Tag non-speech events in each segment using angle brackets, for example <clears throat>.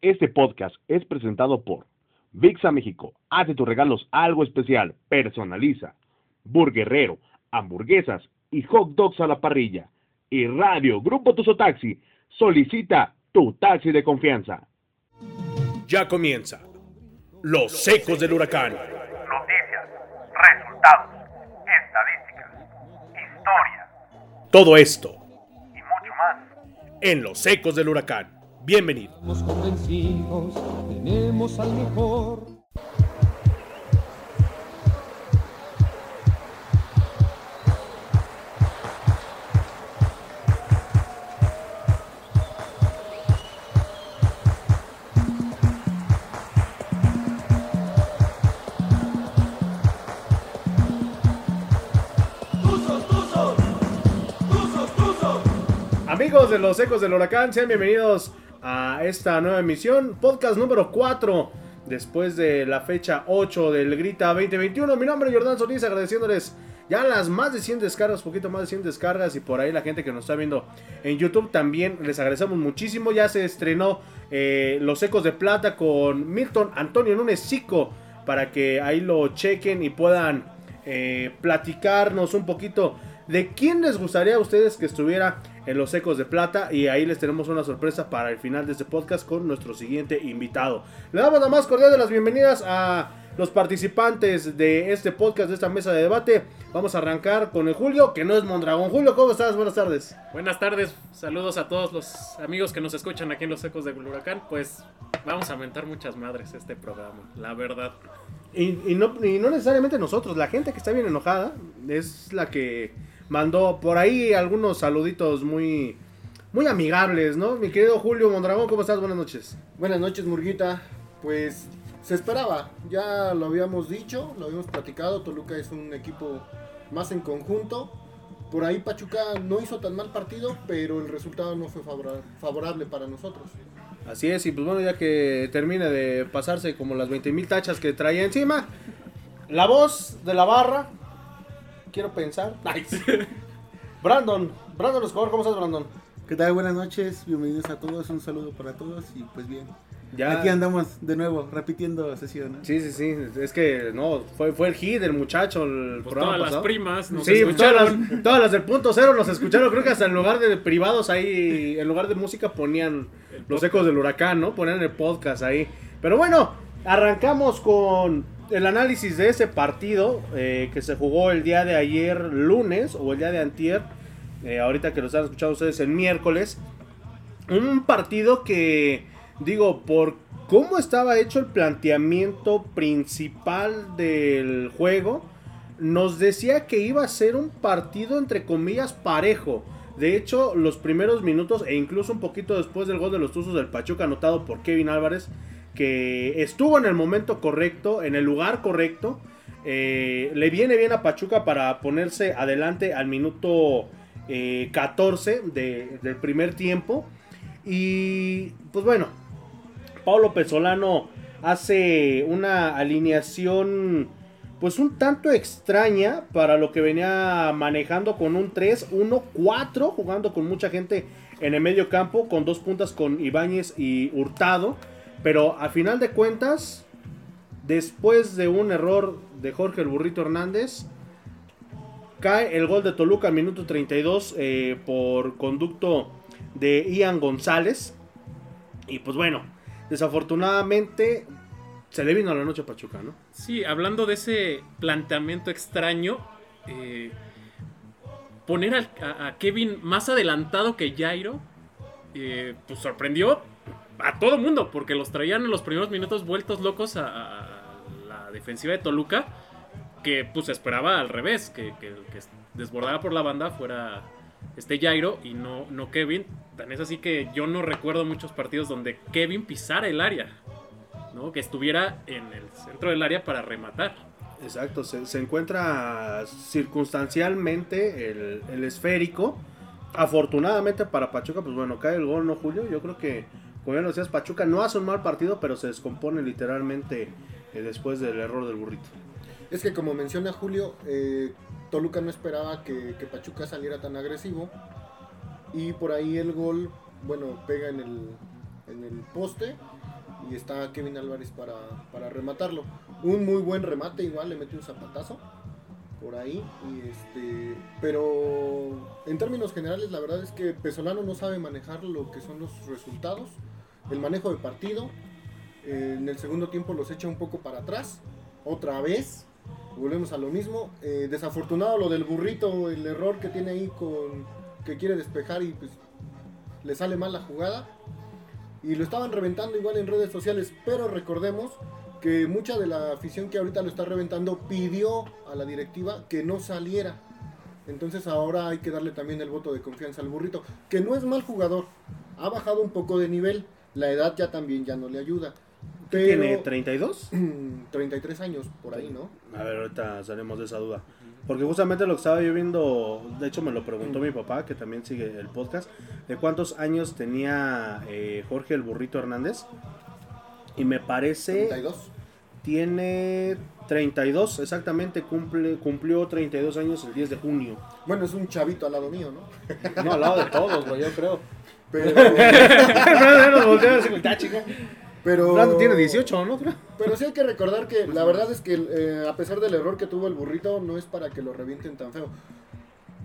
Este podcast es presentado por VIXA México. Hace tus regalos algo especial. Personaliza. Burguerrero, hamburguesas y hot dogs a la parrilla. Y Radio Grupo Tuso Taxi. Solicita tu taxi de confianza. Ya comienza. Los secos del huracán. Noticias, resultados, estadísticas, historia Todo esto y mucho más. en Los secos del huracán. Bienvenido. Estamos convencidos, tenemos al mejor. Amigos de Los ecos del huracán, sean bienvenidos a esta nueva emisión, podcast número 4, después de la fecha 8 del Grita 2021. Mi nombre es Jordán Solís, agradeciéndoles ya las más de 100 descargas, poquito más de 100 descargas y por ahí la gente que nos está viendo en YouTube también les agradecemos muchísimo. Ya se estrenó eh, Los ecos de plata con Milton Antonio Núñez Zico para que ahí lo chequen y puedan eh, platicarnos un poquito de quién les gustaría a ustedes que estuviera en los Ecos de Plata. Y ahí les tenemos una sorpresa para el final de este podcast con nuestro siguiente invitado. Le damos la más cordial de las bienvenidas a los participantes de este podcast, de esta mesa de debate. Vamos a arrancar con el Julio, que no es Mondragón. Julio, ¿cómo estás? Buenas tardes. Buenas tardes, saludos a todos los amigos que nos escuchan aquí en los ecos del huracán. Pues vamos a mentar muchas madres este programa, la verdad. Y, y no, y no necesariamente nosotros, la gente que está bien enojada es la que mandó por ahí algunos saluditos muy, muy amigables, ¿no? Mi querido Julio Mondragón, ¿cómo estás? Buenas noches. Buenas noches, Murguita. Pues se esperaba, ya lo habíamos dicho, lo habíamos platicado. Toluca es un equipo más en conjunto. Por ahí Pachuca no hizo tan mal partido, pero el resultado no fue favora- favorable para nosotros. Así es, y pues bueno, ya que termine de pasarse como las 20 mil tachas que traía encima, la voz de la barra, quiero pensar. <laughs> Brandon, Brandon Escobar, ¿cómo estás, Brandon? ¿Qué tal? Buenas noches, bienvenidos a todos, un saludo para todos y pues bien. Ya. Aquí andamos de nuevo, repitiendo sesión. ¿no? Sí, sí, sí, es que no, fue, fue el hit del muchacho el Pues programa todas las pasado. primas nos Sí, pues todas escucharon. las, todas las del punto cero nos escucharon. Creo que hasta en lugar de privados ahí, en lugar de música ponían los ecos del huracán, ¿no? Ponían el podcast ahí. Pero bueno, arrancamos con el análisis de ese partido eh, que se jugó el día de ayer lunes o el día de antier. eh, ahorita que lo están escuchando ustedes el miércoles. Un partido que, digo, por cómo estaba hecho el planteamiento principal del juego, nos decía que iba a ser un partido entre comillas parejo. De hecho, los primeros minutos e incluso un poquito después del gol de los Tuzos del Pachuca anotado por Kevin Álvarez, que estuvo en el momento correcto, en el lugar correcto, eh, le viene bien a Pachuca para ponerse adelante al minuto eh, 14 de- del primer tiempo. Y pues bueno, Pablo Pesolano hace una alineación pues un tanto extraña para lo que venía manejando con un 3-1-4, jugando con mucha gente en el medio campo, con dos puntas con Ibáñez y Hurtado. Pero a final de cuentas, después de un error de Jorge el Burrito Hernández, cae el gol de Toluca minuto 32 eh, por conducto de Ian González. Y pues bueno, desafortunadamente se le vino a la noche a Pachuca, ¿no? Sí, hablando de ese planteamiento extraño, eh, poner a Kevin más adelantado que Jairo, eh, pues sorprendió a todo mundo, porque los traían en los primeros minutos vueltos locos a, la defensiva de Toluca, que pues esperaba al revés, que, que que desbordara por la banda fuera este Jairo y no, no Kevin. Tan es así que yo no recuerdo muchos partidos donde Kevin pisara el área. ¿no? Que estuviera en el centro del área para rematar. Exacto, se, se encuentra circunstancialmente el, el esférico. Afortunadamente para Pachuca, pues bueno, cae el gol, ¿no, Julio? Yo creo que, como ya Pachuca no hace un mal partido, pero se descompone literalmente eh, después del error del burrito. Es que como menciona Julio, eh, Toluca no esperaba que, que Pachuca saliera tan agresivo. Y por ahí el gol, bueno, pega en el, en el poste. y está Kevin Álvarez para, para rematarlo. Un muy buen remate, igual le mete un zapatazo por ahí. Y este, pero en términos generales, la verdad es que Pesolano no sabe manejar lo que son los resultados, el manejo de partido. En el segundo tiempo los echa un poco para atrás, otra vez. Volvemos a lo mismo. Eh, desafortunado lo del burrito, el error que tiene ahí con que quiere despejar y pues le sale mal la jugada. Y lo estaban reventando igual en redes sociales, pero recordemos que mucha de la afición que ahorita lo está reventando pidió a la directiva que no saliera. Entonces ahora hay que darle también el voto de confianza al burrito, que no es mal jugador, ha bajado un poco de nivel, la edad ya también ya no le ayuda. Pero, ¿Tiene 32? 33 años por ahí, ¿no? A ver, ahorita salimos de esa duda. Porque justamente lo que estaba yo viendo, de hecho me lo preguntó mi papá, que también sigue el podcast, de cuántos años tenía eh, Jorge el Burrito Hernández. Y me parece 32. tiene 32, exactamente, cumple, cumplió 32 años el 10 de junio. Bueno, es un chavito al lado mío, ¿no? No, al lado de todos, güey, yo creo. Pero, <laughs> pero Brandon tiene 18, ¿no? Pero sí hay que recordar que la verdad es que eh, a pesar del error que tuvo el burrito, no es para que lo revienten tan feo.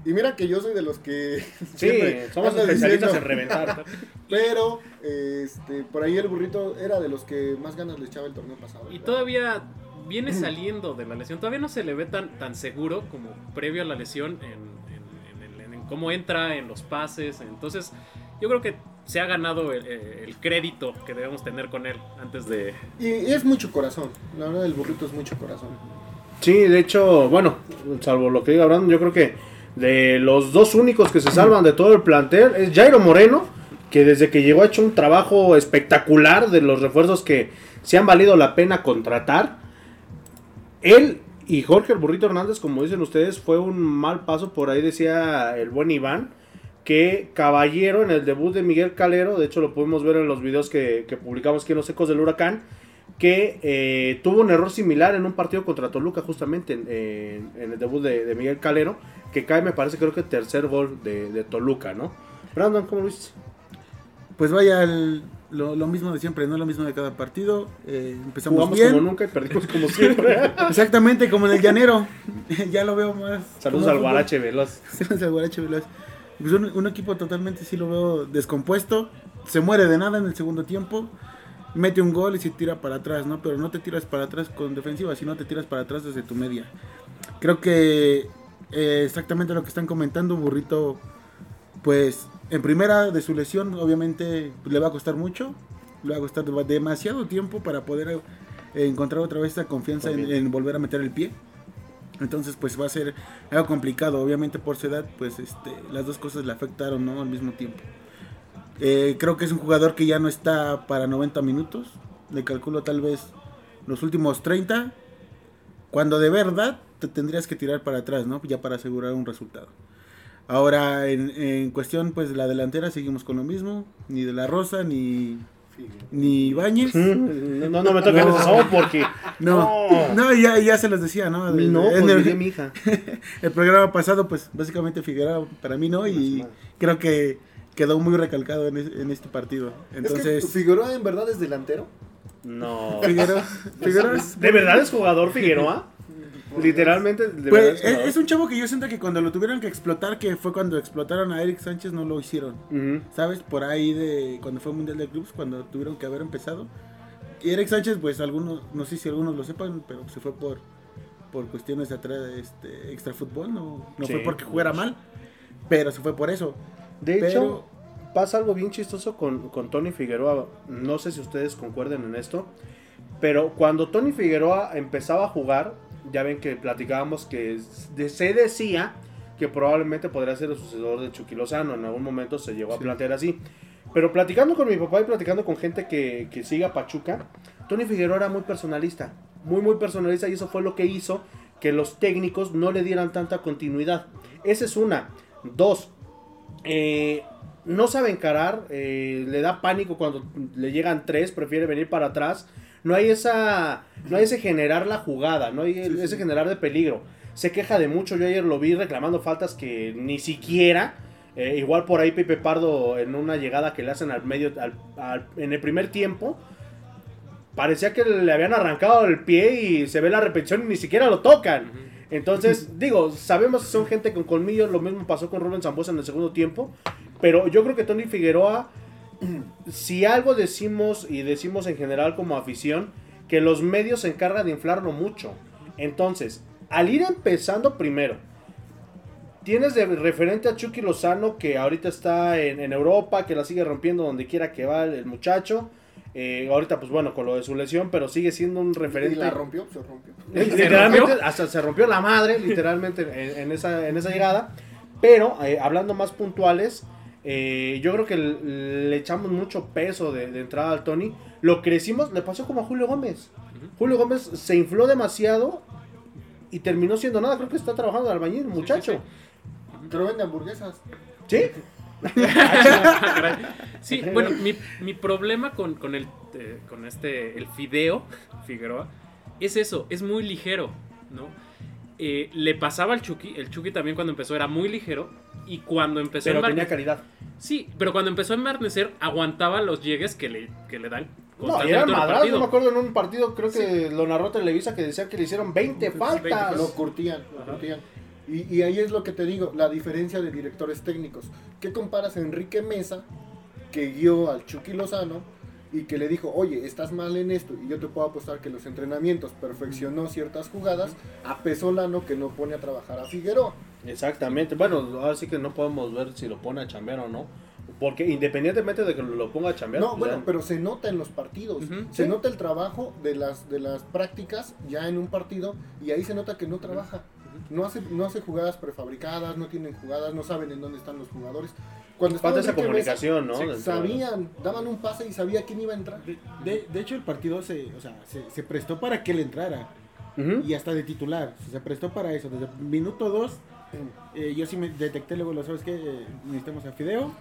Y mira que yo soy de los que <laughs> Sí, siempre somos especialistas diciendo- en reventar. <laughs> Pero este, por ahí el burrito era de los que más ganas le echaba el torneo pasado. Y todavía viene saliendo de la lesión. Todavía no se le ve tan, tan seguro como previo a la lesión en, en- en- en- en cómo entra, en los pases. Entonces, yo creo que se ha ganado el, el crédito que debemos tener con él antes de... Y es mucho corazón. La verdad, el burrito es mucho corazón. Sí, de hecho, bueno, salvo lo que diga Brandon, yo creo que de los dos únicos que se salvan de todo el plantel es Jairo Moreno, que desde que llegó ha hecho un trabajo espectacular de los refuerzos que se han valido la pena contratar. Él y Jorge el Burrito Hernández, como dicen ustedes, fue un mal paso. Por ahí decía el buen Iván que Caballero en el debut de Miguel Calero, de hecho lo pudimos ver en los videos que, que publicamos aquí en los ecos del huracán, que eh, tuvo un error similar en un partido contra Toluca justamente en, en- en el debut de, de Miguel Calero, que cae me parece creo que tercer gol de, de Toluca, ¿no? Brandon, ¿cómo lo viste? Pues vaya, el- lo, lo mismo de siempre, no lo mismo de cada partido. Eh, empezamos Jugamos bien. como nunca y perdimos como siempre. <laughs> Exactamente, como en el llanero. <laughs> ya lo veo más. Saludos al. Guarache Veloz. <laughs> Saludos al Guarache Veloz. Pues un, un equipo totalmente sí lo veo descompuesto. Se muere de nada en el segundo tiempo. Mete un gol y se tira para atrás, ¿no? Pero no te tiras para atrás con defensiva, sino te tiras para atrás desde tu media. Creo que eh, exactamente lo que están comentando, Burrito, pues en primera de su lesión, obviamente le va a costar mucho. Le va a costar demasiado tiempo para poder eh, encontrar otra vez esa confianza en, en volver a meter el pie. Entonces, pues va a ser algo complicado. Obviamente, por su edad, pues este, las dos cosas le afectaron ¿no? al mismo tiempo. Eh, creo que es un jugador que ya no está para 90 minutos. Le calculo tal vez los últimos 30. Cuando de verdad te tendrías que tirar para atrás, ¿no? Ya para asegurar un resultado. Ahora, en, en cuestión pues de la delantera, seguimos con lo mismo. Ni de la Rosa, ni, ni Ibáñez. No, no me toques No. eso porque. No, no, ya, ya se los decía, ¿no? Mi no, En pues el- mi hija. <laughs> el programa pasado, pues básicamente Figueroa para mí no, y creo que quedó muy recalcado en, es- en este partido. es que Entonces, Figueroa en verdad es delantero. No. Figueroa, <laughs> Figueroa es, ¿De verdad es jugador Figueroa? Literalmente, de pues, es es, jugador. es un chavo que yo siento que cuando lo tuvieron que explotar, que fue cuando explotaron a Eric Sánchez, no lo hicieron. ¿Sabes? Por ahí de cuando fue Mundial de Clubs, cuando tuvieron que haber empezado. Y Eric Sánchez, pues algunos, no sé si algunos lo sepan, pero se fue por, por cuestiones de atrás, este, extra fútbol, no, no Sí. fue porque jugara mal, pero se fue por eso. De Pero- hecho, pasa algo bien chistoso con, con Tony Figueroa. No sé si ustedes concuerden en esto. Pero cuando Tony Figueroa empezaba a jugar, ya ven que platicábamos que se decía que probablemente podría ser el sucesor de Chucky Lozano. En algún momento se llegó a Sí. plantear así. Pero platicando con mi papá y platicando con gente que, que sigue a Pachuca, Tony Figueroa era muy personalista. Muy, muy personalista. Y eso fue lo que hizo que los técnicos no le dieran tanta continuidad. Esa es una. Dos, eh, no sabe encarar, eh, le da pánico cuando le llegan tres, prefiere venir para atrás. No hay esa, no hay ese generar la jugada, no hay ese generar de peligro. Se queja de mucho, yo ayer lo vi reclamando faltas que ni siquiera, eh, igual por ahí Pepe Pardo en una llegada que le hacen al medio, al- al- en el primer tiempo, parecía que le habían arrancado el pie y se ve la repetición y ni siquiera lo tocan. Entonces, <laughs> digo, sabemos que son gente con colmillos, lo mismo pasó con Rubén Zambuesa en el segundo tiempo, pero yo creo que Tony Figueroa, si algo decimos y decimos en general como afición, que los medios se encargan de inflarlo mucho. Entonces, al ir empezando primero, tienes de referente a Chucky Lozano, que ahorita está en, en Europa, que la sigue rompiendo donde quiera que va el, el muchacho. Eh, ahorita, pues bueno, con lo de su lesión, pero sigue siendo un Y referente. la rompió, se rompió. <laughs> Literalmente, hasta se rompió la madre, literalmente, en, en esa, en esa llegada. Pero, eh, hablando más puntuales, eh, yo creo que le, le echamos mucho peso de, de entrada al Tony. Lo crecimos, le pasó como a Julio Gómez. Julio Gómez se infló demasiado y terminó siendo nada. Creo que está trabajando de albañil, muchacho. Pero vende hamburguesas. ¿Sí? <laughs> Sí, bueno, mi, mi problema con, con el eh, con este el Fideo Figueroa es eso, es muy ligero, ¿no? Eh, le pasaba al Chucky, el Chucky también cuando empezó era muy ligero y cuando empezó Pero a tenía calidad. Sí, pero cuando empezó a embarnecer aguantaba los llegues que le, que le dan No, el madrazos. Yo me acuerdo en un partido, creo que lo narró Televisa, que decía que le hicieron 20 faltas. Lo curtían, lo curtían. Y, y ahí es lo que te digo, la diferencia de directores técnicos. ¿Qué comparas a Enrique Mesa, que guió al Chucky Lozano y que le dijo, oye, estás mal en esto, y yo te puedo apostar que los entrenamientos perfeccionó ciertas jugadas, a Pesolano que no pone a trabajar a Figueroa? Exactamente. Bueno, ahora sí que no podemos ver si lo pone a chambear o no. Porque independientemente de que lo ponga a chambear. No, pues bueno, ya- pero se nota en los partidos. Se sí. nota el trabajo de las, de las prácticas ya en un partido y ahí se nota que no trabaja. No hace, no hace jugadas prefabricadas, no tienen jugadas, no saben en dónde están los jugadores. Cuando Falta esa Mesa, comunicación, ¿no? Sabían, daban un pase y sabía quién iba a entrar. De, de- de hecho, el partido se, o sea, se, se prestó para que él entrara. Y hasta de titular. Se prestó para eso. Desde el minuto 2, yo sí me detecté luego, lo sabes que necesitamos a Fideo.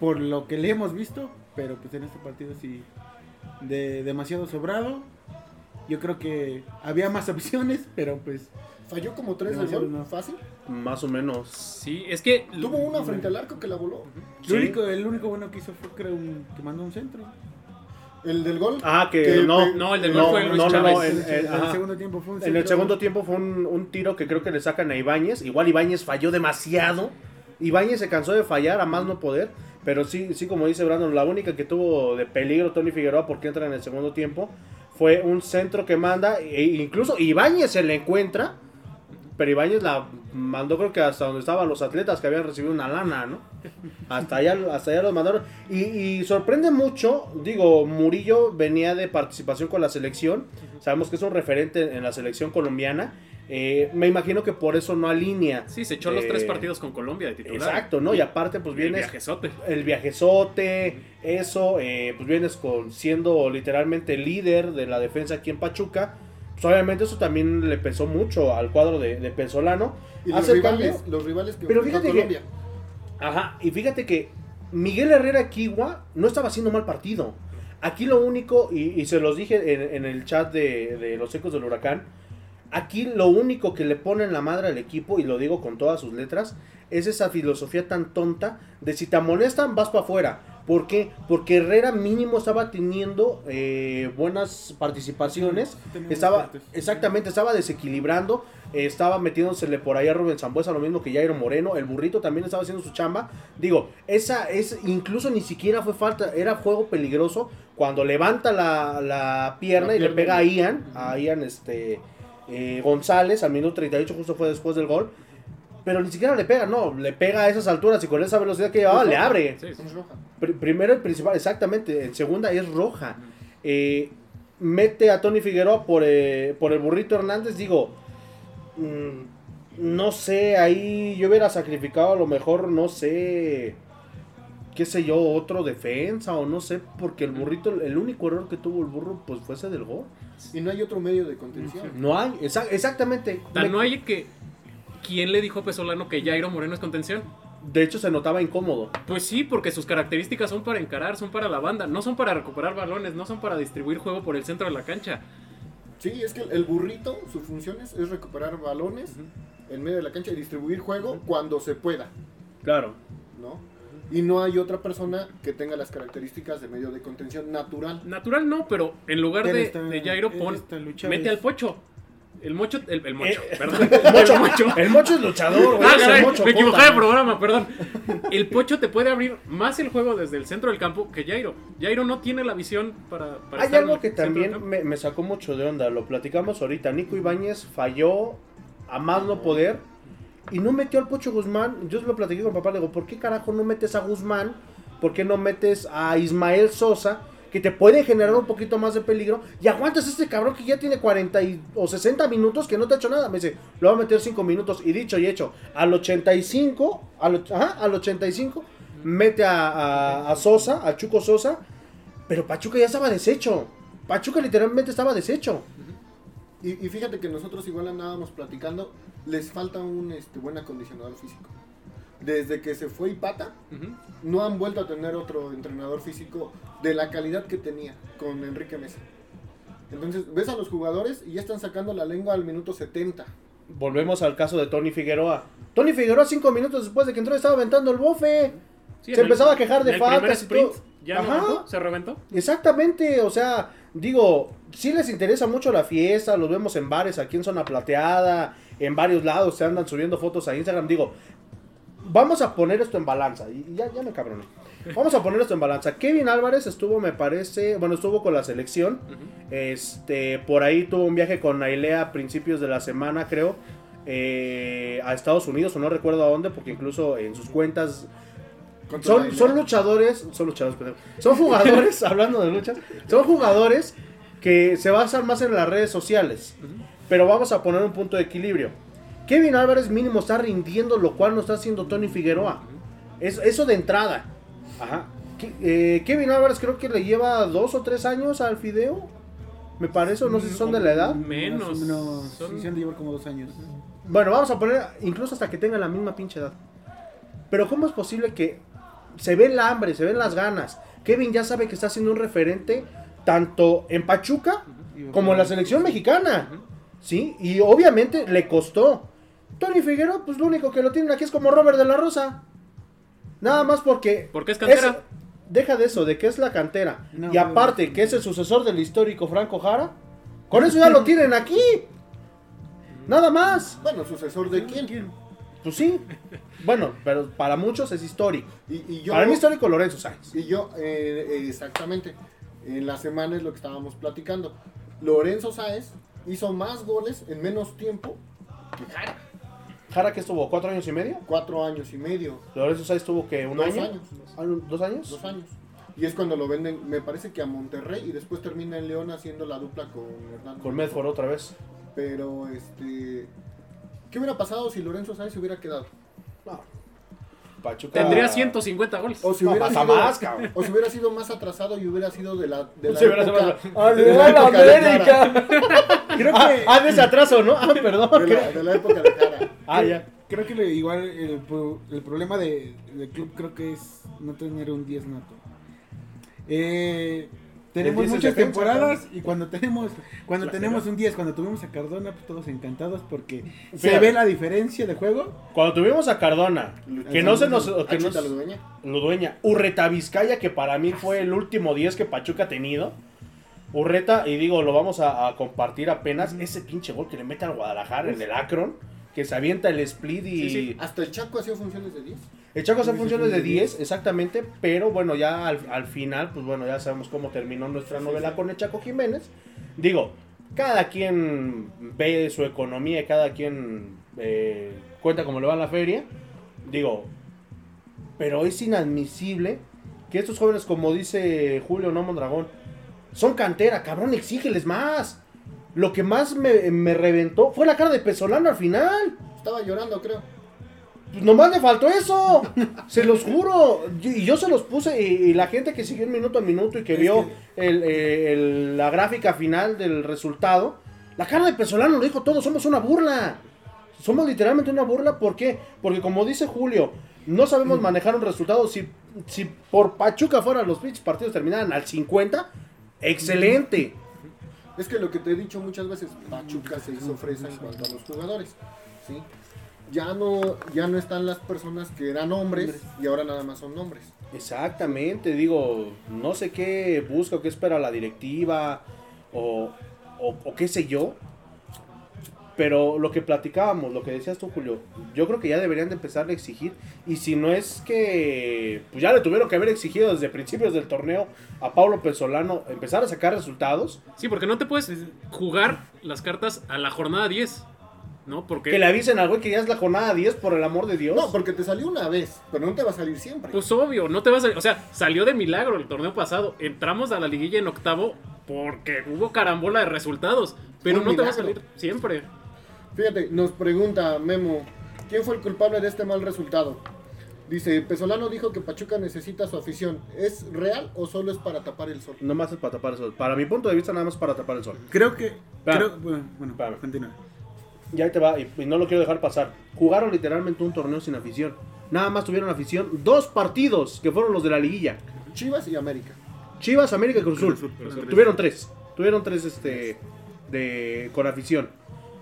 Por lo que le hemos visto. Pero pues en este partido sí. De demasiado sobrado. Yo creo que había más <laughs> opciones, pero pues. Falló como tres de gol, no. fácil. Más o menos. Sí, es que Tuvo una frente al arco que la voló. Sí. Lo único, el único bueno que hizo fue, creo, un, que mandó un centro. El del gol. Ah, que, Que- no. no, el del no, gol fue Luis no, no, Chávez. no, el ajá. segundo tiempo fue un En el segundo tiempo fue un, un tiro que creo que le sacan a Ibáñez. Igual Ibáñez falló demasiado. Ibáñez se cansó de fallar a más no poder. Pero sí, sí, como dice Brandon, la única que tuvo de peligro Tony Figueroa porque entra en el segundo tiempo fue un centro que manda. E incluso Ibáñez se le encuentra. Pero Ibáñez la mandó creo que hasta donde estaban los atletas que habían recibido una lana, ¿no? Hasta allá, hasta allá los mandaron. Y, y sorprende mucho, digo, Murillo venía de participación con la selección. Sabemos que es un referente en la selección colombiana. Eh, me imagino que por eso no alinea. sí, se echó los Eh, tres partidos con Colombia de titular. Exacto, ¿no? Y aparte, pues Y el vienes viajezote. el viajezote, eso, eh, pues vienes con siendo literalmente líder de la defensa aquí en Pachuca. Pues obviamente eso también le pesó mucho al cuadro de, de Pesolano. y los rivales, cambio. los rivales que Pero fíjate que- Colombia. Ajá, y fíjate que Miguel Herrera Kiwa no estaba haciendo mal partido. Aquí lo único, y, y se los dije en, en el chat de, de los ecos del huracán, aquí lo único que le pone en la madre al equipo, y lo digo con todas sus letras, es esa filosofía tan tonta de si te amonestan vas para afuera. ¿Por qué? Porque Herrera mínimo estaba teniendo eh, buenas participaciones. Tenía Estaba, exactamente, estaba desequilibrando, eh, estaba metiéndosele por ahí a Rubén Zambuesa, lo mismo que Jairo Moreno, el burrito también estaba haciendo su chamba. Digo, esa es, incluso ni siquiera fue falta, era juego peligroso cuando levanta la, la pierna La y le pega a Ian, a Ian este, eh, González al minuto 38, justo fue después del gol. Pero ni siquiera le pega, no, le pega a esas alturas y con esa velocidad que llevaba le abre. Sí. Es roja. Pr- primero el principal, exactamente. En segunda es roja. Eh, mete a Tony Figueroa por, eh, por el burrito Hernández. Digo, mm, no sé, ahí yo hubiera sacrificado a lo mejor, no sé, qué sé yo, otro defensa o no sé, porque el burrito, el único error que tuvo el burro, pues fue ese del gol. Y no hay otro medio de contención. No hay, exa- exactamente. Me- no hay que. ¿Quién le dijo a Pesolano que Jairo Moreno es contención? De hecho, se notaba incómodo. Pues sí, porque sus características son para encarar, son para la banda, no son para recuperar balones, no son para distribuir juego por el centro de la cancha. Sí, es que el burrito, su función es, es recuperar balones en medio de la cancha y distribuir juego cuando se pueda, Claro. ¿no? Y no hay otra persona que tenga las características de medio de contención natural. Natural no, pero en lugar de, está- de Jairo, pon, mete al pocho. El mocho, el, el mocho, Eh, perdón. <laughs> El mocho, El mocho. el mocho es luchador, güey. Ah, caray, mocho me equivoqué puta, de programa, perdón. El pocho te puede abrir más el juego desde el centro del campo que Jairo. Jairo no tiene la visión para. para Hay estar en algo que también me sacó mucho de onda, lo platicamos ahorita. Nico Ibáñez falló a más no poder y no metió al Pocho Guzmán. Yo lo platiqué con papá, le digo, ¿por qué carajo no metes a Guzmán? ¿Por qué no metes a Ismael Sosa? Que te puede generar un poquito más de peligro. Y aguantas a este cabrón que ya tiene 40 y- o 60 minutos que no te ha hecho nada. Me dice, lo va a meter 5 minutos. Y dicho y hecho, al 85, al, ajá, al 85, mete a, a- a Sosa, a Chuco Sosa. Pero Pachuca ya estaba deshecho. Pachuca literalmente estaba deshecho. Y, y fíjate que nosotros igual andábamos platicando, les falta un este, buen acondicionador físico. Desde que se fue Ipata, Ujú. no han vuelto a tener otro entrenador físico de la calidad que tenía con Enrique Mesa. Entonces, ves a los jugadores y ya están sacando la lengua al minuto 70. Volvemos al caso de Tony Figueroa. Tony Figueroa, cinco minutos después de que entró, estaba aventando el bofe. Sí, Se en el- empezaba a quejar de faltas y todo. Ya Ajá. se reventó. Exactamente, o sea, digo, sí les interesa mucho la fiesta, los vemos en bares aquí en Zona Plateada, en varios lados, se andan subiendo fotos a Instagram, digo, vamos a poner esto en balanza, y ya, ya me cabroné. Vamos a poner esto en balanza. Kevin Álvarez estuvo, me parece, bueno, estuvo con la selección, este, por ahí tuvo un viaje con Nailea a principios de la semana, creo, eh, a Estados Unidos, o no recuerdo a dónde, porque incluso en sus cuentas son, son luchadores, son luchadores, perdón. Son jugadores, <laughs> hablando de luchas, son jugadores que se basan más en las redes sociales. Pero vamos a poner un punto de equilibrio. Kevin Álvarez mínimo está rindiendo, lo cual no está haciendo Tony Figueroa. Es- eso de entrada. Ajá. Eh, Kevin Álvarez creo que le lleva dos o tres años al Fideo. Me parece, o no sé si son de la edad. Menos. Más o menos, Son- sí, se han de llevar como dos años. Bueno, vamos a poner incluso hasta que tengan la misma pinche edad. Pero ¿cómo es posible que se ve el hambre, se ven las ganas? Kevin ya sabe que está siendo un referente tanto en Pachuca como en la selección mexicana. ¿Sí? Y obviamente le costó. Tony Figueroa, pues lo único que lo tienen aquí es como Robert de la Rosa. Nada más porque... Porque es cantera. deja de eso, de que es la cantera. No, y aparte, que es el sucesor del histórico Franco Jara. Con eso ya lo tienen aquí. Nada más. Bueno, sucesor de quién. Pues sí. Bueno, pero para muchos es histórico. Y, y yo, Para mí histórico Lorenzo Sáenz. Y yo, eh, eh, exactamente, en la semana es lo que estábamos platicando. Lorenzo Sáez hizo más goles en menos tiempo que Jara. Jara que estuvo cuatro años y medio. Cuatro años y medio, Lorenzo Sáenz tuvo que un Dos año. años. Ah, ¿Dos años? dos años. Y es cuando lo venden, me parece que a Monterrey y después termina en León haciendo la dupla con Hernán. Con Medford otra vez. Pero, este... ¿Qué hubiera pasado si Lorenzo Sáez se hubiera quedado? No. Pachuca. Tendría 150 goles. O si hubiera sido, más, cabrón. o si hubiera sido más atrasado y hubiera sido de la, de <laughs> la época, ¡Ale, de la a la época de América! <laughs> Creo Ah, que, ah, de ese atraso, ¿no? Ah, perdón. de la, de la época de Jara. Ah, ya. creo que le- igual el, pro- el problema de, del club creo que es no tener un 10 nato. Eh, tenemos 10 es muchas defensa, temporadas y cuando tenemos cuando La tenemos un 10, cuando tuvimos a Cardona, pues todos encantados porque se ve la diferencia de juego. Cuando tuvimos a Cardona, que no se nos. Que Achita nos Ludueña. Ludueña. Urreta Vizcaya, que para mí fue el último 10 que Pachuca ha tenido. Urreta, y digo, lo vamos a, a compartir apenas. Ese pinche gol que le mete al Guadalajara en el Akron, que se avienta el split y. Sí, sí. Hasta el Chaco hacía funciones de 10. El Chaco hace Sí, funciones de sí. 10, exactamente, pero bueno, ya al, al final, pues bueno, ya sabemos cómo terminó nuestra novela con el Chaco Jiménez. Digo, cada quien ve su economía, y cada quien eh, cuenta cómo le va la feria. Digo, pero es inadmisible que estos jóvenes, como dice Julio No Mondragón, son cantera, cabrón, exígeles más. Lo que más me, me reventó fue la cara de Pesolano al final. Estaba llorando, creo. Pues nomás le faltó eso. <laughs> se los juro. Y yo se los puse. Y, y la gente que siguió el minuto a minuto y que Es vio el, eh, el- la gráfica final del resultado. La cara de Pesolano lo dijo todo. Somos una burla. Somos literalmente una burla. ¿Por qué? Porque como dice Julio, no sabemos manejar un resultado. Si, si por Pachuca fuera los pinches partidos terminaran al 50, excelente. Es que lo que te he dicho muchas veces, Pachuca se hizo fresa en cuanto a los jugadores. ¿sí? ya no, ya no están las personas que eran hombres y ahora nada más son nombres. Exactamente, digo, no sé qué busca o qué espera la directiva o, o- o qué sé yo. Pero lo que platicábamos, lo que decías tú, Julio, yo creo que ya deberían de empezar a exigir. Y si no es que, pues ya le tuvieron que haber exigido desde principios del torneo a Paulo Pesolano empezar a sacar resultados, Sí, porque no te puedes jugar las cartas a la jornada 10. ¿No? Porque. que le avisen al güey que ya es la jornada 10, por el amor de Dios. No, porque te salió una vez, pero no te va a salir siempre. Pues obvio, no te vas a. O sea, salió de milagro el torneo pasado. Entramos a la liguilla en octavo porque hubo carambola de resultados. Pero Un no te va a salir siempre. Fíjate, nos pregunta Memo, ¿quién fue el culpable de este mal resultado? Dice, Pesolano dijo que Pachuca necesita su afición. ¿Es real o solo es para tapar el sol? Nomás es para tapar el sol. Para mi punto de vista, nada más para tapar el sol. Creo que. Creo, bueno, bueno, continúa. Ya ahí te va, y, y no lo quiero dejar pasar. Jugaron literalmente un torneo sin afición. Nada más tuvieron afición dos partidos, que fueron los de la liguilla. Chivas y América. Chivas, América y Cruz Azul. Cruz Azul, Cruz Azul. Tuvieron tres. Tuvieron tres este de con afición.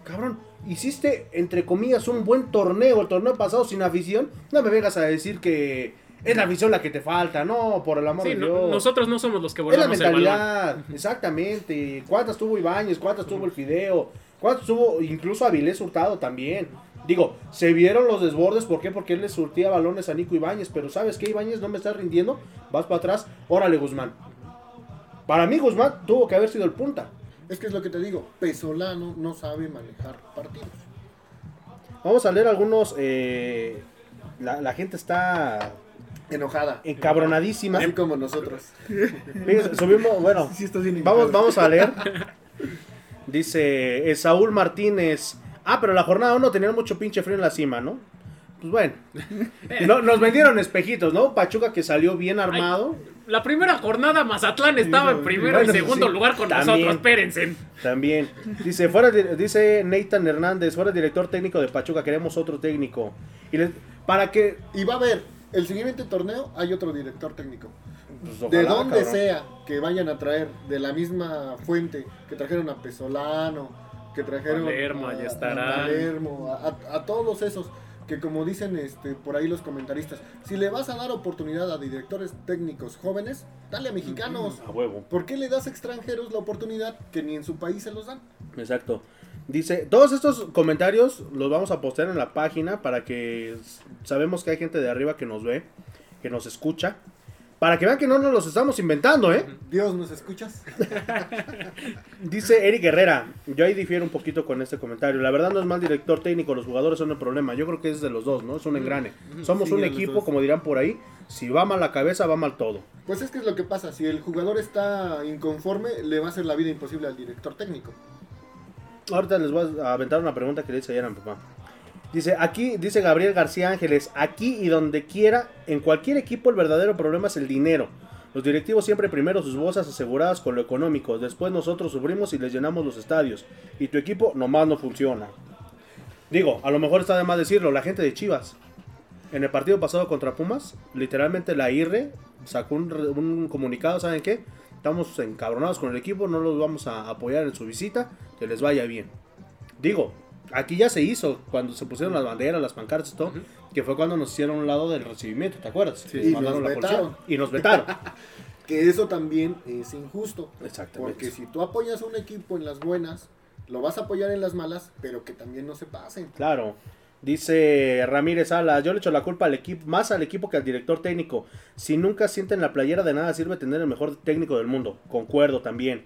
Cabrón, hiciste entre comillas un buen torneo, el torneo pasado sin afición. No me vengas a decir que es la afición la que te falta, no, por el amor Sí, de no- Dios. nosotros no somos los que Es la volvemos el balón. mentalidad, exactamente. ¿Cuántas tuvo Ibáñez? ¿Cuántas tuvo el Fideo? ¿Cuántas tuvo incluso Avilés Hurtado también? Digo, se vieron los desbordes, ¿por qué? Porque él le surtía balones a Nico Ibáñez, pero ¿sabes qué, Ibáñez? No me estás rindiendo, vas para atrás, órale Guzmán. Para mí Guzmán tuvo que haber sido el punta. Es que es lo que te digo, Pesolano no sabe manejar partidos. Vamos a leer algunos, eh, la, la gente está Enojada. encabronadísima. Así como nosotros. Fíjense, Subimos, bueno, Sí, Vamos, vamos a leer. Dice eh, Saúl Martínez. Ah, pero la jornada 1 tenían mucho pinche frío en la cima, ¿no? Pues bueno. <laughs> No- nos vendieron espejitos, ¿no? Pachuca que salió bien armado. La primera jornada Mazatlán estaba en primero Bueno, y segundo sí, lugar con también. nosotros, espérense. También. Dice, fuera di- dice Nathan Hernández, fuera director técnico de Pachuca, queremos otro técnico. Y les- para que. Y va a haber, el siguiente torneo hay otro director técnico. pues, de donde cabrón. sea que vayan a traer, de la misma fuente, que trajeron a Pesolano, que trajeron Palermo, a, a. Palermo, a, a- a todos esos que como dicen este por ahí los comentaristas, si le vas a dar oportunidad a directores técnicos jóvenes, dale a mexicanos. A huevo. ¿Por qué le das a extranjeros la oportunidad que ni en su país se los dan? Exacto. Dice, todos estos comentarios los vamos a postear en la página para que sabemos que hay gente de arriba que nos ve, que nos escucha. Para que vean que no nos los estamos inventando, ¿eh? Dios, ¿nos escuchas? <laughs> Dice Eric Herrera, yo ahí difiero un poquito con este comentario. La verdad no es mal director técnico, los jugadores son el problema. Yo creo que es de los dos, ¿no? Es un engrane. Somos Sí, un equipo, como dirán por ahí, si va mal la cabeza, va mal todo. Pues es que es lo que pasa, si el jugador está inconforme, le va a hacer la vida imposible al director técnico. Ahorita les voy a aventar una pregunta que le hice ayer a mi papá. Dice, aquí, dice Gabriel García Ángeles, aquí y donde quiera, en cualquier equipo el verdadero problema es el dinero. Los directivos siempre primero sus bolsas aseguradas con lo económico, después nosotros sufrimos y les llenamos los estadios. Y tu equipo nomás no funciona. Digo, a lo mejor está de más decirlo, la gente de Chivas. En el partido pasado contra Pumas, literalmente la IRRE sacó un, un comunicado, ¿saben qué? Estamos encabronados con el equipo, no los vamos a apoyar en su visita, que les vaya bien. Digo, aquí ya se hizo cuando se pusieron las banderas, las pancartas y todo, que fue cuando nos hicieron un lado del recibimiento, ¿te acuerdas? Sí, y mandaron nos la policía y nos vetaron. <laughs> Que eso también es injusto. Exactamente. Porque si tú apoyas a un equipo en las buenas, lo vas a apoyar en las malas, pero que también no se pasen. Claro. Dice Ramírez Salas, yo le echo la culpa al equipo, más al equipo que al director técnico. Si nunca sienten la playera de nada sirve tener el mejor técnico del mundo. Concuerdo también.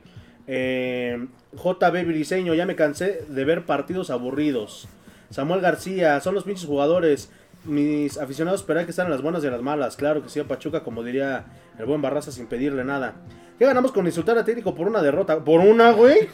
Eh, JB Briseño, ya me cansé de ver partidos aburridos. Samuel García, son los pinches jugadores. Mis aficionados esperan que están en las buenas y las malas. Claro que sí, a Pachuca, como diría el buen Barraza, sin pedirle nada. ¿Qué ganamos con insultar a técnico por una derrota? ¿Por una, güey?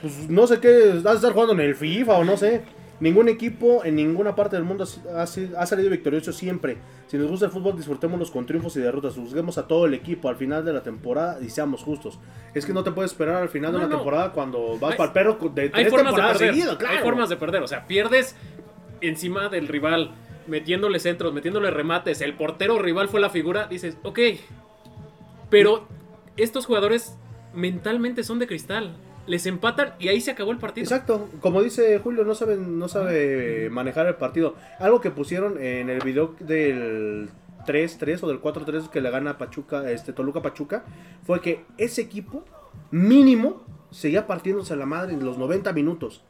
Pues no sé qué, vas a estar jugando en el FIFA o no sé. Ningún equipo en ninguna parte del mundo ha, salido victorioso siempre. Si nos gusta el fútbol, disfrutémoslos con triunfos y derrotas. Juzguemos a todo el equipo al final de la temporada y seamos justos. Es que no te puedes esperar al final de una no. temporada cuando vas Hay- para el perro de Hay tres temporadas seguidas, claro. Hay formas de perder. O sea, pierdes encima del rival, metiéndole centros, metiéndole remates. El portero rival fue la figura. Dices, ok. Pero estos jugadores mentalmente son de cristal. Les empatan y ahí se acabó el partido. Exacto, como dice Julio, no sabe, no sabe manejar el partido. Algo que pusieron en el video del 3-3 o del 4-3 que le gana Pachuca, este Toluca Pachuca, fue que ese equipo mínimo seguía partiéndose la madre en los 90 minutos.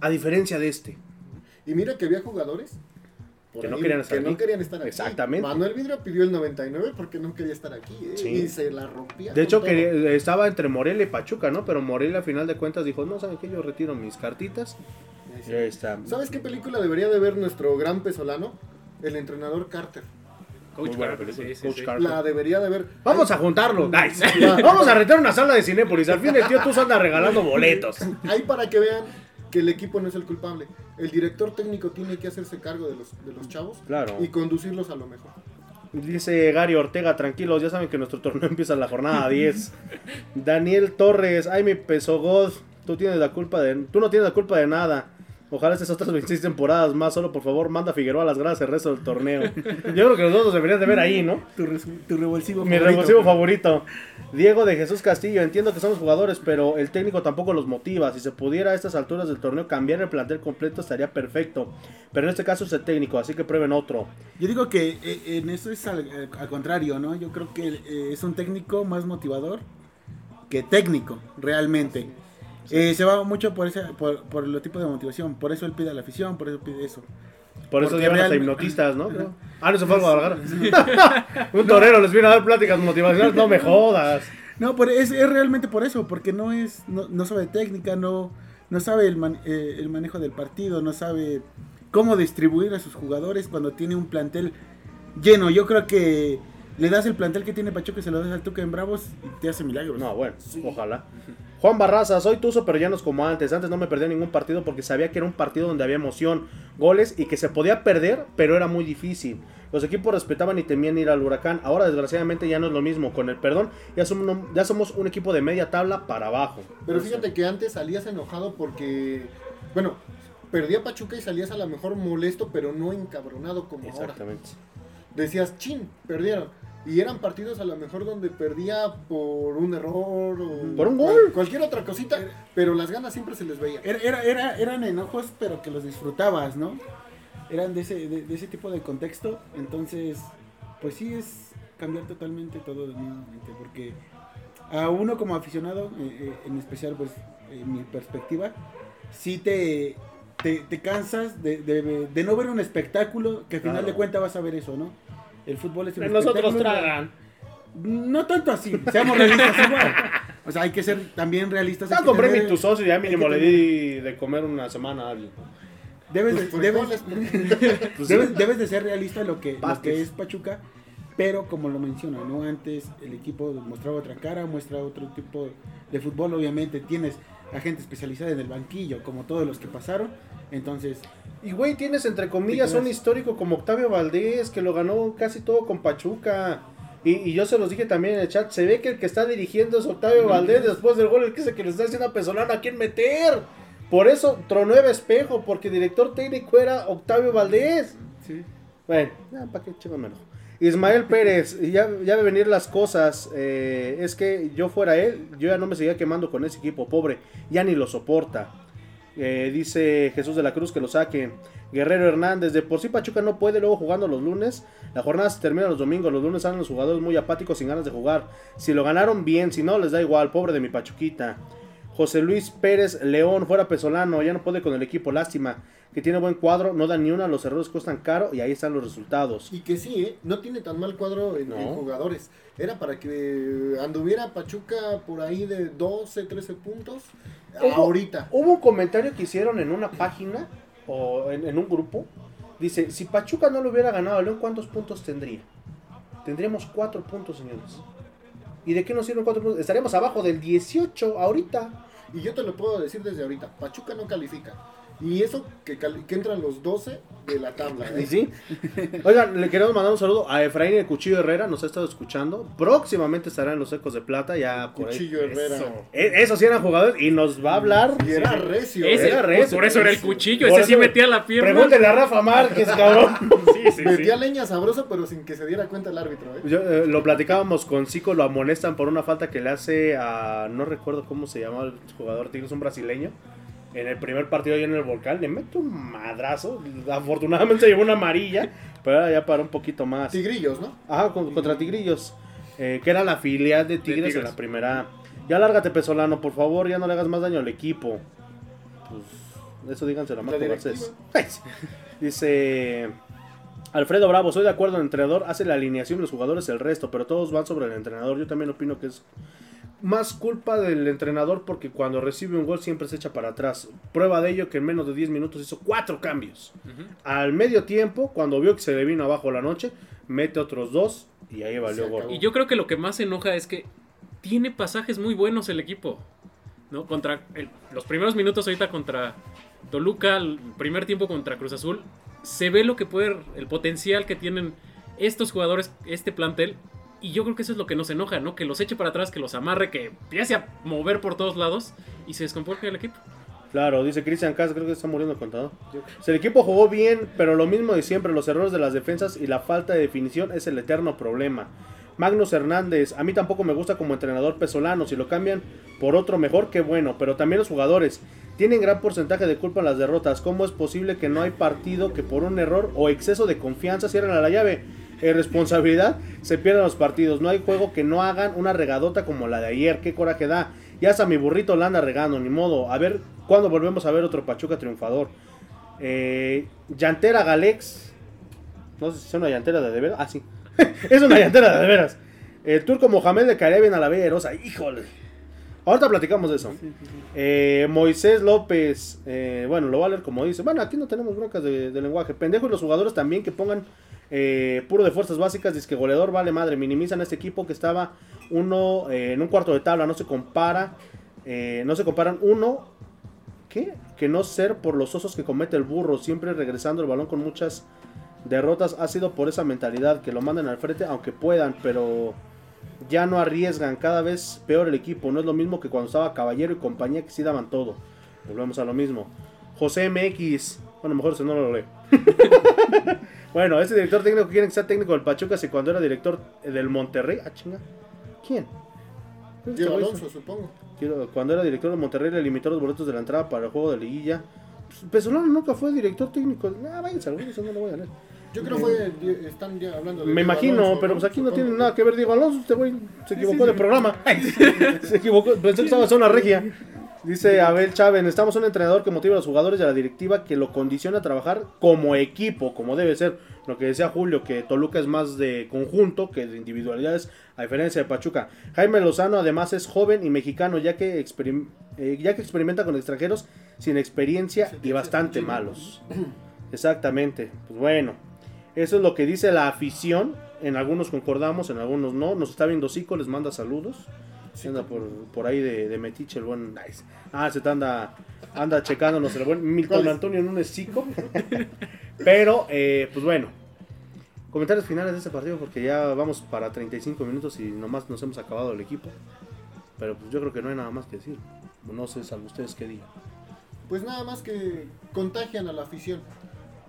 A diferencia de este. Y mira que había jugadores Que no querían estar que no aquí. querían estar aquí. Exactamente. Manuel Vidrio pidió el 99 porque no quería estar aquí. ¿eh? Sí. Y se la rompía. De hecho, que estaba entre Morelia y Pachuca, ¿no? Pero Morelia a final de cuentas dijo, no, ¿saben qué? Yo retiro mis cartitas. Sí, ahí está. ¿Sabes qué película debería de ver nuestro gran pesolano? El entrenador Carter. Coach Muy buena Carter, película. sí, sí, Coach sí. Carter. La debería de ver. Vamos a juntarlo. <laughs> Nice. Vamos a rentar una sala de Cinépolis. Al fin el tío tú anda regalando boletos. Ahí para que vean que el equipo no es el culpable. El director técnico tiene que hacerse cargo de los, de los chavos Claro. y conducirlos a lo mejor. Dice Gary Ortega, tranquilos, ya saben que nuestro torneo <laughs> empieza en la jornada 10. Daniel Torres, ay mi peso God, tú tienes la culpa de, tú no tienes la culpa de nada. Ojalá estas otras 26 temporadas más, solo por favor manda Figueroa a las gradas el resto del torneo. Yo creo que nosotros deberían de ver ahí, ¿no? Tu, tu revulsivo Mi favorito. revulsivo favorito. Diego de Jesús Castillo, entiendo que somos jugadores, pero el técnico tampoco los motiva. Si se pudiera a estas alturas del torneo cambiar el plantel completo estaría perfecto. Pero en este caso es el técnico, así que prueben otro. Yo digo que eh, en eso es al, al contrario, ¿no? Yo creo que eh, es un técnico más motivador que técnico, realmente. Eh, se va mucho por ese por, por el tipo de motivación. Por eso él pide a la afición, por eso pide eso. Por eso llevan hasta hipnotistas, ¿no? Ah, no se fue a Guadalajara. <laughs> Un torero les viene a dar pláticas motivacionales, no me jodas. No, por, es, es realmente por eso, porque no es no, no sabe técnica, no, no sabe el, man- eh, el manejo del partido, no sabe cómo distribuir a sus jugadores cuando tiene un plantel lleno. Yo creo que le das el plantel que tiene Pachuca y se lo das al Tuca en Bravos y te hace milagros. No, bueno, ojalá. <laughs> Juan Barraza, soy Tuzo, pero ya no es como antes. Antes no me perdía ningún partido porque sabía que era un partido donde había emoción, goles y que se podía perder, pero era muy difícil. Los equipos respetaban y temían ir al huracán. Ahora, desgraciadamente, ya no es lo mismo. Con el perdón, ya somos, un- ya somos un equipo de media tabla para abajo. Pero fíjate que antes salías enojado porque, bueno, perdía Pachuca y salías a lo mejor molesto, pero no encabronado como ahora. Exactamente. Decías, chin, perdieron. Y eran partidos a lo mejor donde perdía por un error o Por un gol. cualquier otra cosita, pero las ganas siempre se les veía. Era, era, era- eran enojos, pero que los disfrutabas, ¿no? Eran de ese, de, de ese tipo de contexto. Entonces, pues sí es cambiar totalmente todo nuevamente. Porque a uno como aficionado, eh, eh, en especial, pues, en mi perspectiva, sí te, te, te cansas de, de- de no ver un espectáculo que al final Claro. de cuentas vas a ver eso, ¿no? El fútbol es un Nosotros tragan. No tanto así, seamos realistas igual. O sea, hay que ser también realistas. que compré tener- mi tu socio y ya mínimo le di de comer una semana a alguien. Debes, Pues, de, debes, <laughs> Pues debes, sí. debes de ser realista lo que, lo que es Pachuca, pero como lo menciona, ¿no? Antes el equipo mostraba otra cara, muestra otro tipo de fútbol, obviamente tienes a gente especializada en el banquillo, como todos los que pasaron, entonces Y güey, tienes entre comillas un histórico como Octavio Valdés, que lo ganó casi todo con Pachuca. Y, y yo se los dije también en el chat, se ve que el que está dirigiendo es Octavio Valdés después del gol, el que es el que le está haciendo a Pesolano a quién meter. Por eso tronó espejo, porque el director técnico era Octavio Valdés. sí. Bueno, ¿para qué enojo? Ismael Pérez, ya, ya ve venir las cosas. eh, es que yo fuera él, yo ya no me seguía quemando con ese equipo, pobre, ya ni lo soporta. Eh, dice Jesús de la Cruz que lo saquen. Guerrero Hernández, de por sí Pachuca no puede, luego jugando los lunes. La jornada se termina los domingos, los lunes salen los jugadores muy apáticos sin ganas de jugar. Si lo ganaron bien, si no les da igual, pobre de mi Pachuquita. José Luis Pérez León, fuera Pesolano, ya no puede con el equipo, lástima. Que tiene buen cuadro, no da ni una, los errores cuestan caro y ahí están los resultados. Y que sí, ¿eh? no tiene tan mal cuadro en, No. en jugadores. Era para que anduviera Pachuca por ahí de 12, 13 puntos. Hubo- Ahorita. Hubo un comentario que hicieron en una página o en, en un grupo. Dice, si Pachuca no le hubiera ganado a León, ¿cuántos puntos tendría? Tendríamos cuatro puntos, señores. ¿Y de qué nos sirven cuatro puntos? Estaríamos abajo del 18 ahorita. Y yo te lo puedo decir desde ahorita. Pachuca no califica. Y eso que, que entran los 12 de la tabla. ¿eh? Y sí. Oigan, le queremos mandar un saludo a Efraín el Cuchillo Herrera, nos ha estado escuchando. Próximamente estará en los Ecos de Plata, ya por ahí. Cuchillo Herrera. Eso. E- Esos sí eran jugadores y nos va a hablar. Y era recio. Ese, Era ¿eh? recio, por, por eso era el cuchillo, Por ese sí metía la pierna. Pregúntele a Rafa Márquez, cabrón. <laughs> Sí, sí, sí. Metía leña sabrosa, pero sin que se diera cuenta el árbitro. ¿eh? Yo, eh, lo platicábamos con Zico, lo amonestan por una falta que le hace a. No recuerdo cómo se llama el jugador Tigres, un brasileño. En el primer partido ahí en el volcán, le mete un madrazo. Afortunadamente se llevó una amarilla, pero ahora ya para un poquito más. Tigrillos, ¿no? Ajá, con- contra Tigrillos. eh, que era la filial de Tigres, en Tigres. la primera. Ya lárgate, Pesolano, por favor, ya no le hagas más daño al equipo. Pues, eso díganselo a Marco La Garcés. Dice. Alfredo Bravo, soy de acuerdo, el entrenador hace la alineación y los jugadores el resto, pero todos van sobre el entrenador. Yo también opino que es más culpa del entrenador porque cuando recibe un gol siempre se echa para atrás. Prueba de ello que en menos de 10 minutos hizo cuatro cambios. Al medio tiempo, cuando vio que se le vino abajo la noche, mete otros dos y ahí valió gol. Y yo creo que lo que más enoja es que tiene pasajes muy buenos el equipo. ¿no? Contra el- los primeros minutos ahorita contra Toluca, el primer tiempo contra Cruz Azul, se ve lo que puede, el potencial que tienen estos jugadores, este plantel. Y yo creo que eso es lo que nos enoja, ¿no? Que los eche para atrás, que los amarre, que empiece a mover por todos lados y se descomponga el equipo. Claro, dice Cristian Cas, creo que está muriendo el contador. Si el equipo jugó bien, pero lo mismo de siempre, los errores de las defensas y la falta de definición es el eterno problema. Magnus Hernández, a mí tampoco me gusta como entrenador pesolano, si lo cambian por otro mejor, que bueno, pero también los jugadores tienen gran porcentaje de culpa en las derrotas. ¿Cómo es posible que no hay partido que por un error o exceso de confianza cierren a la llave? Eh, responsabilidad, se pierden los partidos. No hay juego que no hagan una regadota como la de ayer. Qué coraje da. Ya hasta mi burrito la anda regando, ni modo. A ver cuándo volvemos a ver otro Pachuca triunfador. Eh, llantera Galex. No sé si es una llantera de de veras. Ah, sí. <laughs> es una llantera de de veras. El turco Mohamed de Careben a la Bella Rosa. Híjole. Ahorita platicamos de eso. Eh, Moisés López. eh, bueno, lo va a leer como dice. Bueno, aquí no tenemos broncas de, de lenguaje. Pendejo y los jugadores también que pongan eh, puro de fuerzas básicas. Dice que goleador vale madre. Minimizan a este equipo que estaba uno eh, en un cuarto de tabla. No se compara. eh, no se comparan uno. Que no ser por los osos que comete el burro, siempre regresando el balón con muchas derrotas, ha sido por esa mentalidad, que lo manden al frente aunque puedan, pero ya no arriesgan, cada vez peor el equipo, no es lo mismo que cuando estaba Caballero y compañía que sí daban todo. Volvemos a lo mismo. José MX, bueno, mejor si no lo leo. <laughs> bueno, ese director técnico que sea técnico del Pachuca si cuando era director del Monterrey, ah chinga, ¿quién? Diego Alonso, supongo. Cuando era director de Monterrey le limitó los boletos de la entrada para el juego de liguilla. Pues, Pesolano nunca fue director técnico. Ah, váyanse, eso no lo voy a leer. Yo creo fue, están ya hablando de Me Diego imagino, Alonso, pero pues aquí no tiene nada que ver Diego Alonso. Este güey se equivocó de programa. <laughs> <laughs> se equivocó, pensé que estaba en zona regia. Dice Abel Chávez, necesitamos un entrenador que motive a los jugadores y a la directiva que lo condicione a trabajar como equipo, como debe ser. Lo que decía Julio, que Toluca es más de conjunto que de individualidades, a diferencia de Pachuca. Jaime Lozano además es joven y mexicano, ya que, experim- eh, ya que experimenta con extranjeros sin experiencia y bastante malos. Exactamente, pues bueno, eso es lo que dice la afición. En algunos concordamos, en algunos no. Nos está viendo Zico, les manda saludos. Se anda por, por ahí de, de Metiche el buen. Nice. Ah, se te anda, anda checándonos el buen Milton. Antonio Núñez Zico. Pero, eh, pues bueno. Comentarios finales de este partido porque ya vamos para 35 minutos y nomás nos hemos acabado el equipo. Pero pues yo creo que no hay nada más que decir. No sé, salvo ustedes qué digan. Pues nada más que contagian a la afición.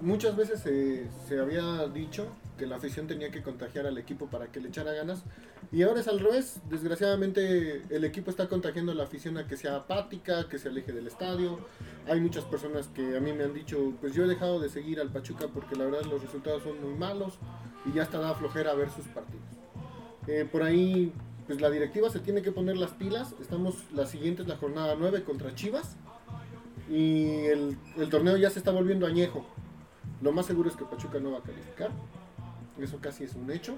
Muchas veces se, se había dicho que la afición tenía que contagiar al equipo para que le echara ganas. Y ahora es al revés. Desgraciadamente el equipo está contagiando a la afición a que sea apática, que se aleje del estadio. Hay muchas personas que a mí me han dicho, pues yo he dejado de seguir al Pachuca porque la verdad los resultados son muy malos y ya está da flojera ver sus partidos. Eh, por ahí, pues la directiva se tiene que poner las pilas. Estamos, la siguiente la jornada 9 contra Chivas. Y el, el torneo ya se está volviendo añejo. Lo más seguro es que Pachuca no va a calificar. Eso casi es un hecho.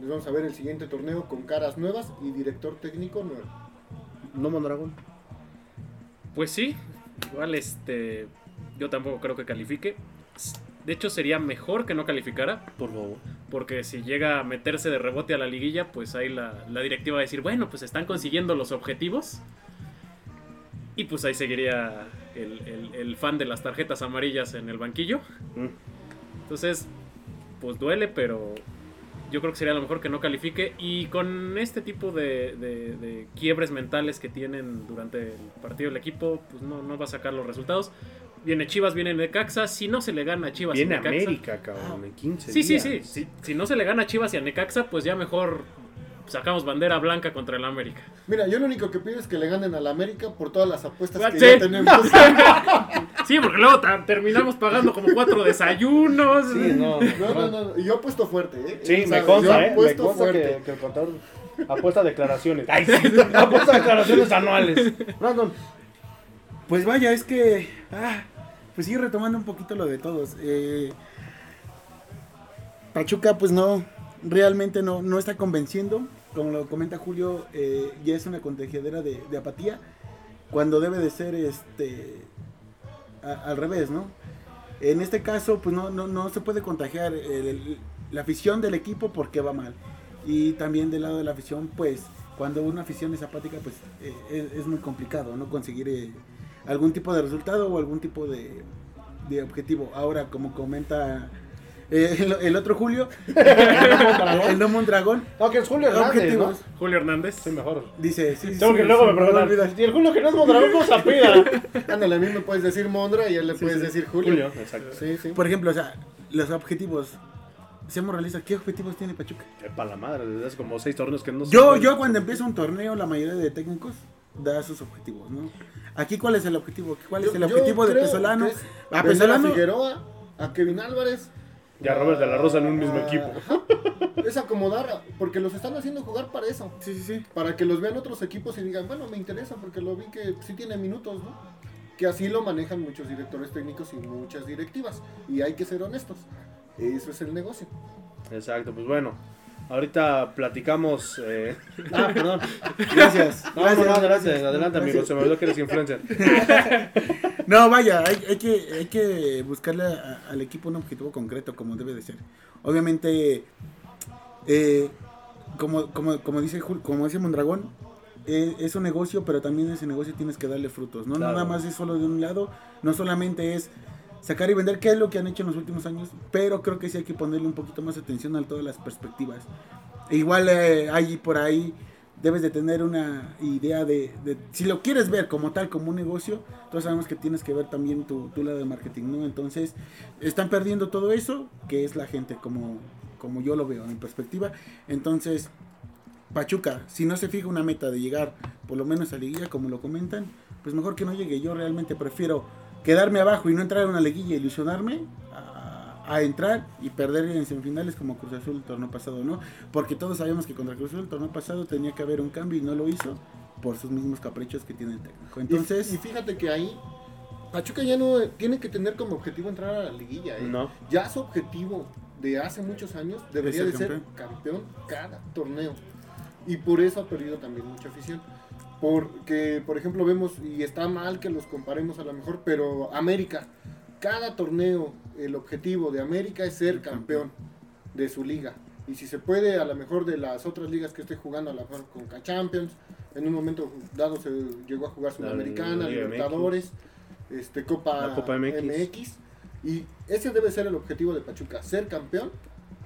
Les vamos a ver el siguiente torneo con caras nuevas y director técnico nuevo. No Mondragón. Pues sí, igual este. Yo tampoco creo que califique. De hecho, sería mejor que no calificara. Por favor. Porque si llega a meterse de rebote a la liguilla, pues ahí la, la directiva va a decir, bueno, pues están consiguiendo los objetivos. Y pues ahí seguiría el, el- el fan de las tarjetas amarillas en el banquillo. Mm. Entonces, pues duele, pero yo creo que sería lo mejor que no califique. Y con este tipo de, de- de quiebres mentales que tienen durante el partido el equipo, pues no, no va a sacar los resultados. Viene Chivas, viene Necaxa. Si no se le gana a Chivas y Viene Necaxa. América, cabrón, en 15 Sí, sí, sí. Si, si no se le gana a Chivas y a Necaxa, pues ya mejor sacamos bandera blanca contra el América. Mira, yo lo único que pido es que le ganen a la América por todas las apuestas que Sí. ya tenemos. <laughs> Sí, porque luego terminamos pagando como cuatro desayunos. Sí, no. No, no, no. Y yo apuesto fuerte, ¿eh? Sí, O me consta, yo ¿eh? Me consta fuerte. que, que el contador apuesta declaraciones. Ay, <laughs> sí, apuesta declaraciones anuales. Brandon, Pues vaya, es que. ah, pues sigue retomando un poquito lo de todos. Eh, Pachuca, pues no. Realmente no, no está convenciendo. Como lo comenta Julio, eh, ya es una contagiadera de, apatía. Cuando debe de ser este. al revés, ¿no? En este caso, pues no, no, no se puede contagiar la afición del equipo porque va mal. Y también del lado de la afición, pues cuando una afición es apática, pues eh, es, es muy complicado, ¿no? Conseguir eh, algún tipo de resultado o algún tipo de, de objetivo. Ahora, como comenta eh, <laughs> el, el otro Julio, <laughs> el no Mondragón, no, que es Julio Hernández, Julio Hernández. Sí, mejor. dice, sí, Tengo sí, que luego sí, me preguntan. ¿y el Julio que no es Mondragón cómo se apida? <laughs> Ándale, a mí me puedes decir Mondra y a él le puedes decir Julio. Julio, exacto. Sí, sí. Por ejemplo, o sea, los objetivos, seamos realistas, ¿qué objetivos tiene Pachuca? Para la madre, desde hace como seis torneos que no Yo, yo cuando empieza un torneo, la mayoría de técnicos da sus objetivos, ¿no? Aquí, ¿cuál es el objetivo? ¿Cuál es Yo- el yo objetivo de Pesolano? que es A Pesolano, Figueroa, a Kevin Álvarez. Y a Robert de la Rosa en un mismo a- equipo. <laughs> Es acomodar, porque los están haciendo jugar para eso. sí, sí, sí. Para que los vean otros equipos y digan, bueno, me interesa porque lo vi que sí tiene minutos, ¿no? Que así lo manejan muchos directores técnicos y muchas directivas. Y hay que ser honestos. Eso es el negocio. Exacto, pues bueno. Ahorita platicamos. Eh... <laughs> Ah, perdón. Gracias. No, gracias. no, no, adelante, adelante, amigo. Gracias. Se me olvidó que eres influencer. <laughs> No, vaya, hay, hay que, hay que buscarle a- al equipo un objetivo concreto como debe de ser. Obviamente, eh, como, como, como dice como dice Mondragón, eh, es un negocio, pero también ese negocio tienes que darle frutos. No Claro. nada más es solo de un lado, no solamente es sacar y vender, que es lo que han hecho en los últimos años, pero creo que sí hay que ponerle un poquito más atención a todas las perspectivas. E igual eh, hay por ahí, debes de tener una idea de, de- si lo quieres ver como tal, como un negocio, todos sabemos que tienes que ver también tu, tu lado de marketing, ¿no? Entonces, están perdiendo todo eso, que es la gente, como, como yo lo veo en perspectiva. Entonces, Pachuca, si no se fija una meta de llegar por lo menos a liguilla, como lo comentan, pues mejor que no llegue. Yo realmente prefiero quedarme abajo y no entrar a una liguilla ilusionarme a, a entrar y perder en semifinales como Cruz Azul el torneo pasado, ¿no? Porque todos sabemos que contra Cruz Azul el torneo pasado tenía que haber un cambio y no lo hizo por sus mismos caprichos que tiene el técnico. Y- Entonces, y, fíjate que ahí Pachuca ya no tiene que tener como objetivo entrar a la liguilla. ¿eh? No. Ya su objetivo de hace muchos años debería ser de ser campeón cada torneo. Y por eso ha perdido también mucha afición. Porque, por ejemplo, vemos, y está mal que los comparemos a lo mejor, pero América, cada torneo, el objetivo de América es ser campeón de su liga. Y si se puede, a lo mejor de las otras ligas que esté jugando, a lo mejor con Champions, en un momento dado se llegó a jugar Sudamericana, Libertadores, este, Copa, Copa MX. MX. Y ese debe ser el objetivo de Pachuca, ser campeón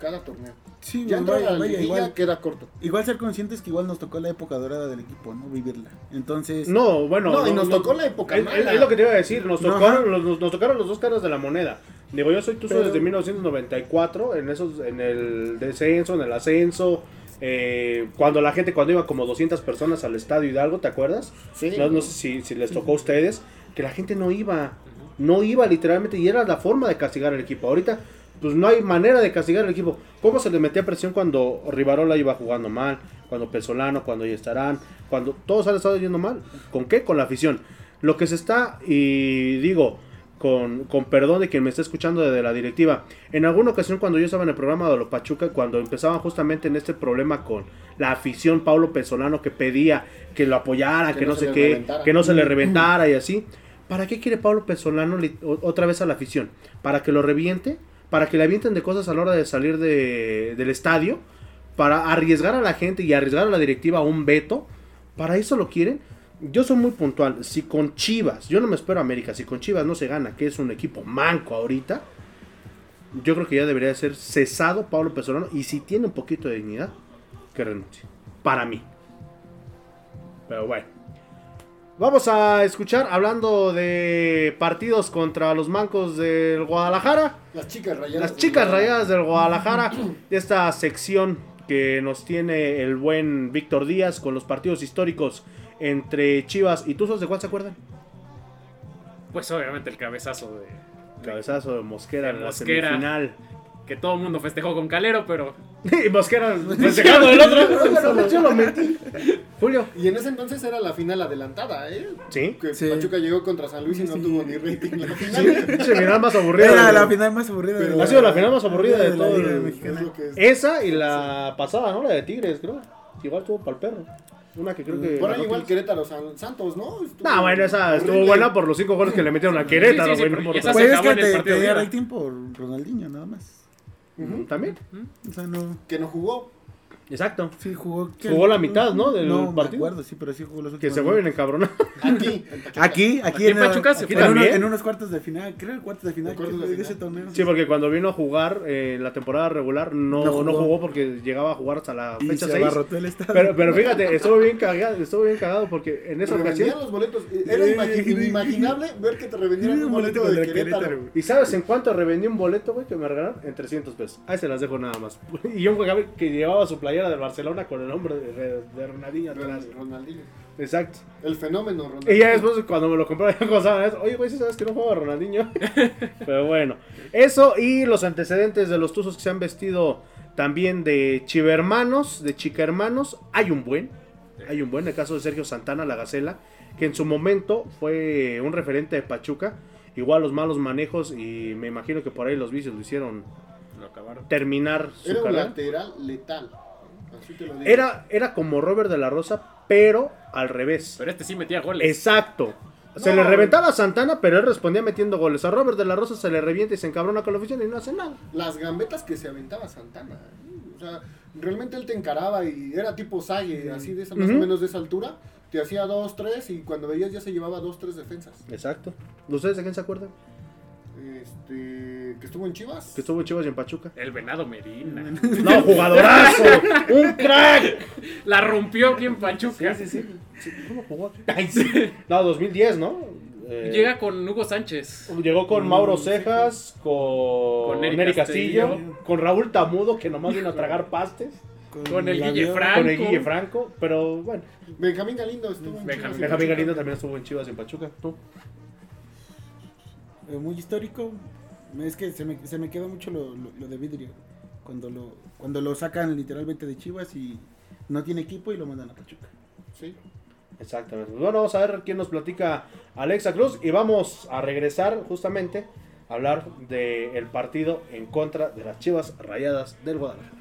cada torneo. sí, Ya vaya, la vaya, liguilla igual, queda corto. igual ser conscientes que igual nos tocó la época dorada del equipo, ¿no? Vivirla. Entonces, No, bueno. No, y nos tocó la época Es, mala. es lo que te iba a decir. Nos No, tocaron, los, nos, nos tocaron los dos caras de la moneda. Digo, yo soy tuzo Pero- desde 1994, en esos, en el descenso, en el ascenso. eh, cuando la gente, cuando iba como 200 personas al estadio Hidalgo, ¿te acuerdas? Sí. No, no sé si, si les tocó a ustedes, que la gente no iba. No iba literalmente y era la forma de castigar al equipo. Ahorita, pues no hay manera de castigar al equipo. ¿Cómo se le metía presión cuando Rivarola iba jugando mal? Cuando Pesolano, cuando ya estarán, cuando todos han estado yendo mal. ¿Con qué? Con la afición. Lo que se está, y digo, con, con perdón de quien me está escuchando desde la directiva, en alguna ocasión cuando yo estaba en el programa de los Pachuca, cuando empezaban justamente en este problema con la afición, Paulo Pesolano que pedía que lo apoyara, que, Que no, sé le qué, reventara. que no se le reventara y así. ¿Para qué quiere Pablo Pesolano otra vez a la afición? ¿Para que lo reviente? ¿Para que le avienten de cosas a la hora de salir de- del estadio? ¿Para arriesgar a la gente y arriesgar a la directiva a un veto? ¿Para eso lo quieren? yo soy muy puntual. Si con Chivas, yo no me espero a América, si con Chivas no se gana, que es un equipo manco ahorita, yo creo que ya debería ser cesado Pablo Pesolano. Y si tiene un poquito de dignidad, que renuncie. Para mí. Pero bueno. Vamos a escuchar hablando de partidos contra los mancos del Guadalajara. Las chicas rayadas. Las chicas rayadas del Guadalajara, de esta sección que nos tiene el buen Víctor Díaz con los partidos históricos entre Chivas y Tuzos, ¿de cuál se acuerdan? Pues obviamente el cabezazo de. Cabezazo de Mosquera en la semifinal. Que todo el mundo festejó con Calero, pero. <laughs> y Mosquera <laughs> festejando del otro. <laughs> Yo lo metí. Julio. Y en ese entonces era la final adelantada, ¿eh? Sí. Que Sí. Pachuca llegó contra San Luis y no tuvo ni rating la final. Final más aburrida. Era de- la final más aburrida. Pero- de Ha sido la final más aburrida de todo el-. Es es. Esa y la pasada, ¿no? La de Tigres, creo. Igual estuvo para el perro. Una que creo que. Por ahí igual. Querétaro San- Santos, ¿no? Estuvo No, bueno, esa estuvo horrible. buena por los cinco goles que le metieron a Querétaro, Sí, sí, güey. sí, no por- Pues es que en el te, partido te dio rating por Ronaldinho, nada más. Ujú, También. O sea, no. Que no jugó. Exacto. Sí, jugó. Jugó la mitad, ¿no? del no, partido. me acuerdo, sí, pero sí jugó los Que se vuelven encabronados. Aquí. en. Aquí, aquí, Aquí en la- Pachuca se aquí fue. en, en unos cuartos de final, creo el cuartos de final, Cuartos de de ese torneo. Sí, porque cuando vino a jugar eh, en la temporada regular no, No no, jugó. porque llegaba a jugar hasta la y fecha se 6. abarrotó el estadio. Pero, pero fíjate, estuvo bien cagado, estuvo bien cagado porque en esa Revendían ocasión. los boletos. Era imagi- inimaginable ver que te revendieran un boleto de Querétaro. ¿Y sabes en cuánto revendí un boleto, güey, que me regalaron? En 300 pesos. Ahí se las dejo nada más. <laughs> Y yo jugaba que llevaba su playera del Barcelona con el nombre de, de Ronaldinho atrás. Ronaldinho. Exacto. El fenómeno Ronaldinho. Y ya después cuando me lo compré eso. Oye, güey, ¿sí sabes que no juega Ronaldinho? <laughs> Pero bueno. Eso y los antecedentes de los Tuzos que se han vestido también de chivermanos, de chica hermanos. Hay un buen. Hay un buen. El caso de Sergio Santana, la Gacela, que en su momento fue un referente de Pachuca. Igual los malos manejos y me imagino que por ahí los vicios lo hicieron Lo acabaron. terminar su Era un carrera. lateral letal. Así te lo digo. Era, era como Robert de la Rosa, pero al revés. Pero este sí metía goles. Exacto. Se No. le reventaba a Santana, pero él respondía metiendo goles. A Robert de la Rosa se le revienta y se encabrona con la oficina y no hace nada. Las gambetas que se aventaba Santana. ¿eh? O sea, realmente él te encaraba y era tipo Sague, así de esa, más o menos de esa altura. Te hacía dos, tres y cuando veías ya se llevaba dos, tres defensas. Exacto. ¿Ustedes de quién se acuerdan? Este, que estuvo en Chivas. Que estuvo en Chivas y en Pachuca. El venado Medina. <laughs> No, jugadorazo. Un crack. La rompió aquí en Pachuca. ¿Cómo jugó aquí? Ay, sí. No, 2010, ¿no? Eh, Llega con Hugo Sánchez. Llegó con Mauro Cejas, con, Con Eric Eric Castillo, Castillo. con Raúl Tamudo, que nomás vino a tragar pastes, Con el la Guille Franco. con el Guille Franco, pero bueno, Benjamín Galindo estuvo en Benjamín Chivas. Benjamín Galindo también estuvo en Chivas y en Pachuca. ¿Tú? eh, muy histórico. Es que se me, se me quedó mucho lo, lo- de vidrio. Cuando lo, cuando lo sacan literalmente de Chivas y no tiene equipo y lo mandan a Pachuca. Sí. Exactamente. Bueno, vamos a ver quién nos platica Alexa Cruz y vamos a regresar justamente a hablar del partido en contra de las Chivas Rayadas del Guadalajara.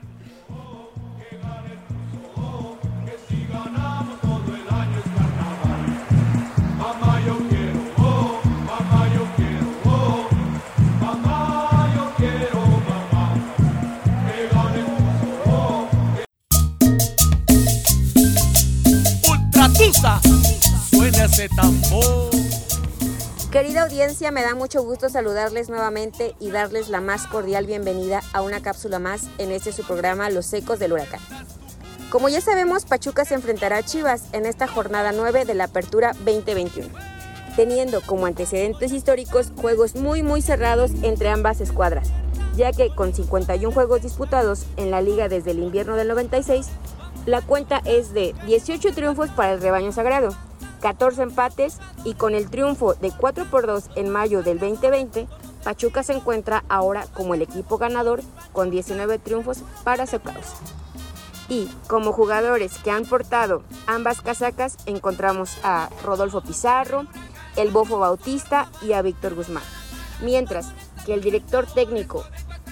Querida audiencia, me da mucho gusto saludarles nuevamente y darles la más cordial bienvenida a una cápsula más en este su programa Los Ecos del Huracán. Como ya sabemos, Pachuca se enfrentará a Chivas en esta jornada 9 de la Apertura 2021, teniendo como antecedentes históricos juegos muy muy cerrados entre ambas escuadras, ya que con 51 juegos disputados en la liga desde el invierno del 96, la cuenta es de 18 triunfos para el rebaño sagrado, 14 empates y con el triunfo de 4 por 2 en mayo del 2020, Pachuca se encuentra ahora como el equipo ganador con 19 triunfos para su. Y como jugadores que han portado ambas casacas encontramos a Rodolfo Pizarro, el Bofo Bautista y a Víctor Guzmán. Mientras que el director técnico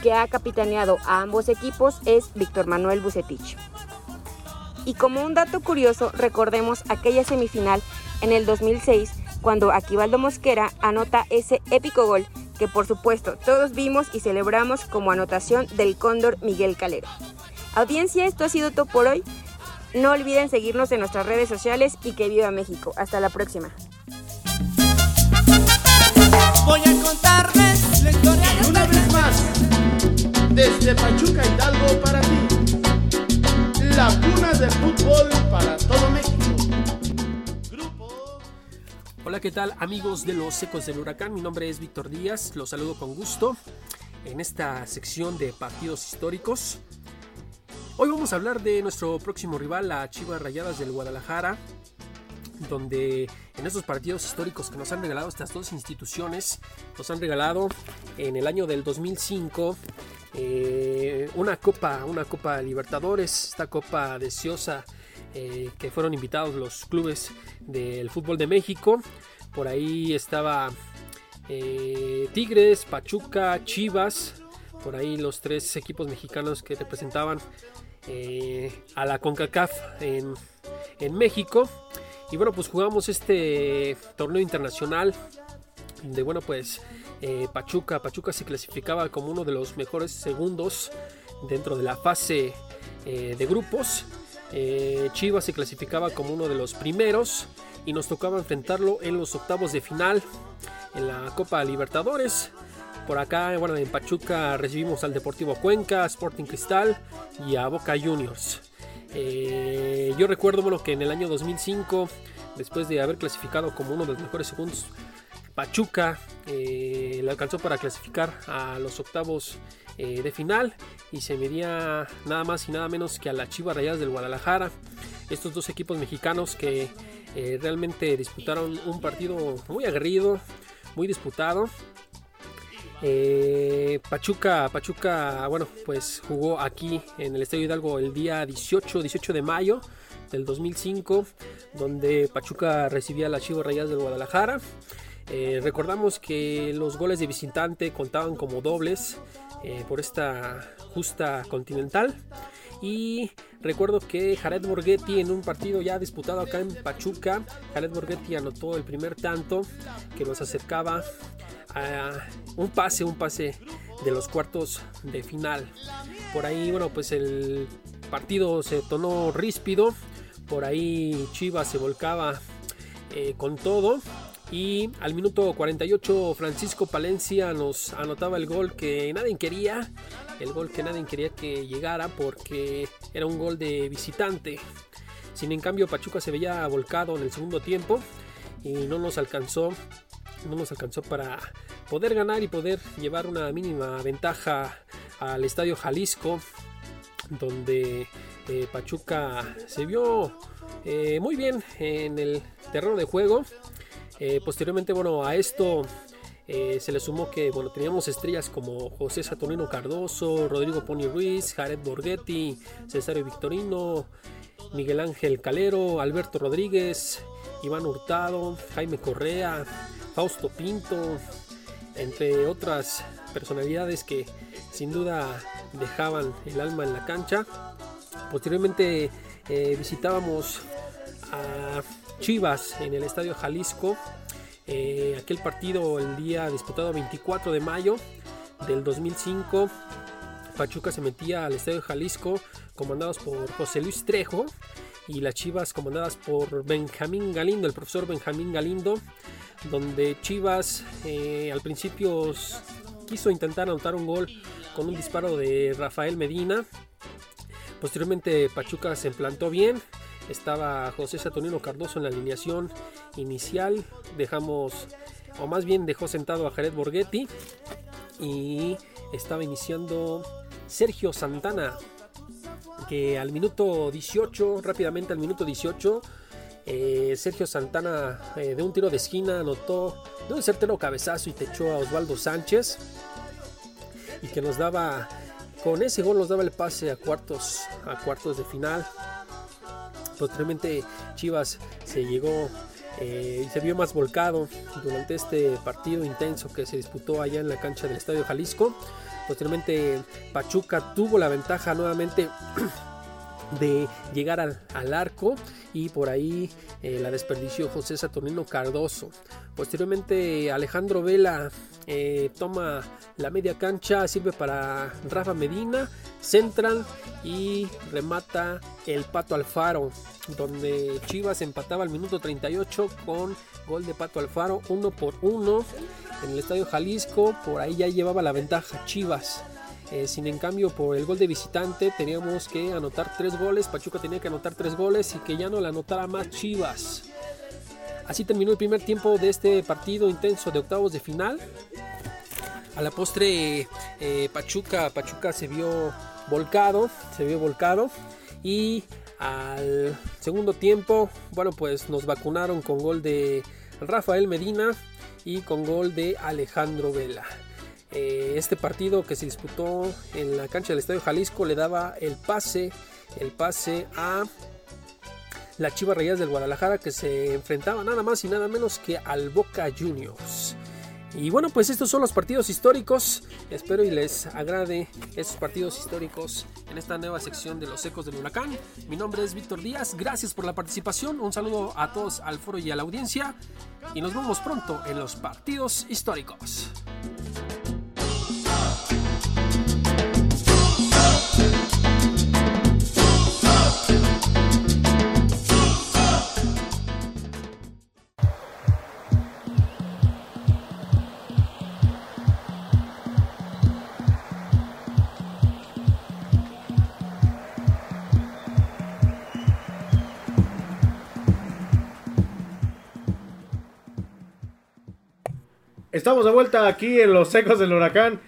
que ha capitaneado a ambos equipos es Víctor Manuel Bucetich. Y como un dato curioso, recordemos aquella semifinal en el 2006 cuando Aquivaldo Mosquera anota ese épico gol que por supuesto todos vimos y celebramos como anotación del cóndor Miguel Calero. Audiencia, esto ha sido todo por hoy. No olviden seguirnos en nuestras redes sociales y que viva México. Hasta la próxima. Voy a contarles la historia de Una vez más, desde Pachuca Hidalgo para ti, la cuna del fútbol para todo México. Grupo. Hola, ¿qué tal amigos de los Ecos del Huracán? Mi nombre es Víctor Díaz, los saludo con gusto en esta sección de partidos históricos. Hoy vamos a hablar de nuestro próximo rival, la Chivas Rayadas del Guadalajara, donde en estos partidos históricos que nos han regalado estas dos instituciones, nos han regalado en el año del 2005 eh, una copa, una copa Libertadores, esta copa deseosa eh, que fueron invitados los clubes del fútbol de México. Por ahí estaba eh, Tigres, Pachuca, Chivas, por ahí los tres equipos mexicanos que representaban a la CONCACAF en, en México. Y bueno, pues jugamos este torneo internacional de bueno pues eh, Pachuca. Pachuca se clasificaba como uno de los mejores segundos dentro de la fase eh, de grupos. Eh, Chivas se clasificaba como uno de los primeros y nos tocaba enfrentarlo en los octavos de final en la Copa Libertadores. Por acá bueno en Pachuca recibimos al Deportivo Cuenca Sporting Cristal y a Boca Juniors Eh, yo recuerdo bueno que en el año 2005 después de haber clasificado como uno de los mejores segundos Pachuca eh, le alcanzó para clasificar a los octavos eh, de final y se medía nada más y nada menos que a la Chivas Rayadas del Guadalajara. Estos dos equipos mexicanos que eh, realmente disputaron un partido muy aguerrido, muy disputado. Eh, Pachuca, Pachuca, bueno, pues jugó aquí en el Estadio Hidalgo el día 18, 18 de mayo del 2005, donde Pachuca recibía a las Chivas Rayadas del Guadalajara. Eh, recordamos que los goles de visitante contaban como dobles eh, por esta justa continental. Y recuerdo que Jared Borghetti en un partido ya disputado acá en Pachuca, Jared Borghetti anotó el primer tanto que nos acercaba a un pase, un pase de los cuartos de final. Por ahí, bueno, pues el partido se tornó ríspido. Por ahí Chivas se volcaba eh, con todo. Y al minuto 48 Francisco Palencia nos anotaba el gol que nadie quería. El gol que nadie quería que llegara porque era un gol de visitante. Sin en Pachuca se veía volcado en el segundo tiempo y no nos alcanzó. No nos alcanzó para poder ganar y poder llevar una mínima ventaja al Estadio Jalisco. Donde eh, Pachuca se vio eh, muy bien en el terreno de juego. Eh, posteriormente, bueno, a esto eh, se le sumó que bueno, teníamos estrellas como José Saturnino Cardoso, Rodrigo Pony Ruiz, Jared Borghetti, Cesario Victorino, Miguel Ángel Calero, Alberto Rodríguez, Iván Hurtado, Jaime Correa, Fausto Pinto, entre otras personalidades que sin duda dejaban el alma en la cancha. Posteriormente eh, visitábamos a Chivas en el Estadio Jalisco. Eh, aquel partido el día disputado 24 de mayo del 2005. Pachuca se metía al Estadio Jalisco comandados por José Luis Trejo y las Chivas comandadas por Benjamín Galindo, el profesor Benjamín Galindo, donde Chivas eh, al principio quiso intentar anotar un gol con un disparo de Rafael Medina. Posteriormente Pachuca se implantó bien, estaba José Saturnino Cardoso en la alineación inicial. Dejamos, o más bien dejó sentado a Jared Borghetti. Y estaba iniciando Sergio Santana. Que al minuto 18, rápidamente al minuto 18, eh, Sergio Santana eh, de un tiro de esquina anotó de un certero cabezazo y te echó a Osvaldo Sánchez. Y que nos daba, con ese gol nos daba el pase a cuartos, a cuartos de final. Posteriormente Chivas se llegó eh, y se vio más volcado durante este partido intenso que se disputó allá en la cancha del Estadio Jalisco. Posteriormente Pachuca tuvo la ventaja nuevamente <clears throat> de llegar al, arco y por ahí eh, la desperdició José Saturnino Cardoso. Posteriormente Alejandro Vela eh, toma la media cancha, sirve para Rafa Medina, central y remata el Pato Alfaro, donde Chivas empataba al minuto 38 con gol de Pato Alfaro, uno por uno en el Estadio Jalisco, por ahí ya llevaba la ventaja Chivas. Eh, sin en cambio, por el gol de visitante teníamos que anotar tres goles. Pachuca tenía que anotar tres goles y que ya no le anotara más Chivas. Así terminó el primer tiempo de este partido intenso de octavos de final. A la postre, eh, Pachuca, Pachuca se vio volcado, se vio volcado. Y al segundo tiempo, bueno, pues nos vacunaron con gol de Rafael Medina y con gol de Alejandro Vela. Eh, este partido que se disputó en la cancha del Estadio Jalisco le daba el pase, el pase a la Chivas Rayas del Guadalajara que se enfrentaba nada más y nada menos que al Boca Juniors. Y bueno, pues estos son los partidos históricos. Espero y les agrade estos partidos históricos en esta nueva sección de los ecos del huracán. Mi nombre es Víctor Díaz. Gracias por la participación. Un saludo a todos al foro y a la audiencia. Y nos vemos pronto en los partidos históricos. Estamos de vuelta aquí en los ecos del huracán.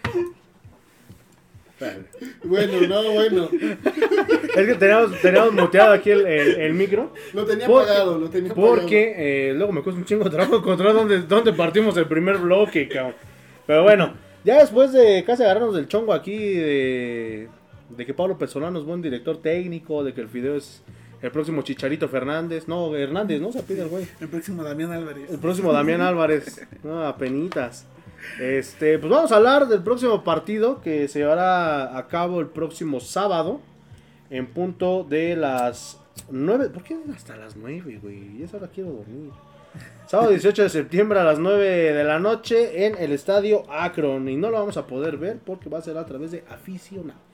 Bueno, no, bueno. Es que teníamos, teníamos muteado aquí el, el- el micro. Lo tenía Porque- apagado, lo tenía apagado. Porque eh, luego me cuesta un chingo de trabajo encontrar dónde, dónde partimos el primer bloque, cabrón. Pero bueno, ya después de casi agarrarnos del chongo aquí de, de que Pablo Pesolano es buen director técnico, de que el Fideo es el próximo Chicharito Fernández. No, Hernández, ¿no? Se pide el güey. El próximo Damián Álvarez. El próximo Damián Álvarez. No, apenitas. Este, pues vamos a hablar del próximo partido que se llevará a cabo el próximo sábado en punto de las 9. ¿Por qué hasta las 9, güey? Ya es hora quiero dormir. Sábado 18 de septiembre a las 9 de la noche en el estadio Akron. Y no lo vamos a poder ver porque va a ser a través de aficionados.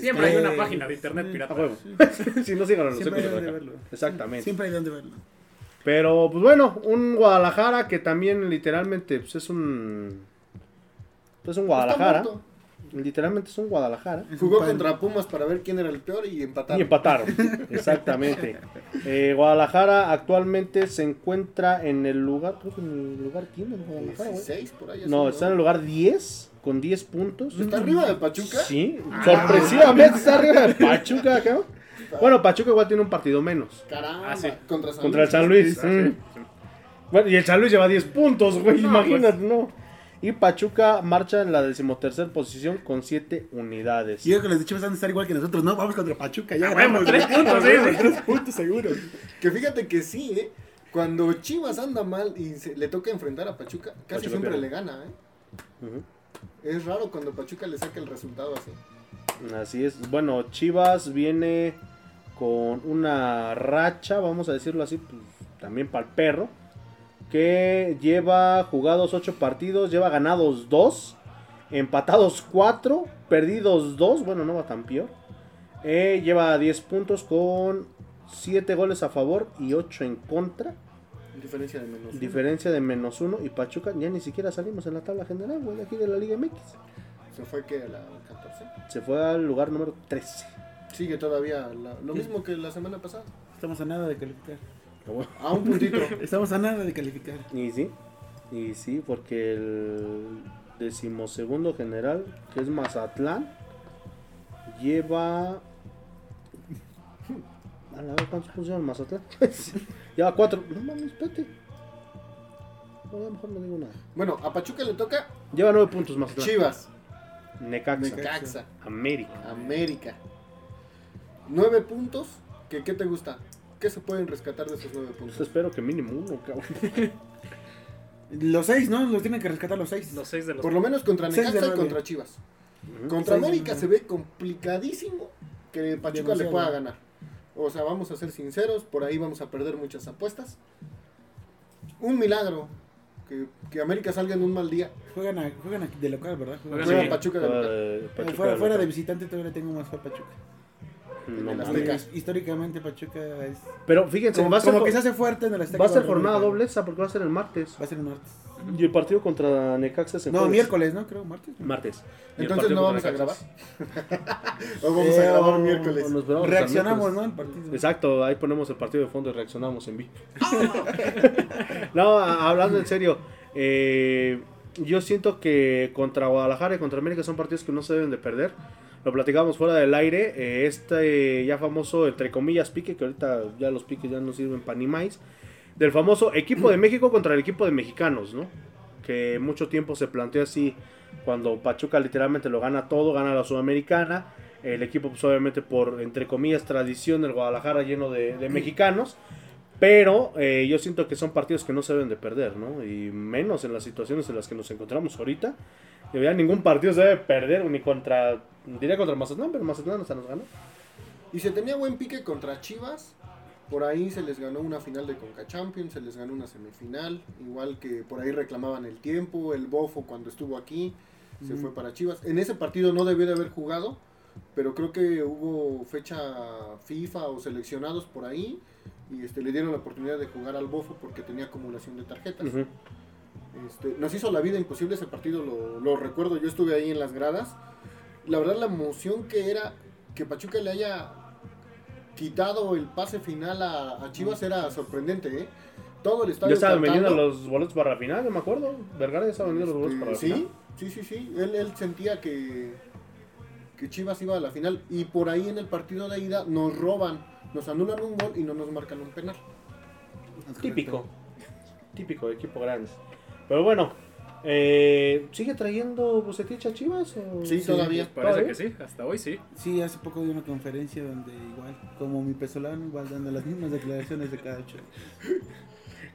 Siempre hay una Eh, página de internet A pirata. huevo. <laughs> <laughs> si no los Siempre hay de donde acá. verlo. Exactamente. Siempre hay donde verlo. Pero, pues bueno, un Guadalajara que también literalmente pues, es un. pues, Es un Guadalajara. Muerto. Literalmente es un Guadalajara. Jugó contra Pumas para ver quién era el peor y empataron. Y empataron. <laughs> Exactamente. Eh, Guadalajara actualmente se encuentra en el lugar. Creo que en el lugar 15 de Guadalajara, güey. 16 por ahí. No, está en el lugar 10 con 10 puntos. ¿Está arriba de Pachuca? Sí, sorpresivamente está arriba de <laughs> Pachuca, cabrón. Bueno, Pachuca igual tiene un partido menos. Caramba. Ah, sí. Contra San Contra el Luis. San Luis. Ah, sí, mm. sí. Bueno, y el San Luis lleva 10 puntos, güey. No, imagínate, no. Y Pachuca marcha en la decimotercer posición con 7 unidades. Y yo que les Chivas van a estar igual que nosotros. No, vamos contra Pachuca. Ya Ah, ganamos. bueno, tres ya. puntos, <laughs> sí, sí. Tres puntos seguro. Que fíjate que sí, ¿eh? Cuando Chivas anda mal y se- le toca enfrentar a Pachuca, casi Pachuca siempre pierde. le gana, ¿eh? Ujú. Es raro cuando Pachuca le saca el resultado así. Así es. Bueno, Chivas viene con una racha, vamos a decirlo así, pues, también para el perro. Que lleva jugados 8 partidos, lleva ganados 2, empatados 4, perdidos 2, bueno, no va tan peor. Eh, lleva 10 puntos con 7 goles a favor y 8 en contra. Diferencia de menos. uno. Diferencia de menos 1 y Pachuca ya ni siquiera salimos en la tabla general, güey, de aquí de la Liga MX. Se fue que a la 14. Se fue al lugar número 13. Sigue todavía la- lo mismo que la semana pasada. Estamos a nada de calificar. A un puntito. <laughs> Estamos a nada de calificar. Y sí, y sí, porque el decimosegundo general, que es Mazatlán, lleva... <laughs> A la vez, ¿cuántos pusieron Mazatlán? <laughs> lleva cuatro. No mames, espérate. No, a lo mejor no digo nada. Bueno, a Pachuca le toca Lleva nueve puntos Mazatlán. Chivas, Necaxa. Caxa, América. América. Nueve puntos. ¿Qué, ¿Qué te gusta? ¿Qué se pueden rescatar de esos nueve Pues puntos? espero que mínimo uno, cabrón. <laughs> Los seis, ¿no? Los tienen que rescatar los seis. Los seis de los. Por lo menos contra Necaxa y contra Chivas. Contra Seis América se ve complicadísimo que Pachuca le pueda ganar. O sea, vamos a ser sinceros, por ahí vamos a perder muchas apuestas. Un milagro que, que América salga en un mal día. Juegan, a- juegan aquí de local, ¿verdad? Juegan-. Pachuca de local. Eh, Pachuca fuera, de fuera de local. visitante todavía tengo más fe a Pachuca. No Históricamente Pachuca es... Pero fíjense, Como, va a ser, como jo- que se hace fuerte en el Azteca. va a ser jornada doble esa porque va a ser el martes. Va a ser un martes. Y el partido contra Necaxa es el No, jueves. miércoles, ¿no? Creo, martes. Martes. Y Entonces no vamos a grabar. <laughs> O vamos a Eh, grabar miércoles. nos Reaccionamos. ¿no? El partido. Exacto, ahí ponemos el partido de fondo y reaccionamos en vivo. <laughs> no, a- hablando en serio, eh, yo siento que contra Guadalajara y contra América son partidos que no se deben de perder. Lo platicamos fuera del aire, eh, este ya famoso, entre comillas, pique, que ahorita ya los piques ya no sirven para ni más, del famoso equipo de México contra el equipo de mexicanos, ¿no? Que mucho tiempo se planteó así, cuando Pachuca literalmente lo gana todo, gana la Sudamericana, el equipo pues obviamente por, entre comillas, tradición del Guadalajara lleno de, de mexicanos, pero eh, yo siento que son partidos que no se deben de perder, ¿no? Y menos en las situaciones en las que nos encontramos ahorita. Ya ningún partido se debe perder, ni contra, diría contra Mazatlán, pero Mazatlán hasta nos ganó. Y se tenía buen pique contra Chivas. Por ahí se les ganó una final de Conca Champions, se les ganó una semifinal. Igual que por ahí reclamaban el tiempo. El Bofo cuando estuvo aquí se fue para Chivas. En ese partido no debió de haber jugado, pero creo que hubo fecha FIFA o seleccionados por ahí. Y este, le dieron la oportunidad de jugar al Bofo porque tenía acumulación de tarjetas. Este, nos hizo la vida imposible ese partido, lo, lo recuerdo, yo estuve ahí en las gradas. La verdad la emoción que era que Pachuca le haya quitado el pase final a, a Chivas era sorprendente, ¿eh? Todo el estadio Ya estaban vendiendo los boletos para la final, yo me acuerdo. Vergara ya estaba vendiendo los boletos para la Este, final. sí, sí, sí, sí, él, él sentía que, que Chivas iba a la final y por ahí en el partido de ida nos roban, nos anulan un gol y no nos marcan un penal. Típico. Típico de equipo grande. Pero bueno, eh, ¿sigue trayendo Bucetich a Chivas? O... Sí, todavía. Parece ¿Todavía? que sí, hasta hoy sí. Sí, hace poco di una conferencia donde igual, como mi pesolano, igual dando las mismas declaraciones de cada ocho.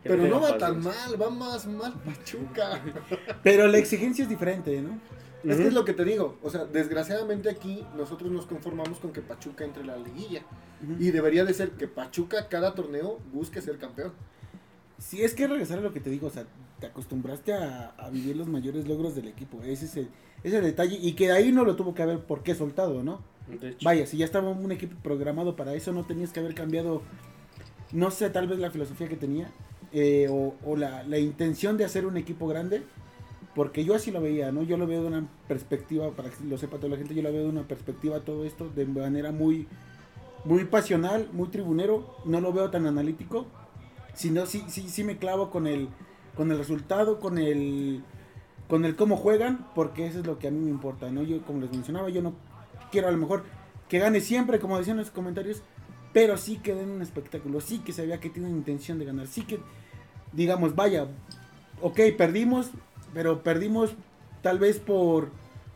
Que Pero no va tan mal, va más mal Pachuca. <laughs> Pero la exigencia es diferente, ¿no? Es que es lo que te digo, o sea, desgraciadamente aquí nosotros nos conformamos con que Pachuca entre a la liguilla. Y debería de ser que Pachuca cada torneo busque ser campeón. Sí, es que regresar a lo que te digo, o sea, te acostumbraste a, a vivir los mayores logros del equipo. Ese es el, ese detalle. Y que de ahí no lo tuvo que haber por qué soltado, ¿no? De hecho. Vaya, si ya estaba un equipo programado para eso, no tenías que haber cambiado, no sé, tal vez la filosofía que tenía, eh, o, o la, la intención de hacer un equipo grande, porque yo así lo veía, ¿no? Yo lo veo de una perspectiva, para que lo sepa toda la gente, yo lo veo de una perspectiva todo esto de manera muy, muy pasional, muy tribunero, no lo veo tan analítico, sino sí, sí, sí me clavo con el, con el resultado, con el, con el cómo juegan, porque eso es lo que a mí me importa, ¿no? Yo, como les mencionaba, yo no quiero a lo mejor que gane siempre, como decían en los comentarios, pero sí que den un espectáculo, sí que se vea que tienen intención de ganar, sí que, digamos, vaya, ok, perdimos, pero perdimos tal vez por,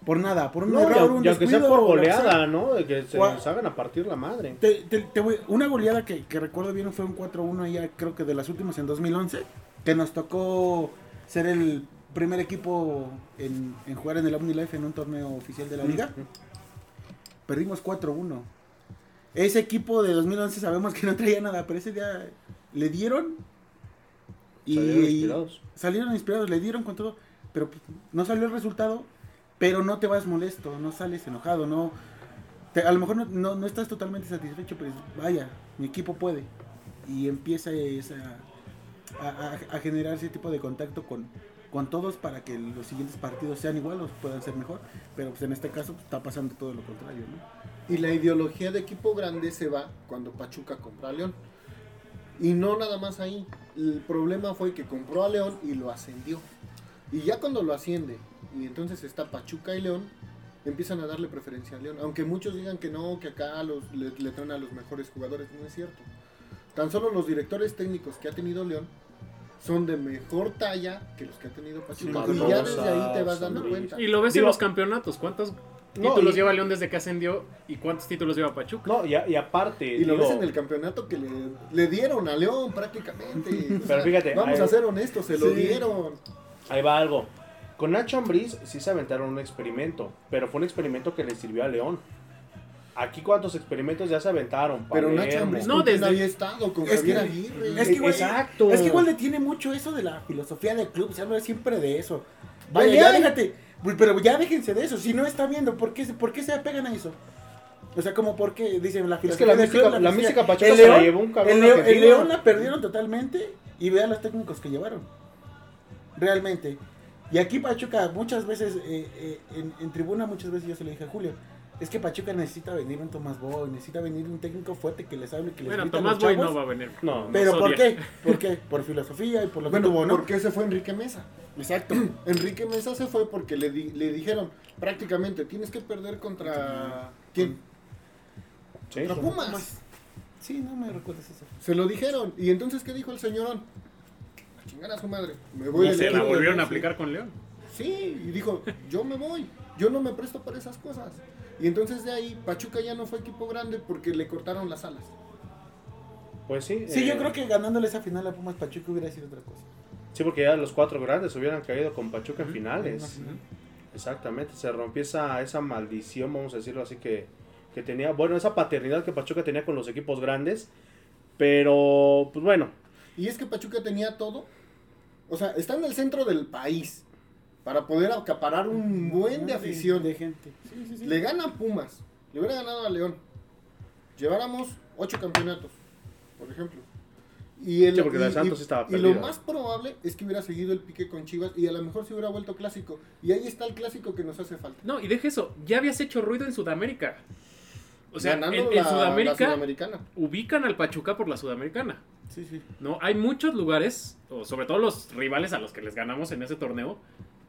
por nada, por un No, error, un y aunque sea por goleada, ¿no? De que se Gua- nos hagan a partir la madre. Te- te- te voy- una goleada que, que recuerdo bien fue un 4-1 allá, creo que de las últimas en 2011, que nos tocó ser el primer equipo en, en jugar en el OmniLife en un torneo oficial de la liga. Perdimos 4-1. Ese equipo de 2011 sabemos que no traía nada, pero ese día le dieron y Salieron inspirados. salieron inspirados, le dieron con todo, pero pues, no salió el resultado, pero no te vas molesto, no sales enojado, no a lo mejor no, no- no estás totalmente satisfecho, pero dices, vaya, mi equipo puede. Y empieza a generar ese tipo de contacto con, con todos para que los siguientes partidos sean igual o puedan ser mejor. Pero pues en este caso pues, está pasando todo lo contrario, ¿no? Y la ideología de equipo grande se va cuando Pachuca compra a León. Y no nada más ahí. El problema fue que compró a León y lo ascendió. Y ya cuando lo asciende, y entonces está Pachuca y León, empiezan a darle preferencia a León. Aunque muchos digan que no, que acá los, le, le traen a los mejores jugadores, no es cierto. Tan solo los directores técnicos que ha tenido León son de mejor talla que los que ha tenido Pachuca. Sí, y ya desde ahí te vas dando cuenta. Y lo ves Digo- en los campeonatos. ¿Cuántos No, títulos y- lleva León desde que ascendió? ¿Y cuántos títulos lleva Pachuca? No, y, a- y aparte. Y lo digo, ves en el campeonato que le, le dieron a León prácticamente. O <laughs> Pero sea, fíjate, vamos ahí- a ser honestos, se lo dieron. Ahí va algo. Con Nacho Ambriz sí se aventaron un experimento, pero fue un experimento que le sirvió a León. Aquí cuántos experimentos ya se aventaron. Pero Nacho. Ambriz No, ¿con quién desde- había estado con Es Javier que- Aguirre. Es que, igual, Exacto. es que igual le tiene mucho eso de la filosofía del club. Se habla siempre de eso. Vaya, ya déjate. Pero ya déjense de eso. Si no está viendo, ¿por qué, se- ¿por qué se apegan a eso? O sea, como porque dicen la Es filosofía que la del club, la filosofía- mística Pachuca El se la León- llevó un cabrón el León, el. León la perdieron totalmente y vean los técnicos que llevaron. Realmente. Y aquí Pachuca muchas veces, eh, eh, en, en tribuna muchas veces yo se lo dije a Julio, es que Pachuca necesita venir un Tomás Boy, necesita venir un técnico fuerte que les hable, que les Bueno, Tomás los Boy chavos. no va a venir. No, Pero no ¿por odia. qué? ¿Por qué? Por filosofía y por lo que Bueno, tuvo, ¿no? porque se fue Enrique Mesa. Exacto. <clears throat> Enrique Mesa se fue porque le, di- le dijeron prácticamente tienes que perder contra quién? Sí, Contra sí. Pumas. Sí, no me recuerdas eso. Se lo dijeron. Y entonces ¿qué dijo el señorón? Chingar a su madre. Me voy Y se la equipo". volvieron a aplicar con León. Sí, y dijo, yo me voy, yo no me presto para esas cosas. Y entonces de ahí, Pachuca ya no fue equipo grande porque le cortaron las alas. Pues sí. Sí, eh, yo creo que ganándole esa final a Pumas Pachuca hubiera sido otra cosa. Sí, porque ya los cuatro grandes hubieran caído con Pachuca en finales. Exactamente, se rompió esa, esa maldición, vamos a decirlo así, que, que tenía, bueno, esa paternidad que Pachuca tenía con los equipos grandes. Pero, pues bueno, Y es que Pachuca tenía todo. O sea, está en el centro del país para poder acaparar un buen de afición. De gente. Sí, sí, sí. Le gana a Pumas, le hubiera ganado a León. Lleváramos ocho campeonatos, por ejemplo. Y, el, Sí, porque la de y- Santos y- estaba y lo más probable es que hubiera seguido el pique con Chivas y a lo mejor se hubiera vuelto clásico. Y ahí está el clásico que nos hace falta. No, y deje eso, ya habías hecho ruido en Sudamérica. O sea, en, Ganando en la- Sudamérica ubican al Pachuca por la Sudamericana. Sí, sí. No, hay muchos lugares, o sobre todo los rivales a los que les ganamos en ese torneo,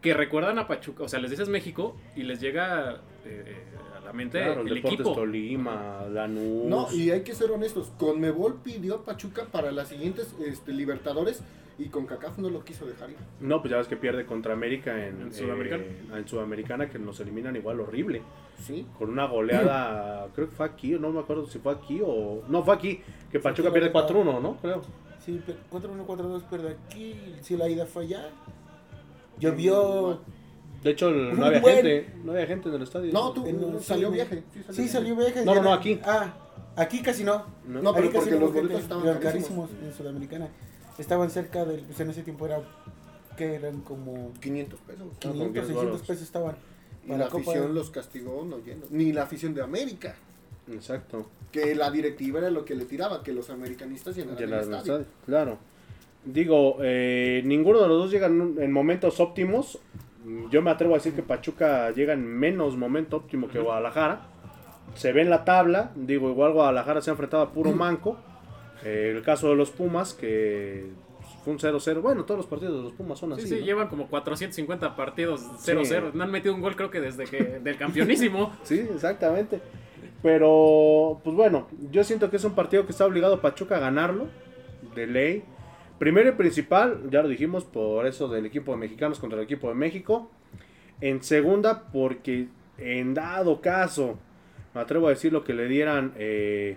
que recuerdan a Pachuca. O sea, les dices México y les llega eh, a la mente claro, el el Deportes equipo. Tolima, Lanús. No, y hay que ser honestos. Conmebol pidió a Pachuca para las siguientes este, Libertadores y con CACAF no lo quiso dejar ir. No, pues ya ves que pierde contra América en, En Sudamericana. eh, en Sudamericana, que nos eliminan igual horrible. Sí. Con una goleada, <clears throat> creo que fue aquí, no me acuerdo si fue aquí o... No, fue aquí, que Pachuca pierde la verdad. 4-1, ¿no? Creo. Sí, pe- 4-1, 4-2 pierde aquí. Si la ida fue allá. Llovió. De hecho, el- no había gente, no había gente en el estadio. No, tú, en salió cine. viaje. Sí, salió viaje. No, no, no, aquí. Ah, aquí casi no. No. No, pero porque los boletos estaban carísimos en Sudamericana. Estaban cerca del. Pues en ese tiempo era. Que eran como 500 pesos. con 500, 10 600 bolos. pesos estaban. Y la Copa- afición los castigó no yendo. Ni la afición de América. Exacto. Que la directiva era lo que le tiraba, que los americanistas llenaran el Llenar el estadio. estadio, Claro. Digo, eh, ninguno de los dos llegan en momentos óptimos. Yo me atrevo a decir que Pachuca llega en menos momento óptimo que Guadalajara. Se ve en la tabla. Digo, igual Guadalajara se ha enfrentado a puro <clears throat> manco. Eh, el caso de los Pumas, que fue un 0-0. Bueno, todos los partidos de los Pumas son así. Sí, sí, ¿no? llevan como 450 partidos 0-0. No han metido un gol creo que desde que <laughs> del campeonísimo. Sí, exactamente. Pero, pues bueno, yo siento que es un partido que está obligado Pachuca a ganarlo, de ley. Primero y principal, ya lo dijimos, por eso del equipo de mexicanos contra el equipo de México. En segunda, porque en dado caso, me atrevo a decir lo que le dieran eh,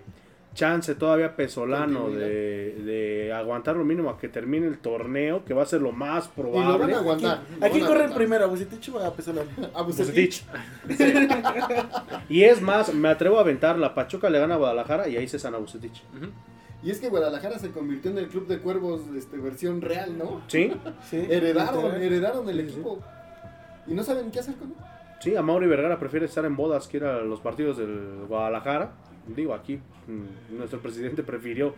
chance todavía Pesolano de, de aguantar lo mínimo a que termine el torneo, que va a ser lo más Y lo probable. van a aguantar. lo a corren aguantar. primero, Bucetich o a Pesolano. A Bucetich. Bucetich. <laughs> y es más, me atrevo a aventar, la Pachuca le gana a Guadalajara y ahí se sana Bucetich. Ujú. Y es que Guadalajara se convirtió en el club de cuervos este, versión real, ¿no? ¿Sí? <laughs> Sí, Heredaron, heredaron el Sí, sí. equipo. Y no saben qué hacer con él. Sí, a Mauri Vergara prefiere estar en bodas que ir a los partidos del Guadalajara. Digo, aquí mm, nuestro presidente prefirió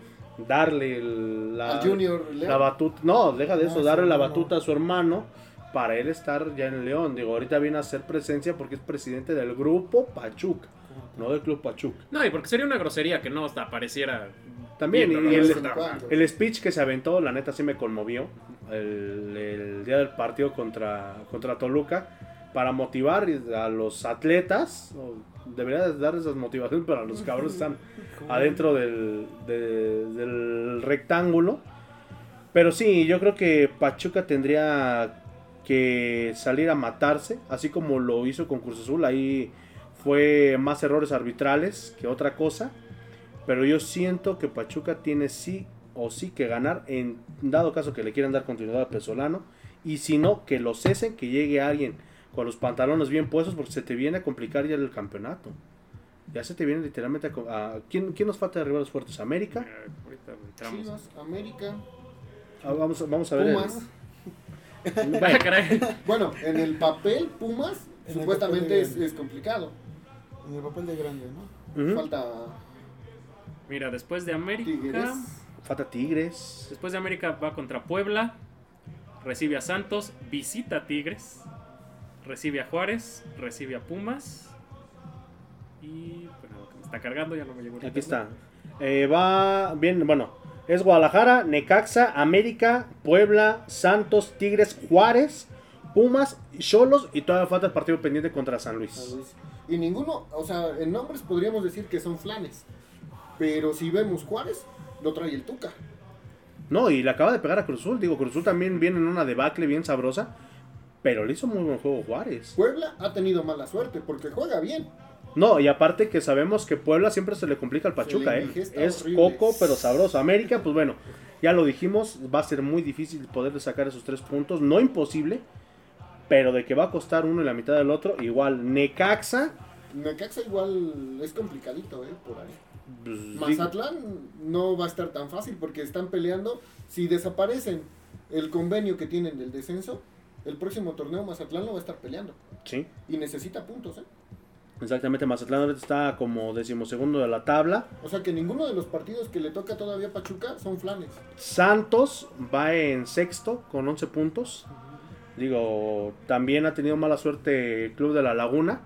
darle el- la, Junior la batuta. No, deja de No, eso, a su darle la batuta a su hermano para él estar ya en León. Digo, ahorita viene a hacer presencia porque es presidente del grupo Pachuca, no del club Pachuca. No, y porque sería una grosería que no hasta apareciera. También, Bien, y el, el speech que se aventó, la neta sí me conmovió. El, el día del partido contra, contra Toluca. Para motivar a los atletas. Debería dar esas motivaciones para los cabrones que están <laughs> adentro del, de- del rectángulo. Pero sí, yo creo que Pachuca tendría que salir a matarse, así como lo hizo con Cruz Azul. Ahí fue más errores arbitrales que otra cosa. Pero yo siento que Pachuca tiene sí o sí que ganar en dado caso que le quieran dar continuidad a Pesolano. Y si no, que lo cesen, que llegue alguien con los pantalones bien puestos porque se te viene a complicar ya el campeonato. Ya se te viene literalmente a... a- ¿quién, ¿Quién nos falta de rivales fuertes? ¿América? Chivas, América, Ah, vamos, vamos a ver. Pumas. <laughs> Bueno, en el papel, Pumas, En supuestamente papel es, complicado. En el papel de grande, ¿no? Falta Mira, después de América. Tigres. Falta Tigres. Después de América va contra Puebla. Recibe a Santos. Visita a Tigres. Recibe a Juárez. Recibe a Pumas. Y. Bueno, que me está cargando, ya no me llegó. Aquí está. Eh, va bien, bueno. Es Guadalajara, Necaxa, América, Puebla, Santos, Tigres, Juárez, Pumas, Cholos y todavía falta el partido pendiente contra San San Luis. Luis. Y ninguno, o sea, en nombres podríamos decir que son flanes. Pero si vemos Juárez, lo trae el Tuca. No, y le acaba de pegar a Cruzul. Digo, Cruzul también viene en una debacle bien sabrosa. Pero le hizo muy buen juego Juárez. Puebla ha tenido mala suerte porque juega bien. No, y aparte que sabemos que Puebla siempre se le complica al Pachuca, ¿eh? Es horrible. coco, pero sabroso. América, pues bueno, ya lo dijimos, va a ser muy difícil poder sacar esos tres puntos. No imposible, pero de que va a costar uno y la mitad del otro, igual. Necaxa, Necaxa igual es complicadito, ¿eh? Por ahí. pues, Mazatlán no va a estar tan fácil porque están peleando. Si desaparecen el convenio que tienen del descenso, el próximo torneo Mazatlán lo va a estar peleando. sí, Y necesita puntos, ¿eh? exactamente. Mazatlán ahorita está como decimosegundo de la tabla. O sea que ninguno de los partidos que le toca todavía a Pachuca son flanes. Santos va en sexto con 11 puntos. Digo, también ha tenido mala suerte el Club de la Laguna.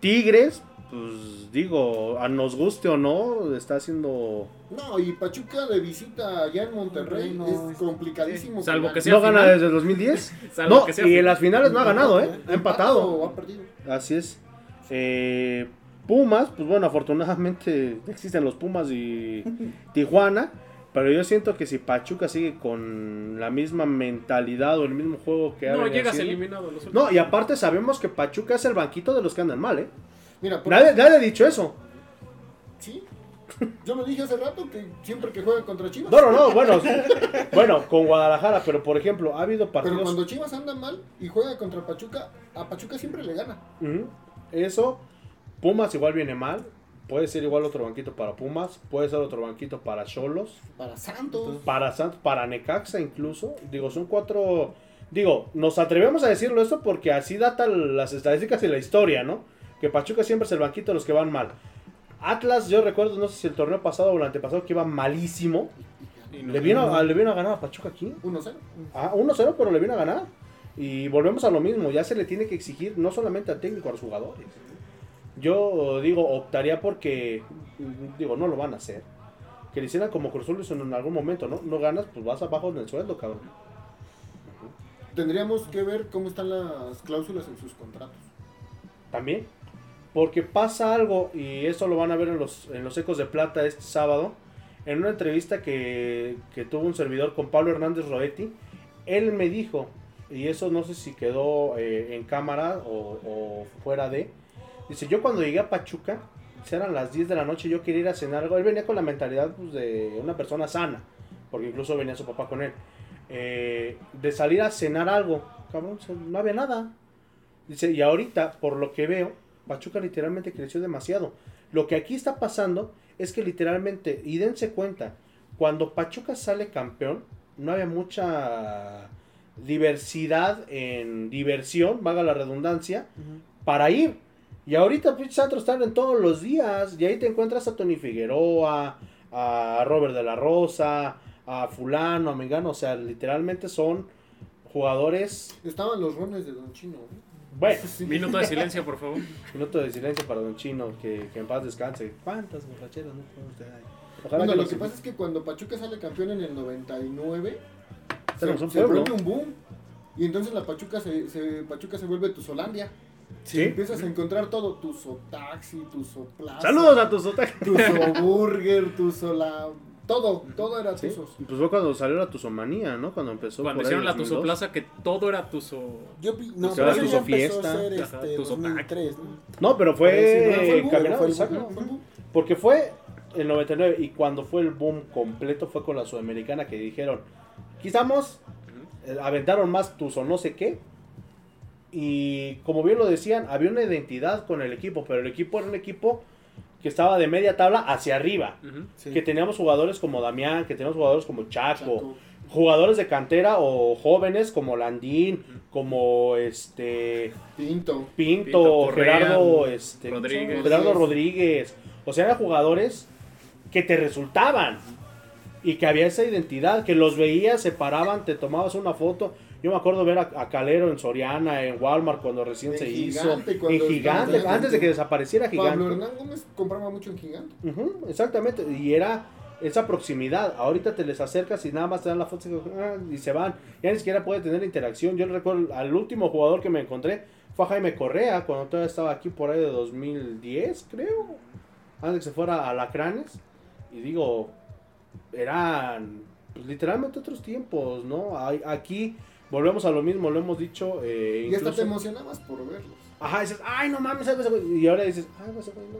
Tigres, pues digo, a nos guste o no, está haciendo... No, y Pachuca de visita allá en Monterrey No, es es- complicadísimo. Salvo que sea No gana desde el 2010. <laughs> Salvo no, que sea y en las finales no ha ganado, ¿eh? Ha o empatado. ha perdido. Así es. Eh, Pumas, pues bueno, afortunadamente <laughs> existen los Pumas y <laughs> Tijuana. Pero yo siento que si Pachuca sigue con la misma mentalidad o el mismo juego que ha No, llegas haciendo- eliminado. a los. No, y aparte sabemos que Pachuca es el banquito de los que andan mal, ¿eh? Mira, Nadie, nadie ha dicho eso. sí. Yo lo dije hace rato que siempre que juega contra Chivas. No, no, no, bueno, bueno, con Guadalajara, pero por ejemplo, ha habido Pero partidos. cuando Chivas anda mal y juega contra Pachuca, a Pachuca siempre le gana. Eso, Pumas igual viene mal. Puede ser igual otro banquito para Pumas, puede ser otro banquito para Cholos, Para Santos. para Santos, para Necaxa incluso. Digo, son cuatro. Digo, nos atrevemos a decirlo esto porque así datan las estadísticas y la historia, ¿no? Que Pachuca siempre es el banquito de los que van mal. Atlas, yo recuerdo, no sé si el torneo pasado o el antepasado, que iba malísimo. No- Le vino, a, le vino a ganar a Pachuca aquí. 1-0. Ah, 1-0, pero le vino a ganar. Y volvemos a lo mismo, ya se le tiene que exigir no solamente al técnico, a los jugadores. Yo digo, optaría porque, digo, no lo van a hacer. Que le hicieran como Cruz en algún momento, ¿no? No ganas, pues vas abajo en el sueldo, cabrón. Tendríamos que ver cómo están las cláusulas en sus contratos. También. Porque pasa algo, y eso lo van a ver en los, en los Ecos de Plata este sábado, en una entrevista que, que tuvo un servidor con Pablo Hernández Roetti, él me dijo, y eso no sé si quedó eh, en cámara o, fuera de, dice, yo cuando llegué a Pachuca, pues, eran las 10 de la noche, yo quería ir a cenar algo, él venía con la mentalidad pues, de una persona sana, porque incluso venía su papá con él, eh, de salir a cenar algo, cabrón, no había nada. Dice, y ahorita, por lo que veo, Pachuca literalmente creció demasiado. Lo que aquí está pasando es que literalmente, y dense cuenta, cuando Pachuca sale campeón, no había mucha diversidad en diversión, vaga la redundancia, para ir. Y ahorita pinches antros están en todos los días. Y ahí te encuentras a Tony Figueroa, a Robert de la Rosa, a Fulano, a Mengano. O sea, literalmente son jugadores. Estaban los rones de Don Chino. ¿eh? Bueno, Minuto de silencio, por favor. <laughs> minuto de silencio para Don Chino, que, que en paz descanse. ¿Cuántas borracheras no puede usted? Ojalá Bueno, que lo que pasa es que cuando Pachuca sale campeón en el 99, se, se un boom. Y entonces la Pachuca se, se- Pachuca se vuelve tu Solandia. Sí. Empiezas a encontrar todo, tu Sotaxi, tu Soplaza. Saludos a tus otakus. Tu Soburger, tu Sola... Todo, todo era Sí, Tuzos. Pues fue cuando salió la tusomanía, ¿no? Cuando empezó. Cuando hicieron la 2002. Tuzo que todo era Tuzo. Yo, no, Pues pero Tuzo ya empezó Fiesta. a ser este, Tuzo 2003, ¿no? No, pero fue. Porque fue el 99 y cuando fue el boom completo fue con la Sudamericana que dijeron, quitamos, eh, aventaron más tus o no sé qué. Y como bien lo decían, había una identidad con el equipo, pero el equipo era un equipo que estaba de media tabla hacia arriba. Sí. Que teníamos jugadores como Damián, que teníamos jugadores como Chaco, Chaco. jugadores de cantera o jóvenes como Landín, como este Pinto. Pinto, Pinto, Correa, Gerardo, este, Rodríguez. Gerardo Rodríguez. O sea, eran jugadores que te resultaban y que había esa identidad, que los veías, se paraban, te tomabas una foto. Yo me acuerdo ver a, a Calero en Soriana, en Walmart, cuando recién En se Gigante, hizo. cuando En Gigante, antes de que desapareciera Gigante. Pablo Hernán Gómez compraba mucho en Gigante. Ujú, exactamente, y era esa proximidad. Ahorita te les acercas y nada más te dan la foto y, ah, se van. Ya ni siquiera puede tener interacción. Yo recuerdo al último jugador que me encontré fue a Jaime Correa, cuando todavía estaba aquí por ahí de 2010, creo. Antes de que se fuera a Lacranes. Y digo, eran pues, literalmente otros tiempos, ¿no? Aquí volvemos a lo mismo, lo hemos dicho. eh, Y hasta incluso- te emocionabas por verlos. Ajá, dices, ay, no mames, ese güey", y ahora dices, ay, ese güey no.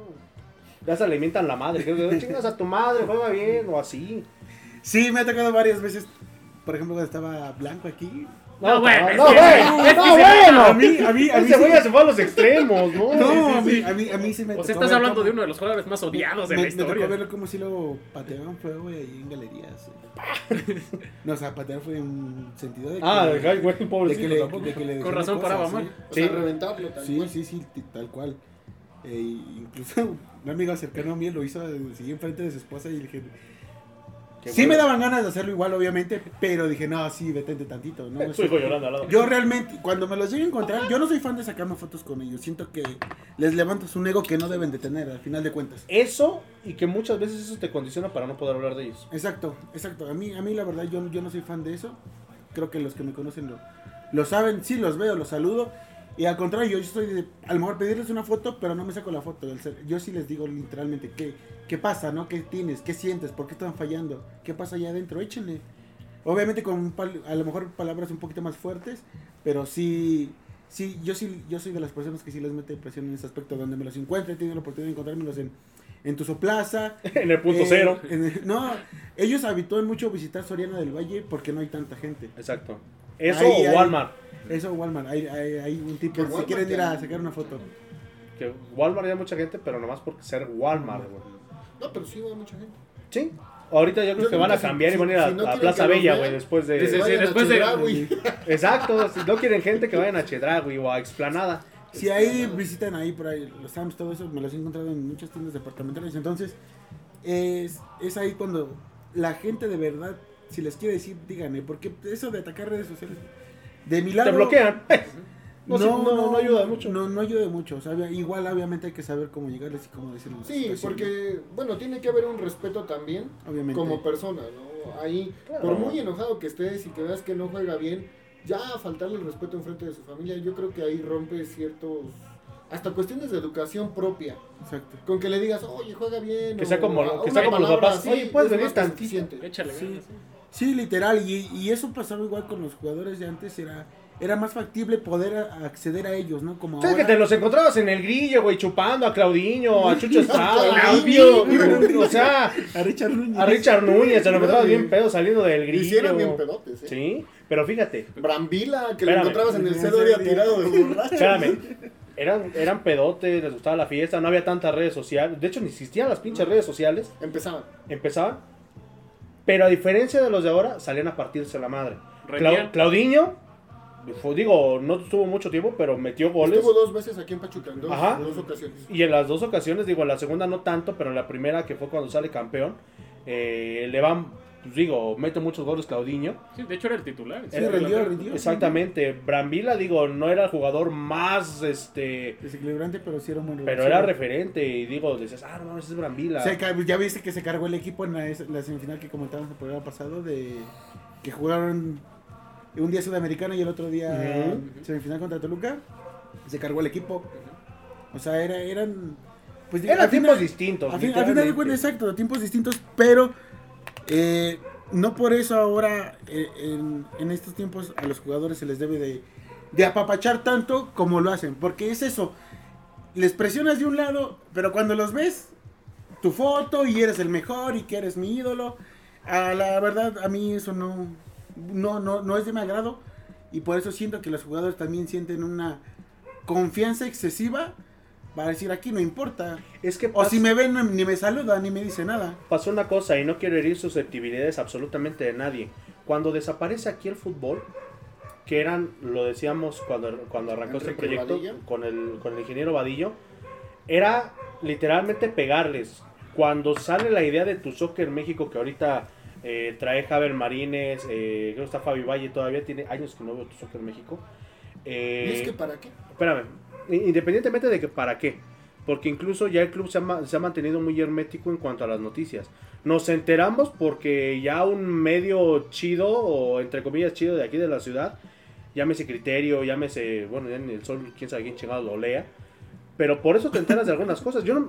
Ya se le mientan la madre, creo que chingas a tu madre, juega bien, o así. Sí, me ha tocado varias veces. Por ejemplo, cuando estaba Blanco aquí. No, bueno, es no, güey, no, bueno. A mí, a mí, a mí. Ese güey se fue a los extremos, ¿no? <laughs> No, a mí, a mí, a mí sí me O sea, estás hablando de uno de los jugadores más odiados de me, la me tocó historia. verlo como si lo pateaban fuego güey, ahí en galerías. eh. <laughs> no, o sea, patear fue en un sentido de que, Ah, güey, que pobrecito. le, tampoco. de que le Con razón cosas, paraba sí. mal. Sí. reventarlo tal Sí, cual. sí, sí, tal cual. Eh, incluso <laughs> un amigo cercano a mí lo hizo así enfrente de su esposa y le dije, Qué sí bueno. me daban ganas de hacerlo igual, obviamente, pero dije, no, sí, detente tantito. ¿no? Hijo llorando al lado. Yo realmente, cuando me los llegue a encontrar, yo no soy fan de sacarme fotos con ellos. Siento que les levantas un ego que no deben de tener, al final de cuentas. Eso, y que muchas veces eso te condiciona para no poder hablar de ellos. Exacto, exacto. A mí, a mí la verdad, yo, yo no soy fan de eso. Creo que los que me conocen lo, lo saben. Sí, los veo, los saludo. Y al contrario, yo soy de, a lo mejor pedirles una foto, pero no me saco la foto. del cel- Yo sí les digo literalmente, ¿qué, qué pasa, no? ¿Qué tienes? ¿Qué sientes? ¿Por qué están fallando? ¿Qué pasa allá adentro? Échenle. Obviamente con a lo mejor palabras un poquito más fuertes, pero sí, sí, yo sí, yo soy de las personas que sí les mete presión en ese aspecto, donde me los encuentre, tenido la oportunidad de encontrármelos en, en tu plaza, <laughs> en el punto eh, cero. en el- no, ellos habitúan mucho visitar Soriana del Valle porque no hay tanta gente. Exacto. Eso Ahí, o. Walmart. Eso, Walmart, hay, hay, hay un tipo, Que si quieren ir a sacar una foto. Que Walmart ya hay mucha gente, pero nomás por ser Walmart, güey. No, pero sí va mucha gente. Sí. Ahorita yo creo Yo que van a que si- cambiar y van a ir a, si no a quieren Plaza Bella, güey, después Sí, sí, de... sí, Vayan a después de-. <laughs> Exacto, si no quieren gente que vayan a Chedragui o a Explanada. Si ahí visitan ahí por ahí los Sams, todo eso, me los he encontrado en muchas tiendas departamentales. Entonces, es, es ahí cuando la gente de verdad, si les quiere decir, díganme, porque eso de atacar redes sociales, de mi lado... Te bloquean. <laughs> No, sí, no, no ayuda mucho. No, no ayuda mucho. O sea, igual obviamente hay que saber cómo llegarles y cómo decirles. Sí, porque, bueno, tiene que haber un respeto también Obviamente. como persona, ¿no? Ahí, Claro. por muy enojado que estés y que veas que no juega bien, ya faltarle el respeto en frente de su familia, yo creo que ahí rompe ciertos, hasta cuestiones de educación propia. Exacto. Con que le digas, oye, juega bien. Que o sea como- a- que sea como los palabra papás, así, "Oye, ¿puedes es venir tantito?" suficiente. Échale Sí. ganas. Sí, literal, y, y eso pasaba igual con los jugadores de antes, era, era más factible poder a- acceder a ellos, ¿no? Como ¿Sabes que ahora. te los encontrabas en el grillo, güey, chupando a Claudinho, a Chucho Estrada, Claudinho. <laughs> o sea, A Richard Núñez. a Richard Núñez, te lo encontrabas bien pedo saliendo del grillo. Hicieron bien pedotes, ¿eh? Sí, pero fíjate, Brambila, que Espérame. lo encontrabas en el Sí, Cedoria sí, tirado de borracho. espérame. Eran, eran pedotes, les gustaba la fiesta, no había tantas redes sociales. De hecho, ni existían las pinches redes sociales. Empezaban. Empezaban. Pero a diferencia de los de ahora, salían a partirse la madre. Clau- Claudinho, fue- digo, no estuvo mucho tiempo, pero metió goles. Estuvo dos veces aquí en Pachuca, en dos, Ajá. dos ocasiones. Y en las dos ocasiones, digo, en la segunda no tanto, pero en la primera, que fue cuando sale campeón, eh, le van, pues digo, mete muchos goles Claudinho. Sí, de hecho era el titular. Sí, Era rindió, delantero. rindió. Exactamente. Brambila, digo, no era el jugador más, este, Desequilibrante, pero sí era un buen pero era referente. Y digo, decías, ah, no, ese es Brambila. Se ya viste que se cargó el equipo en la, la semifinal que comentábamos el programa pasado de que jugaron un día sudamericano y el otro día semifinal contra Toluca. Se cargó el equipo. O sea, era, eran pues Eran tiempos final- distintos. Fin- al final de cuentas, exacto, tiempos distintos, pero eh, no por eso ahora eh, en, en estos tiempos a los jugadores se les debe de, de apapachar tanto como lo hacen, porque es eso, les presionas de un lado, pero cuando los ves, tu foto y eres el mejor y que eres mi ídolo, a la verdad a mí eso no, no, no, no es de mi agrado y por eso siento que los jugadores también sienten una confianza excesiva va a decir aquí no importa. Es que O si me ven, no- ni me saluda, ni me dice nada. pasó una cosa y no quiero herir susceptibilidades absolutamente de nadie. Cuando desaparece aquí el fútbol, que eran, lo decíamos cuando, cuando arrancó este proyecto con el, con el ingeniero Vadillo, era literalmente pegarles. Cuando sale la idea de tu soccer México, que ahorita eh, trae Javier Marínez, eh, creo que está Fabi Valle, todavía tiene años que no veo tu soccer México. Eh, ¿Y es que para qué? Espérame, independientemente de que para qué, porque incluso ya el club se ha, se ha mantenido muy hermético en cuanto a las noticias. Nos enteramos porque ya un medio chido, o entre comillas chido de aquí de la ciudad, llámese criterio, llámese, bueno, ya en el sol, quién sabe quién chingado lo lea, pero por eso te enteras de algunas cosas. Yo, no,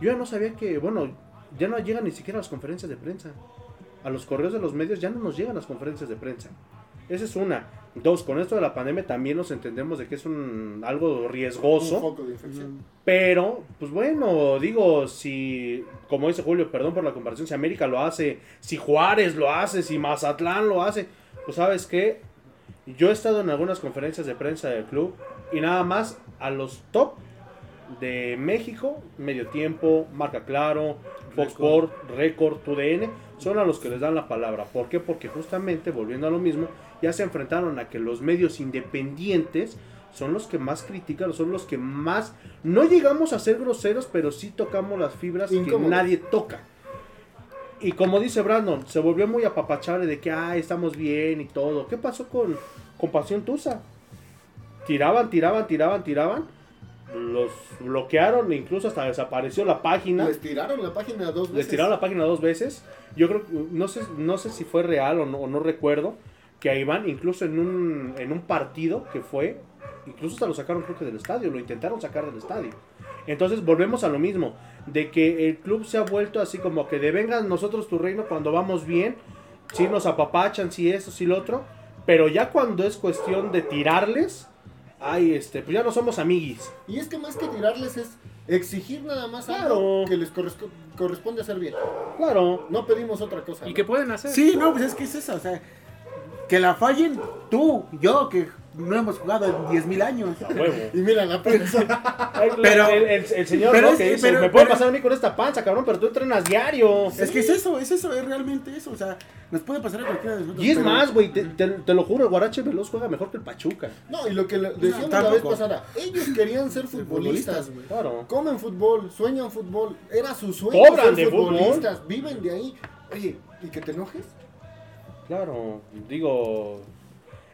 yo ya no sabía que, bueno, ya no llegan ni siquiera a las conferencias de prensa. A los correos de los medios ya no nos llegan las conferencias de prensa. Esa es una. Dos, con esto de la pandemia también nos entendemos de que es un algo Un riesgoso. foco de infección. Pero, pues bueno, digo, si, como dice Julio, perdón por la comparación, si América lo hace, si Juárez lo hace, si Mazatlán lo hace, pues sabes qué, yo he estado en algunas conferencias de prensa del club y nada más a los top de México, Medio Tiempo, Marca Claro, Fox Sport, Record, TUDN, son a los que les dan la palabra. ¿Por qué? Porque justamente, volviendo a lo mismo, ya se enfrentaron a que los medios independientes son los que más critican, son los que más... No llegamos a ser groseros, pero sí tocamos las fibras que nadie toca. Y como dice Brandon, se volvió muy apapachable de que, ay, estamos bien y todo. ¿Qué pasó con, con Pasión Tusa? Tiraban, tiraban, tiraban, tiraban. Los bloquearon, incluso hasta desapareció la página. Les tiraron la página dos veces. Les tiraron la página dos veces. Yo creo, no sé, no sé si fue real o no, no recuerdo, que a Iván incluso en un, en un partido que fue, incluso hasta lo sacaron creo que del estadio, lo intentaron sacar del estadio. Entonces volvemos a lo mismo, de que el club se ha vuelto así como que de vengan nosotros tu reino cuando vamos bien, si nos apapachan, si esto, si lo otro, pero ya cuando es cuestión de tirarles, ay, este, pues ya no somos amiguis. Y es que más que tirarles es exigir nada más Claro. algo que les corresco- corresponde hacer bien. Claro. No pedimos otra cosa. ¿Y ¿no? qué pueden hacer? Sí, no, pues es que es eso, o sea, que la fallen tú, yo, que no hemos jugado en 10.000 años. A huevo. Y mira la prensa. <laughs> Pero el, el- el señor pero ¿no? es que dice, pero- me puede pero- pasar a mí con esta panza, cabrón, pero tú entrenas diario. Es que es eso, es eso, es realmente eso, o sea, nos puede pasar a cualquiera de nosotros. Y es pero- más, güey, te, te- te lo juro, el Guarache Veloz juega mejor que el Pachuca. No, y lo que le- decíamos No, la vez pasada, ellos querían ser <laughs> futbolistas. güey. Claro. Comen fútbol, sueñan fútbol, era su sueño Cobran ser de fútbol. futbolistas, viven de ahí. Oye, ¿y que te enojes? Claro, digo,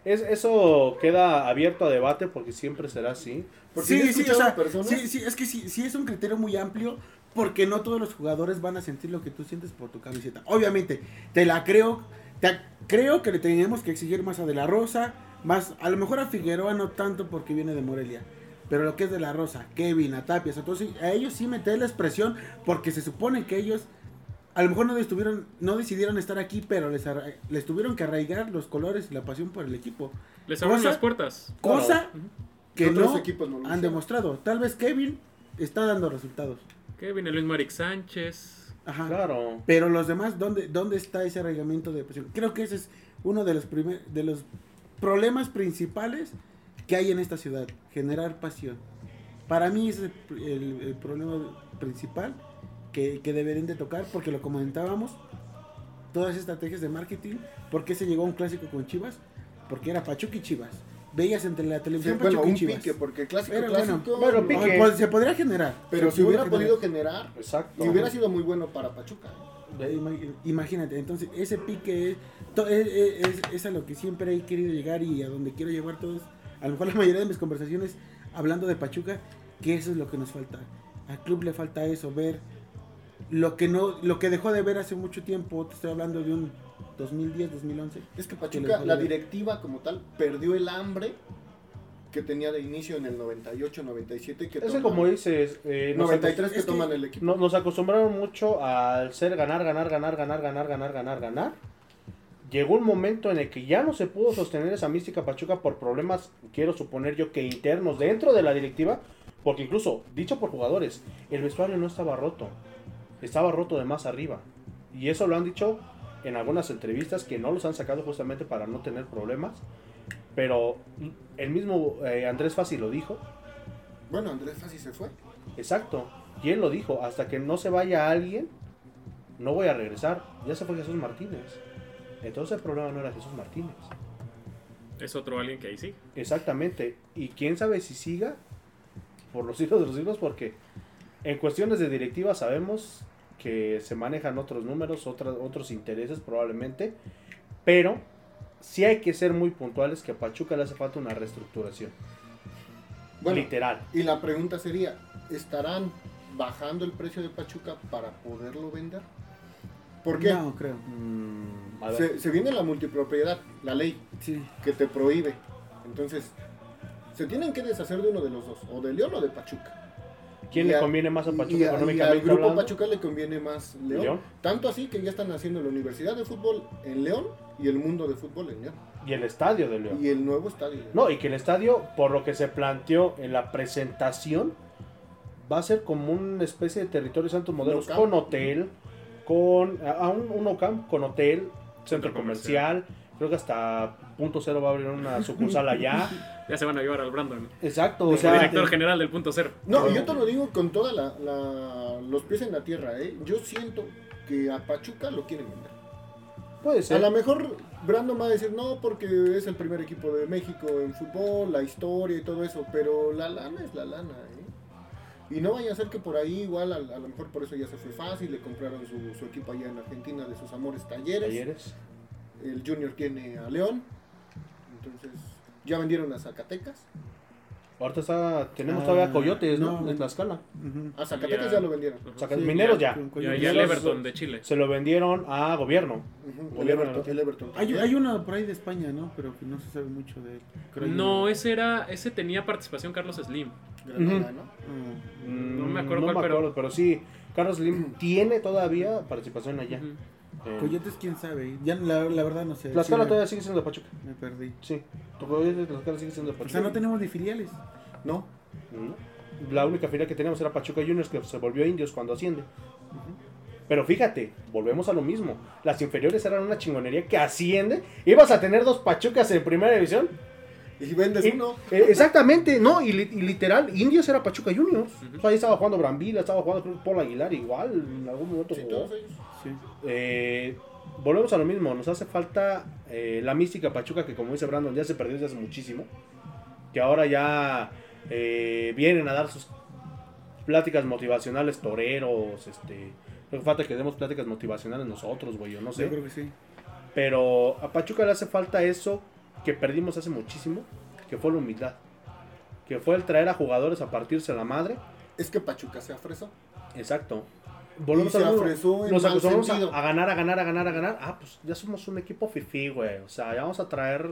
es, eso queda abierto a debate porque siempre será así. Porque Sí, sí, o sea, personas- sí, sí, es que sí, sí es un criterio muy amplio porque no todos los jugadores van a sentir lo que tú sientes por tu camiseta. Obviamente, te la creo, te creo que le tenemos que exigir más a De La Rosa, más, a lo mejor a Figueroa no tanto porque viene de Morelia, pero lo que es De La Rosa, Kevin, a Tapias, entonces a ellos sí meterles presión porque se supone que ellos a lo mejor no estuvieron, no decidieron estar aquí, pero les, les tuvieron que arraigar los colores y la pasión por el equipo. Les Cosa- las puertas. Cosa que Otros no equipos no han hicieron. demostrado. Tal vez Kevin está dando resultados. Kevin, el mismo Eric Sánchez. Ajá. Claro. Pero los demás, ¿dónde, ¿dónde está ese arraigamiento de pasión? Creo que ese es uno de los, primer- de los problemas principales que hay en esta ciudad. Generar pasión. Para mí ese es el, el- el problema principal que, que deberían de tocar porque lo comentábamos. Todas esas estrategias de marketing. ¿Por qué se llegó a un clásico con Chivas? Porque era Pachuca y Chivas. Veías entre la Sí, televisión bueno, Pachuca y un Chivas. pique, porque clásico, Pero clásico. bueno, no. pique. Pues, se podría generar. Pero se si hubiera podría podido generar, Exacto. y hubiera sido muy bueno para Pachuca. Ima- Imagínate, entonces ese pique es, es, es- es a lo que siempre he querido llegar y a donde quiero llevar todos. A lo mejor la mayoría de mis conversaciones hablando de Pachuca, que eso es lo que nos falta. Al club le falta eso, ver lo que no, lo que dejó de ver hace mucho tiempo. Te estoy hablando de un 2010, 2011. Es que Que Pachuca, la directiva como tal, perdió el hambre que tenía de inicio en el 98, 97. Que Es que toman- como dices, eh, nos, 93 que es que- toman el equipo. no- nos acostumbraron mucho al ser ganar, ganar, ganar, ganar, ganar, ganar, ganar, ganar. Llegó un momento en el que ya no se pudo sostener esa mística Pachuca por problemas, quiero suponer yo, que internos dentro de la directiva, porque incluso, dicho por jugadores, el vestuario no estaba roto, estaba roto de más arriba. Y eso lo han dicho en algunas entrevistas que no los han sacado justamente para no tener problemas. Pero el mismo eh, Andrés Fassi lo dijo. Bueno, Andrés Fassi se fue. Exacto. Y él lo dijo, hasta que no se vaya alguien, no voy a regresar. Ya se fue Jesús Martínez. Entonces el problema no era Jesús Martínez. Es otro alguien que ahí sí. Exactamente. Y quién sabe si siga por los <laughs> hijos de los hijos, porque en cuestiones de directiva sabemos que se manejan otros números, otras, otros intereses probablemente, pero sí hay que ser muy puntuales que a Pachuca le hace falta una reestructuración. Bueno, Literal. Y la pregunta sería, ¿estarán bajando el precio de Pachuca para poderlo vender? ¿Por qué? No, creo. Mm, a ver. Se, se viene la multipropiedad, la ley Sí. que te prohíbe. Entonces, se tienen que deshacer de uno de los dos, o de León o de Pachuca. ¿Quién Y le a- conviene más a Pachuca y a- y económicamente al grupo hablando? Pachuca le conviene más León. León. Tanto así que ya están haciendo la Universidad de Fútbol en León y el mundo de fútbol en León. Y el estadio de León. Y el nuevo estadio. No, y que el estadio, por lo que se planteó en la presentación, va a ser como una especie de territorio santos modelos con hotel, con a un, un OCAM, con hotel, centro comercial. Creo que hasta punto cero va a abrir una sucursal allá. <laughs> Ya se van a llevar al Brandon. Exacto, o sea, director general del punto cero. No, y yo te lo digo con toda la, la- los pies en la tierra, ¿eh? Yo siento que a Pachuca lo quieren vender. puede A ser. lo mejor Brandon va a decir no porque es el primer equipo de México en fútbol, la historia y todo eso, pero la lana es la lana, ¿eh? Y no vaya a ser que por ahí igual a, a lo mejor por eso ya se fue fácil, le compraron su, su equipo allá en Argentina de sus amores talleres. Talleres. El Junior tiene a León. Entonces, ya vendieron a Zacatecas. Ahorita está, tenemos Ah, todavía coyotes, ¿no? no. En Tlaxcala. Ujú. A Zacatecas Ya. ya lo vendieron. Sí, mineros ya, ya. Y los- Everton de Chile. Se lo vendieron a gobierno. El Gobierno Everton, el Hay, hay uno por ahí de España, ¿no? Pero que no se sabe mucho de él. Creo No, yo. ese era, ese tenía participación Carlos Slim. Granada, ¿no? Ah. Mm, No me acuerdo no cuál, me pero- acuerdo, pero sí. Carlos Slim tiene todavía participación allá. Eh, Coyotes, quién sabe. Ya la, la verdad no sé. Tlaxcala Sí, todavía sigue siendo de Pachuca. Me perdí. Sí. Coyotes Tlaxcala sigue siendo de O Pachuca. sea, no tenemos ni filiales. No. La única fila que teníamos era Pachuca Juniors que se volvió indios cuando asciende. Pero fíjate, volvemos a lo mismo. Las inferiores eran una chingonería que asciende. Ibas a tener dos Pachucas en primera división. Y vendes Y- uno. eh, exactamente, no, y, li- y literal, Indios era Pachuca Juniors. O sea, ahí estaba jugando Brambila, estaba jugando Paul Aguilar, igual, en algún momento Sí, jugó. todos ellos. Sí. Eh, volvemos a lo mismo, nos hace falta eh, la mística Pachuca que como dice Brandon ya se perdió desde hace muchísimo. Que ahora ya eh, vienen a dar sus pláticas motivacionales toreros, este... Creo que falta que demos pláticas motivacionales nosotros, güey, yo no sé. Yo creo que sí. Pero a Pachuca le hace falta eso que perdimos hace muchísimo, que fue la humildad. Que fue el traer a jugadores a partirse la madre. Es que Pachuca se afresó. Exacto. Volvemos a lo Nos acostumbramos a ganar, a ganar, a ganar, a ganar. Ah, pues ya somos un equipo fifí, güey. O sea, ya vamos a traer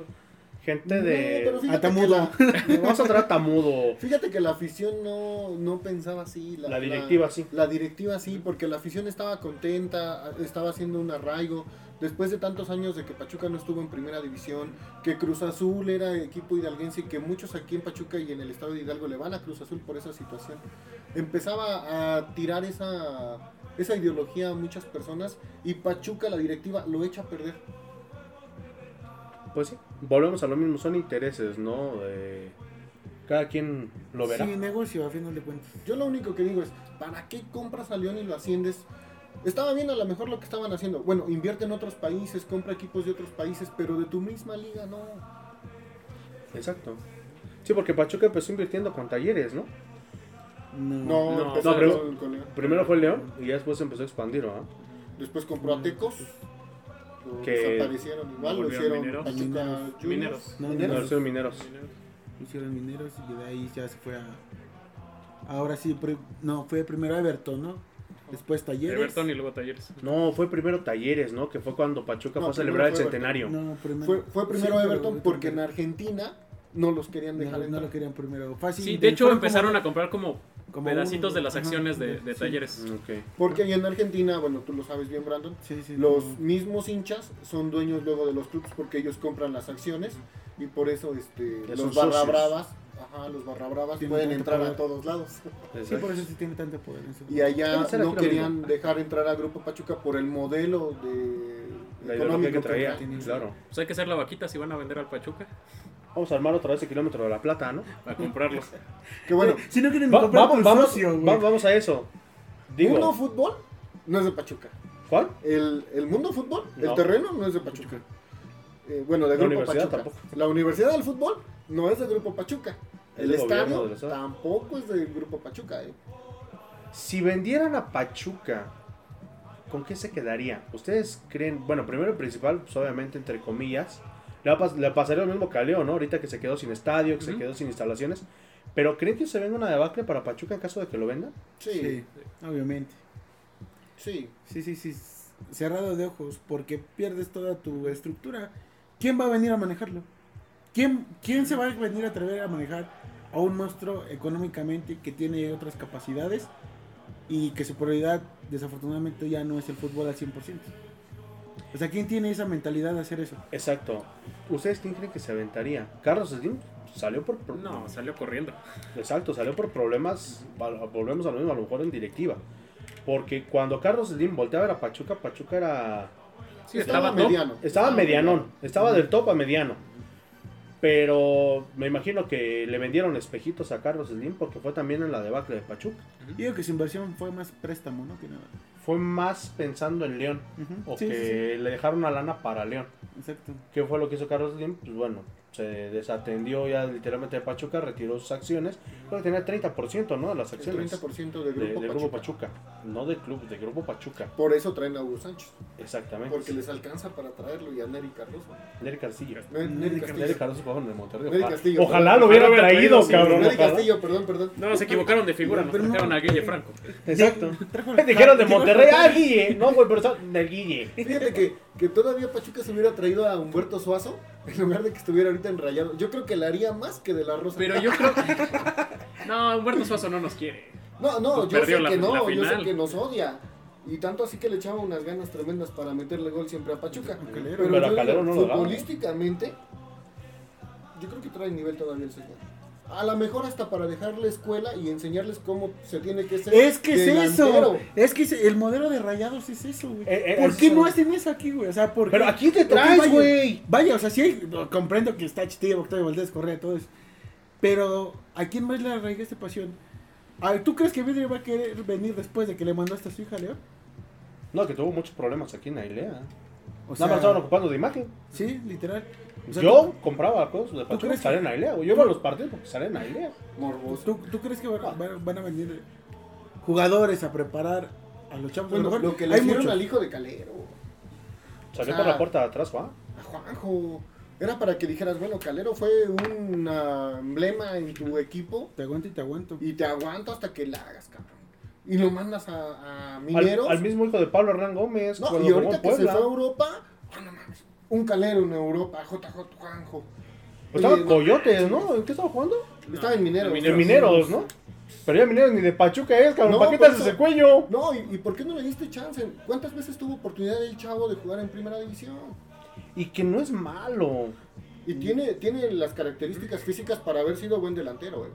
gente de. Atamudo. la- <laughs> Vamos a traer a Tamudo. Fíjate que la afición no, no pensaba así. La directiva sí. La directiva sí, porque la afición estaba contenta, estaba haciendo un arraigo. Después de tantos años de que Pachuca no estuvo en primera división, que Cruz Azul era equipo hidalguense y que muchos aquí en Pachuca y en el estado de Hidalgo le van a Cruz Azul por esa situación. Empezaba a tirar esa, esa ideología a muchas personas y Pachuca, la directiva, lo echa a perder. Pues sí. Volvemos a lo mismo. Son intereses, ¿no? De- Cada quien lo verá. Sí, negocio, a final de cuentas. Yo lo único que digo es, ¿para qué compras a León y lo asciendes? Estaba bien a lo mejor lo que estaban haciendo. Bueno, invierte en otros países, compra equipos de otros países, pero de tu misma liga no. Exacto. Sí, porque Pachuca empezó invirtiendo con talleres, ¿no? No. No, No, pero- con- con León. Primero fue el León y ya después empezó a expandir, ¿no? Después compró a Tecos. Lo Que- Desaparecieron igual, lo hicieron mineros. Pachuca Mineros. Mineros. No, No, mineros. son mineros. Hicieron mineros y de ahí ya se fue a. Ahora sí, no, fue primero Everton, ¿no? Después Talleres. Everton y luego Talleres. No, fue primero Talleres, ¿no? Que fue cuando Pachuca No, fue a celebrar el centenario. No, primero. Fue, fue primero Sí, pero Everton porque en Argentina no los querían no, dejar no entrar. lo querían primero. Fácil, Sí, de hecho como- empezaron a comprar como, como pedacitos de las ajá, acciones de, de sí. Talleres. Ok. Porque ahí en Argentina, bueno, tú lo sabes bien, Brandon, Sí, sí. los no. mismos hinchas son dueños luego de los clubes porque ellos compran las acciones y por eso este, Ya los barra socios. bravas, ajá, los barra bravas Tienen pueden entrar a todos lados. Sí, por eso sí tiene tanto poder. eso. Y allá ser no querían mismo. dejar entrar a Grupo Pachuca por el modelo de La ideología que económico traía, tiene. claro. Pues hay que hacer la vaquita si van a vender al Pachuca. Vamos a armar otra vez el kilómetro de la plata, ¿no? A comprarlos. <laughs> Que bueno, Si no quieren Va- comprar vamos, vamos, socio, güey. vamos a eso. Digo, Mundo Fútbol no es de Pachuca. ¿cuál? El, el Mundo Fútbol, No. el terreno no es de Pachuca. Eh, bueno, de La Grupo universidad Pachuca. tampoco. La Universidad del Fútbol no es de Grupo Pachuca. Es El del gobierno estadio del estado. tampoco es de Grupo Pachuca. eh. Si vendieran a Pachuca, ¿con qué se quedaría? ¿Ustedes creen? Bueno, primero y principal, pues obviamente, entre comillas, le, va pas- le pasaría lo mismo que a Leo, ¿no? Ahorita que se quedó sin estadio, que se quedó sin instalaciones. Pero ¿creen que se venga una debacle para Pachuca en caso de que lo vendan? Sí. obviamente. sí. Sí, sí, sí. Cerrado de ojos, porque pierdes toda tu estructura. ¿Quién va a venir a manejarlo? ¿Quién, ¿Quién se va a venir a atrever a manejar a un monstruo económicamente que tiene otras capacidades y que su prioridad desafortunadamente ya no es el fútbol al 100%? O sea, ¿quién tiene esa mentalidad de hacer eso? Exacto. ¿Ustedes quién creen que se aventaría? Carlos Slim salió por... por- No, salió corriendo. Exacto, salió por problemas, volvemos a lo mismo, a lo mejor en directiva. Porque cuando Carlos Slim volteaba a ver a Pachuca, Pachuca era... Sí, Estaba mediano. Estaba medianón, estaba del top a mediano. Pero me imagino que le vendieron espejitos a Carlos Slim porque fue también en la debacle de Pachuca. Digo que su inversión fue más préstamo, ¿no? Que nada. Fue más pensando en León. O Sí, que sí, le dejaron una lana para León. Exacto. ¿Qué fue lo que hizo Carlos Slim? Pues bueno, se desatendió ya literalmente de Pachuca, retiró sus acciones. Creo que tenía 30%, ¿no? De las El acciones. 30% de, de Grupo, de Pachuca. Grupo Pachuca. No del club, de Grupo Pachuca. Por eso traen a Hugo Sánchez. Exactamente. Porque les alcanza para traerlo y a Neri Cardoso. Nery Castillo. Ne- Neri Castillo. Nery Cardoso jugaba en el Monterrey. Neri Ojalá, Castillo, ojalá lo hubieran Ojalá lo hubieran traído, cabrón. Neri ojalá. Castillo, perdón, perdón. No, se equivocaron de figura, nos Pero no- trajeron a Guille Franco. Exacto. <laughs> <laughs> Dijeron de Monterrey, ah, Guille. No, güey, pero son del Guille. Fíjate que, que todavía Pachuca se hubiera traído a Humberto Suazo en lugar de que estuviera ahorita en Rayado. Yo creo que le haría más que de la Rosa. Pero yo creo que. No, Humberto Suazo no nos quiere. No, no, Pues yo sé la- que no, la yo sé que nos odia. Y tanto así que le echaba unas ganas tremendas para meterle gol siempre a Pachuca. Calero. Pero, Pero a yo Calero digo, no lo daba. futbolísticamente, yo creo que trae nivel todavía el señor. A lo mejor hasta para dejarle escuela y enseñarles cómo se tiene que ser. Es que es delantero. eso. Es que es- el modelo de rayados es eso, güey. Eh, eh, ¿Por eso- qué no hacen eso aquí, güey? O sea, ¿por Pero qué? aquí te ¿Por qué traes, güey. Vaya, o sea, sí, hay- comprendo que está Chitillo, Octavio Valdés, Correa, todo eso. Pero, ¿a quién más le arraigaste pasión? ¿Tú crees que Vidrio va a querer venir después de que le mandaste a su hija, Leo? No, que tuvo muchos problemas aquí en Ailea. O Nada más estaban ocupando de imagen. sí, literal. O sea, Yo compraba cosas de Pachuca que salían a. Yo iba a los partidos porque salían a Ailea. Morboso. ¿Tú, tú crees que van, van- van a venir jugadores a preparar a los chavos? A Bueno, mejor lo que le hicieron al hijo de Calero. Salió O sea, por la puerta de atrás, Juan. A Juanjo. Era para que dijeras, bueno, Calero fue un ah, emblema en tu equipo Te aguanto y te aguanto. y te aguanto hasta que la hagas, cabrón. Y lo mandas a, a Al, Mineros. al mismo hijo de Pablo Hernán Gómez. No, cuando y ahorita que se fue a Europa, ah, no mames, un calero en Europa, JJ Juanjo. Pues estaba en Coyotes, ¿no? ¿En qué estaba jugando? Estaba en Mineros. En Mineros, ¿no? Pero ya Mineros ni de Pachuca es, cabrón. No, ¿Para qué te haces ese cuello? No, ¿y, y por qué no le diste chance? ¿Cuántas veces tuvo oportunidad el chavo de jugar en primera división? Y que no es malo. Y tiene, tiene las características físicas para haber sido buen delantero, güey.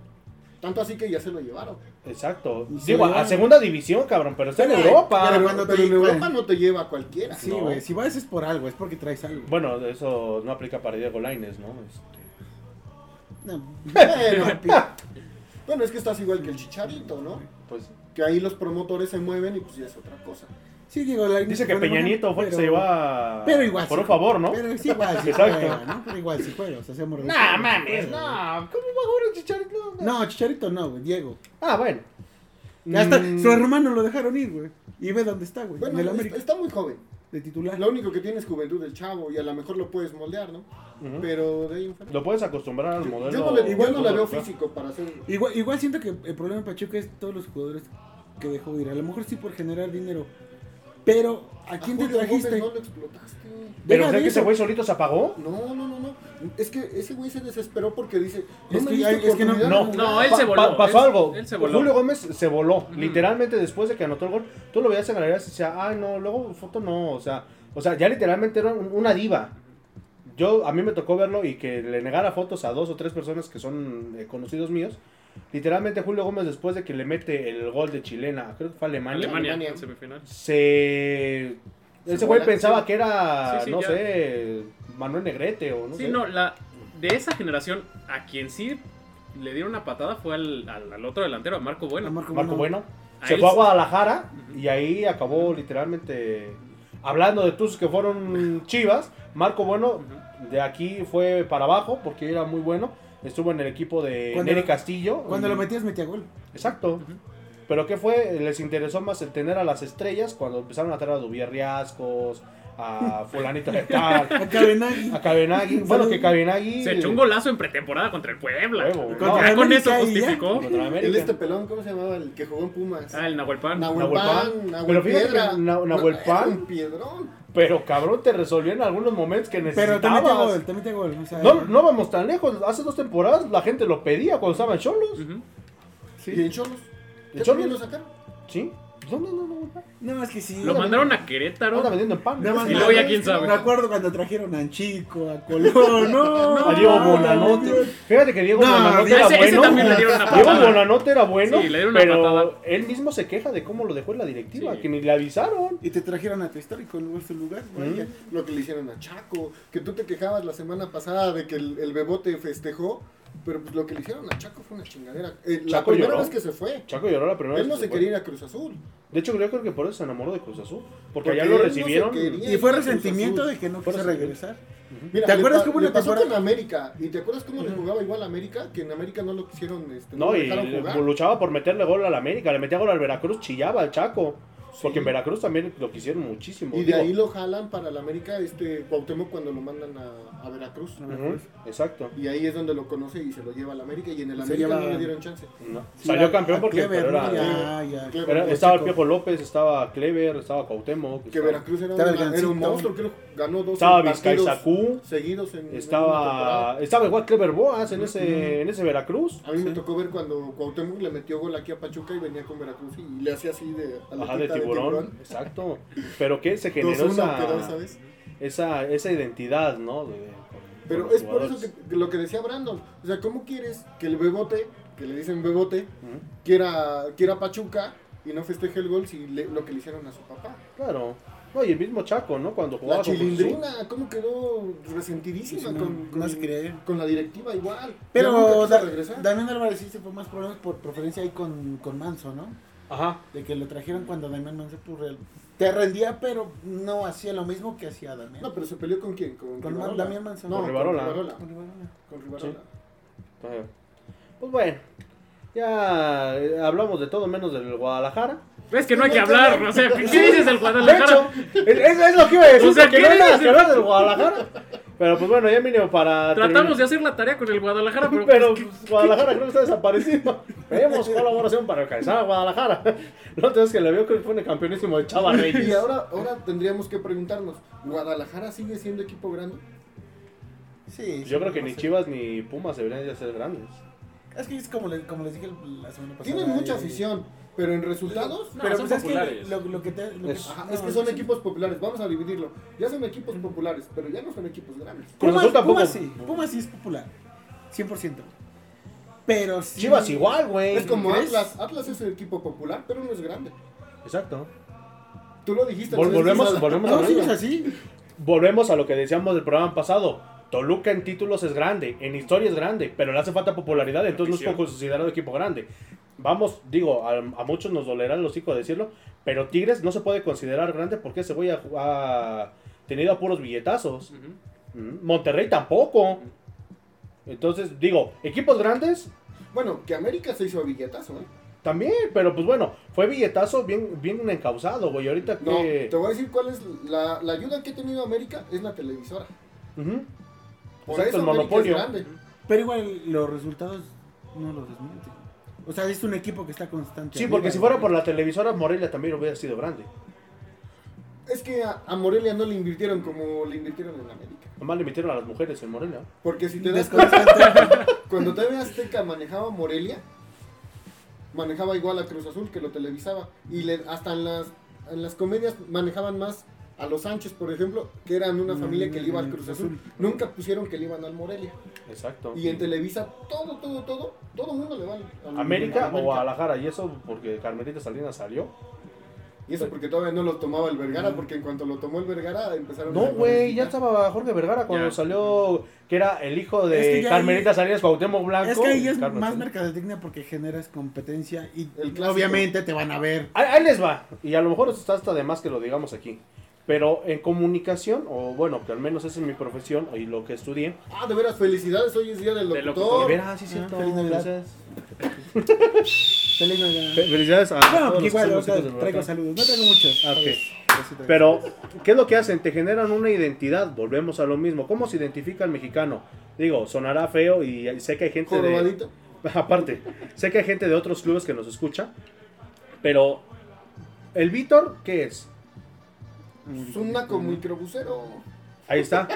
Tanto así que ya se lo llevaron. Exacto. Y Digo, a segunda división, cabrón, pero está en Pero- Europa. Pero, cuando pero te- en Europa no te lleva a cualquiera. Sí, No. güey. Si vas es por algo, es porque traes algo. Bueno, eso no aplica para Diego Laines, ¿no? Este, No. Bueno, <laughs> bueno, es que estás igual que el chicharito, ¿no? pues Que ahí los promotores se mueven y pues ya es otra cosa. Sí, digo, la- dice que Peña Nieto fue el que se pero- llevó a... Pero igual. Por sí un favor, ¿no? Pero sí, igual sí Exacto. juega, ¿no? Pero igual sí juega. O sea, seamos Nah, realistas, mames, no. ¿Cómo va a jugar el Chicharito? No, Chicharito no, güey. Diego. Ah, bueno. Ya hasta Mm, su hermano lo dejaron ir, güey. Y ve dónde está, güey. Bueno, en el está, América. está muy joven. De titular. Lo único que tiene es juventud del chavo y a lo mejor lo puedes moldear, ¿no? ujú. Pero de ahí en fuera- Lo puedes acostumbrar al modelo. Yo no le, igual no le veo físico para hacer. Igual, igual siento que el problema en Pachuca es todos los jugadores que dejó ir. A lo mejor sí por generar dinero. Pero, ¿a quién te trajiste? Gómez no lo explotaste. Pero de que ese güey solito se apagó. No, no, no, no. Es que ese güey se desesperó porque dice. No Es me que diste hay- es que no- no, No, jugar". él se voló. pa- pasó él- algo. él se voló. Julio Gómez se voló. Literalmente después de que anotó el gol, tú lo veías en galerías y decía, ay no, luego foto no, o sea, o sea, ya literalmente era un- una diva. Yo a mí me tocó verlo y que le negara fotos a dos o tres personas que son eh, conocidos míos. Literalmente Julio Gómez después de que le mete el gol de chilena, creo que fue Alemania, Alemania, Alemania. en semifinal. se Ese güey pensaba sí. que era, Sí, sí, no ya. sé, Manuel Negrete o no Sí, sé. no, la, de esa generación, a quien sí le dieron una patada fue al, al- al otro delantero, a Marco Bueno. A Marco Marco Bueno. Se él fue a sí. Guadalajara y ahí acabó literalmente hablando de tus que fueron chivas. Marco Bueno de aquí fue para abajo porque era muy bueno. Estuvo en el equipo de Cuando Neri lo- Castillo. Cuando y- lo metías metía gol. Exacto. Pero ¿qué fue? Les interesó más el tener a las estrellas cuando empezaron a traer a Dubier Riascos, a <laughs> fulanito de tal, A Cabenagui. a Cabenagui. Bueno, que Cabenagui... Se echó un golazo en pretemporada contra el Puebla. Huevo. No, con eso justificó. contra la América. El este pelón, ¿cómo se llamaba? El que jugó en Pumas. Ah, el Nahuelpan. Nahuel Nahuel Pan, Pan. Nahuel Pero fíjate Piedra. que Na- Nahuel No, Pan- era un piedrón. Pero cabrón, te resolvió en algunos momentos que Pero necesitabas. te metía gol, te metía gol. o sea, No, no vamos tan lejos. Hace dos temporadas la gente lo pedía cuando estaban cholos. Ujú. Y en Cholos. ¿En ¿Qué Cholos? lo sacaron? ¿Sí? ¿Dónde no, no, no? No, es que sí. Lo mandaron a Querétaro. Anda vendiendo en pan. Nada más Y me luego ya acuerdo- quién sabe. Me acuerdo cuando trajeron a Chico, a Colón, <laughs> no. A Diego no, Bonanote. Fíjate que Diego No, Bonanote ese- era ese bueno. también le dieron una Diego. Bonanote era bueno, Sí, le dieron una pero patada. él mismo se queja de cómo lo dejó en la directiva, Sí. que ni le avisaron. Y te trajeron a tu histórico en nuestro lugar. Lo que le hicieron a Chaco. Que tú te quejabas la semana pasada de que el, el bebote festejó. Pero pues lo que le hicieron a Chaco fue una chingadera. Eh, la Chaco primera lloró. vez que se fue. Chaco lloró la primera Él vez. no que se fue. quería ir a Cruz Azul. De hecho, yo creo que por eso se enamoró de Cruz Azul. Porque, Porque allá él lo no recibieron. Y fue resentimiento de que no quiso regresar. Mira, ¿Te acuerdas hubo le pasó temporada- con América? ¿Y te acuerdas cómo le jugaba igual a América? Que en América no lo quisieron. Este, No, y jugar. luchaba por meterle gol al América. Le metía gol al Veracruz, chillaba al Chaco. Porque Sí. en Veracruz también lo quisieron muchísimo. Y de Digo, ahí lo jalan para el América este Cuauhtémoc cuando lo mandan a, a Veracruz. Exacto. Y ahí es donde lo conoce y se lo lleva al América. Y en el América lleva- no le dieron chance. No. Sí, Salió a- campeón a porque Clever, pero ¿no? era, Ya, ya. Clever. era- Pacheco. estaba el Piojo López, estaba Clever, estaba Cuauhtémoc. Que estaba- Veracruz era, una- un monstruo, creo que ganó dos Estaba Vizcaizacú, seguidos en estaba, estaba igual Clever Boas en ese, en ese Veracruz. A mí me tocó ver cuando Cuauhtémoc le metió gol aquí a Pachuca y venía con Veracruz y le hacía así de Ajá, aletita de tiburón, exacto. Pero que se generó 2-1 esa, esa esa, esa identidad, ¿no? De- Pero es por eso que, que lo que decía Brandon. O sea, ¿cómo quieres que el bebote, que le dicen bebote, quiera, quiera Pachuca y no festeje el gol si le- lo que le hicieron a su papá? Claro. No, y el mismo Chaco, ¿no? Cuando jugaba La chilindrina, ¿cómo quedó resentidísima No, con, no con- se cree. con la directiva igual? Pero Da-. Damián Álvarez sí se fue más problemas por preferencia ahí con, con Manso, ¿no? Ajá. De que lo trajeron cuando Damián Manso pues, real- te rendía, pero no hacía lo mismo que hacía Damián. No, pero se peleó con quién? Con, Con Rivarola? Damián Manso. No, Con con Rivarola. Con Rivarola. Con Rivarola. Pues bueno, ya hablamos de todo menos del Guadalajara. Es que no hay que hablar, o sea, ¿qué, <laughs> qué dices del De Guadalajara? hecho, es, lo que iba a decir, O sea, que hablar del Guadalajara. Pero pues bueno, ya mínimo para... Tratamos de hacer la tarea con el Guadalajara, pero, Pero pues, Guadalajara creo que está desaparecido. Pedimos colaboración para alcanzar a Guadalajara. <laughs> La otra vez que le vio que fue el campeonísimo de Chava Y Reyes. ahora, ahora tendríamos que preguntarnos, ¿Guadalajara sigue siendo equipo grande? Sí, Yo sí, creo que no ni sé. Chivas ni Pumas deberían ya ser grandes. Es que es como, le- como les dije la semana pasada. Tienen mucha afición, pero en resultados... No, Pero son pues es que lo, lo que te. lo que- Es- Ajá, no, es que son sí. equipos populares, vamos a dividirlo. Ya son equipos populares, pero ya no son equipos grandes. Pumas, tampoco- Pumas sí, Pumas sí es popular. 100%. Pero sí. Chivas igual, güey. Es como ¿crees? Atlas, Atlas es un equipo popular, pero no es grande. Exacto. Tú lo dijiste. Vol- volvemos- volvemos No, a. Volvemos a lo que decíamos del programa pasado. Toluca en títulos es grande, en historia es grande, pero le hace falta popularidad, entonces no es considerado equipo grande. Vamos, digo, a, a muchos nos dolerá el hocico decirlo, pero Tigres no se puede considerar grande porque ese güey ha, ha tenido a puros billetazos. Mm, Monterrey tampoco. Entonces, digo, equipos grandes Bueno, que América se hizo a billetazo, ¿eh? también, pero pues bueno, fue billetazo bien, bien encausado, güey. Ahorita No, que. te voy a decir cuál es la, la ayuda que ha tenido América, es la televisora. Por Exacto, eso el monopolio. es grande. Pero igual los resultados no los desmienten. O sea, es un equipo que está constante. Sí, porque si fuera por la televisora, Morelia también hubiera sido grande. Es que a, a Morelia no le invirtieron como le invirtieron en América. Nomás le metieron a las mujeres en Morelia. Porque si te das cuenta, <laughs> cuando <laughs> TV Azteca manejaba Morelia, manejaba igual a Cruz Azul que lo televisaba. Y le, hasta en las, en las comedias manejaban más a los Sánchez, por ejemplo, que eran una Mm, familia que le iba al mm, Cruz Cruz Azul. Azul. Nunca pusieron que le iban al Morelia. Exacto. Y en Televisa, todo, todo, todo, todo el mundo le va al, al- América o Guadalajara, y eso porque Carmelita Salinas salió. Y eso porque todavía no lo tomaba el Vergara, porque en cuanto lo tomó el Vergara empezaron No, a- güey, ya estaba Jorge Vergara cuando Ya. salió, que era el hijo de Es que Carmelita ahí- Salinas Cuauhtémoc Blanco. Es que ahí es Carlos más Salinas. mercadotecnia porque generas competencia y El obviamente te van a ver. Ahí, ahí les va, y a lo mejor está hasta de más que lo digamos aquí. Pero en comunicación, o bueno, que al menos esa es mi profesión y lo que estudié. Ah, de veras, felicidades, hoy es día del locutor. locutor. De veras, sí, es cierto. Ah, feliz Navidad. Felicidades. Feliz Navidad. Fe- Felicidades a No, todos los igual, o sea, traigo huracán. saludos. No traigo muchos. Ah. Pero. ¿qué es lo que hacen? Te generan una identidad. Volvemos a lo mismo. ¿Cómo se identifica el mexicano? Digo, sonará feo y sé que hay gente de... <laughs> Aparte, sé que hay gente de otros clubes que nos escucha. Pero, ¿el Víctor qué es? Es un naco microbusero. Ahí está.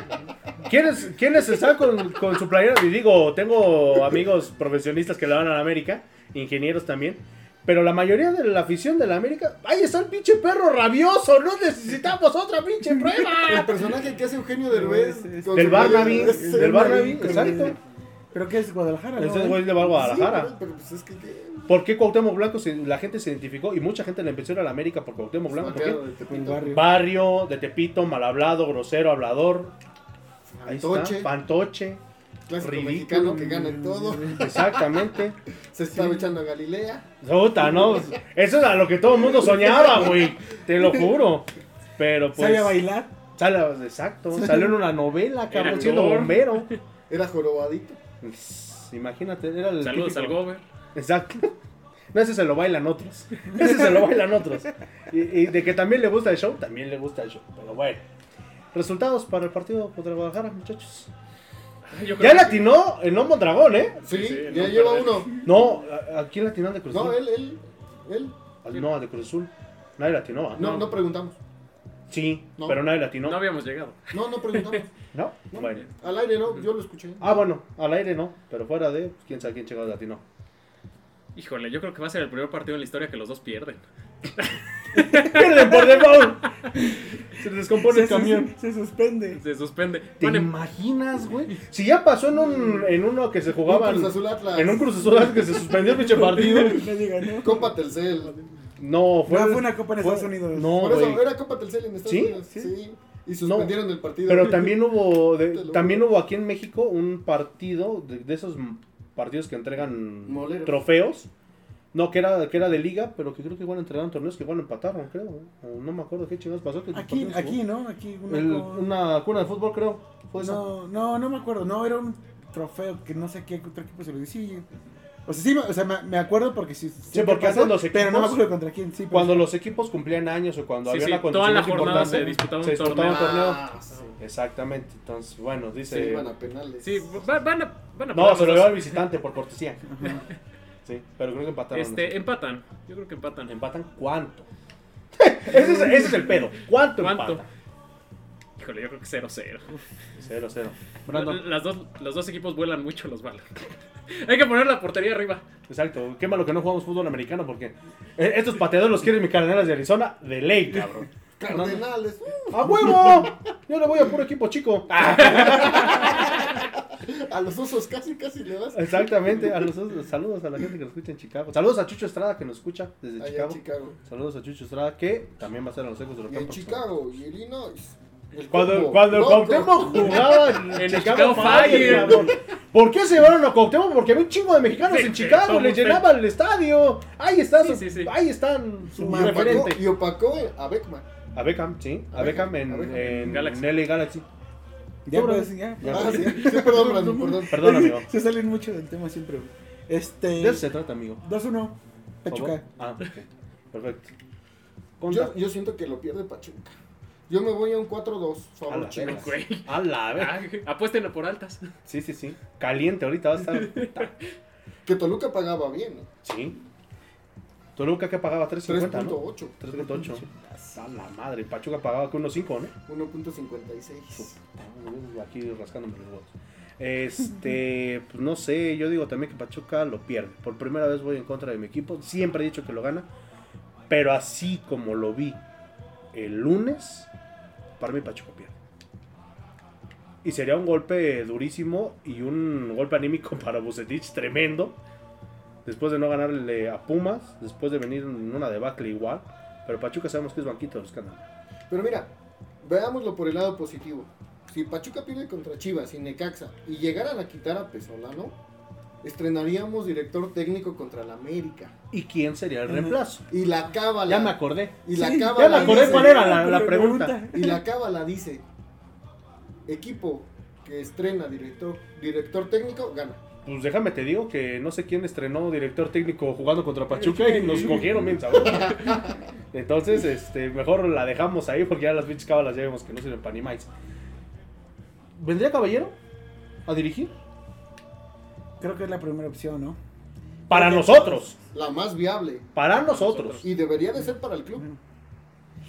¿Quiénes, ¿quiénes están con, con su playera? Y digo, tengo amigos profesionistas que le van a la América, ingenieros también. Pero la mayoría de la afición de la América, ahí está el pinche perro rabioso, no necesitamos otra pinche El prueba. personaje que hace Eugenio Derbez. Del Barnaby, del el Barnaby. exacto. ¿Pero qué es Guadalajara? Ese no? güey le va a Sí, Guadalajara. pero, pero pues es que. que- ¿Por qué Cuauhtémoc Blanco se- la gente se identificó? Y mucha gente le empezó a ir a la América por Cuauhtémoc Blanco. ¿por qué? De barrio. Barrio, de Tepito, mal hablado, grosero, hablador. Ahí Fantoche, está, fantoche. clásico ridículo. mexicano que gana en todo. Exactamente. <laughs> Se estaba echando a Galilea. Puta, no. Eso es a lo que todo el mundo soñaba, güey. Te lo juro. Pero pues. ¿Sabía bailar? sale- exacto. Salió en una novela, cabrón, siendo bombero. Era jorobadito. Imagínate, era el. Saludos típico- al Gober. Exacto. <laughs> No, ese se lo bailan otros. Ese se lo bailan otros. Y, y de que también le gusta el show, también le gusta el show. Pero bueno. Resultados para el partido contra Guadalajara, muchachos. Ya que- le atinó el no Mondragón, ¿eh? Sí, Sí, ya no lleva perder. uno. No, ¿a, a quién le atinó de Cruz No, Azul? él, él, él. Al- No, de Cruz Azul. Nadie le atinó, ¿ah? No, no preguntamos. Sí, No. pero nadie le atinó. No habíamos llegado. No, no preguntamos. <laughs> ¿No? Bueno. Al aire no, yo lo escuché. Ah, bueno, al aire no, pero fuera de, pues, quién sabe quién llegó latino. Híjole, yo creo que va a ser el primer partido en la historia que los dos pierden. <laughs> ¡Pierden por default! Se les descompone el Se- camión. Se suspende. Se suspende. ¿Te en- imaginas, güey? Si ya pasó en un en uno que se jugaba Un Cruz en, Azul Atlas. en un Cruz Azul que se suspendió el pinche partido. <laughs> Copa Telcel. No, fue, No, fue una copa en fue- Estados Unidos. No, Por eso era Copa Telcel en Estados ¿Sí? Unidos. Sí. Y suspendieron el partido. Pero <laughs> también hubo de- también hubo aquí en México un partido de, de esos partidos que entregan trofeos. No, que era, que era de liga, pero que creo que igual entregaron torneos que igual empataron, creo. O no me acuerdo qué chingados pasó. que Aquí, aquí. ¿no? Aquí una, El- co- una cuna de fútbol, creo. Fue esa. No, no, no me acuerdo. No, era un trofeo que no sé qué otro equipo se lo dio. Sí. O sea, sí, me- o sea, me, me acuerdo porque sí. Sí, porque hacen los Pero no me equipos acuerdo contra quién. Sí, pues. Cuando los equipos cumplían años o cuando Sí, había sí, una toda la jornada se disputaba un se disputaba un torneo. torneo. Ah, sí. Exactamente. Entonces, bueno, dice. iban a penales. Sí, va- van a. Van a no, se lo llevó al visitante por cortesía. <laughs> Sí, pero creo que empataron. Este, empatan. Yo creo que empatan. ¿Empatan cuánto? <laughs> ese, es, ese es el pedo. ¿Cuánto, ¿Cuánto? empatan? Híjole, yo creo que 0-0. Cero, cero. Brandon, Las dos, los dos equipos vuelan mucho los balos. <laughs> Hay que poner la portería arriba. exacto. Qué malo que no jugamos fútbol americano porque eh, estos pateadores los quieren mi cardenales de Arizona de ley, cabrón. Cardenales. uh, ¡A huevo! Yo le voy a puro equipo chico. <laughs> a los osos casi, casi le das. Exactamente. A los, saludos a la gente que nos escucha en Chicago. Saludos a Chucho Estrada que nos escucha desde Allá Chicago. en Chicago. Saludos a Chucho Estrada que también va a ser a los ecos de Y Huracán en. Chicago y Illinois. Cuando, cuando. Cuauhtémoc jugaba en, <laughs> En el Chicago, Chicago Fire. ¿Por qué se llevaron a Cuauhtémoc? Porque había un chingo de mexicanos Sí, en Chicago, le llenaba el estadio. Ahí está, Sí, su- sí, sí. ahí están su Y opacó, referente. y opacó a Beckman. A Beckham, sí, a A Beckham Beckham, en, a Beckham. en, Galaxy. en LA Galaxy. Ya. Ah, perdón, Brandon, perdón. Perdón, amigo. <laughs> Se salen mucho del tema siempre. Este. De eso se trata, amigo. 2-1. Por favor. Pachuca. Ah, ok. Perfecto. Contra. Yo, yo siento que lo pierde Pachuca. Yo me voy a un 4-2, A favor. Güey. A la vez. Ah, apuesten por altas. Sí, sí, sí. Caliente, ahorita va a estar. <laughs> Que Toluca pagaba bien, ¿no? Sí. Toluca que pagaba 3.50, ¿no? 3.8. 3.8. A la madre. Pachuca pagaba con 1.5, ¿no? 1.56. Aquí rascándome los huevos. Este, <laughs> pues no sé, yo digo también que Pachuca lo pierde. Por primera vez voy en contra de mi equipo. Siempre he dicho que lo gana. Pero así como lo vi el lunes, para mí Pachuca pierde. Y sería un golpe durísimo y un golpe anímico <laughs> para Bucetich tremendo. Después de no ganarle a Pumas, después de venir en una debacle igual. Pero Pachuca sabemos que es banquito de los canales. Pero mira, veámoslo por el lado positivo. Si Pachuca pierde contra Chivas y Necaxa y llegaran a quitar a Pesolano, estrenaríamos director técnico contra la América. ¿Y quién sería el reemplazo? Y la cábala. Ya me acordé. Y la Sí, cábala. Ya me acordé dice- cuál era la, la pregunta. Y la cábala dice: equipo que estrena director, director técnico, gana. Pues déjame te digo que no sé quién estrenó director técnico jugando contra Pachuca y nos cogieron bien sabroso. <laughs> Entonces, este, mejor la dejamos ahí porque ya las pinches cábalas ya vemos que no sirven para ni más. ¿Vendría Caballero a dirigir? Creo que es la primera opción, ¿no? Para nosotros. La más viable. Para nosotros. Y debería de ser para el club.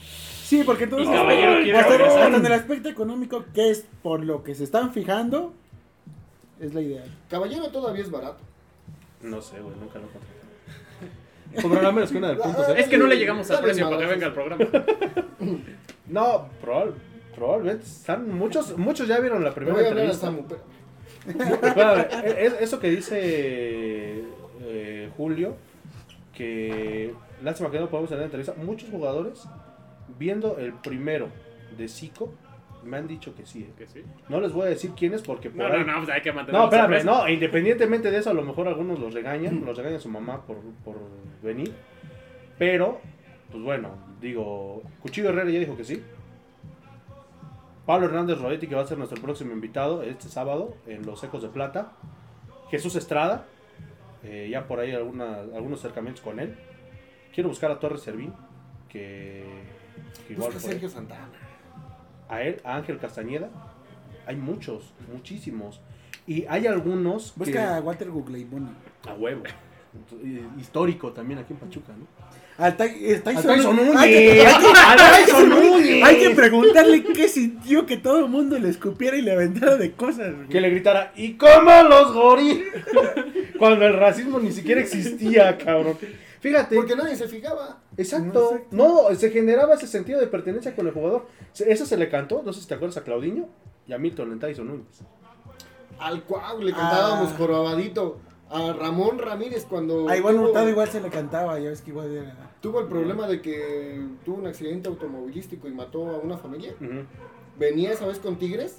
Sí, porque entonces. Y Caballero quiere hasta, en el aspecto económico, que es por lo que se están fijando, es la idea. Caballero todavía es barato. No sé, güey, nunca lo encontré. <laughs> Cobrará menos que una del punto cero. Es que no le llegamos al precio para que venga al programa. <laughs> No, probable- probablemente. Están muchos, muchos ya vieron la primera entrevista. Pero- Espérame, es- eso que dice eh, Julio, que lástima que no podemos tener entrevista. Muchos jugadores, viendo el primero de Zico, me han dicho que sí. eh. Que sí. No les voy a decir quiénes porque por No, ahí- no, no, pues hay que mantener No, espérame, no, independientemente de eso, a lo mejor algunos los regañan, los regaña su mamá por, por venir. Pero, pues bueno, digo, Cuchillo Herrera ya dijo que sí. Pablo Hernández Rodetti, que va a ser nuestro próximo invitado este sábado en Los Ecos de Plata. Jesús Estrada, eh, ya por ahí alguna- algunos acercamientos con él. Quiero buscar a Torres Servín, que, que igual Busca Sergio Santana. a él, a Ángel Castañeda. Hay muchos, muchísimos. Y hay algunos Busca que... a Walter A huevo. Histórico también aquí en Pachuca, ¿no? Al Tyson, Al Tyson Núñez. Hay que, hay que- Al Tyson <laughs> Núñez. hay que preguntarle qué sintió que todo el mundo le escupiera y le aventara de cosas. güey. Que le gritara, ¿y cómo los gorilas? <laughs> Cuando el racismo ni siquiera existía, cabrón. Fíjate. Porque nadie se fijaba. Exacto. No, se generaba ese sentido de pertenencia con el jugador. Eso se le cantó, no sé si te acuerdas, a Claudinho y a Milton en Tyson Núñez. Al Cuau le cantábamos Ah. jorobadito. A Ramón Ramírez cuando A igual tuvo, Hurtado igual se le cantaba, ya ves que igual era... tuvo el problema de que tuvo un accidente automovilístico y mató a una familia. Venía esa vez con Tigres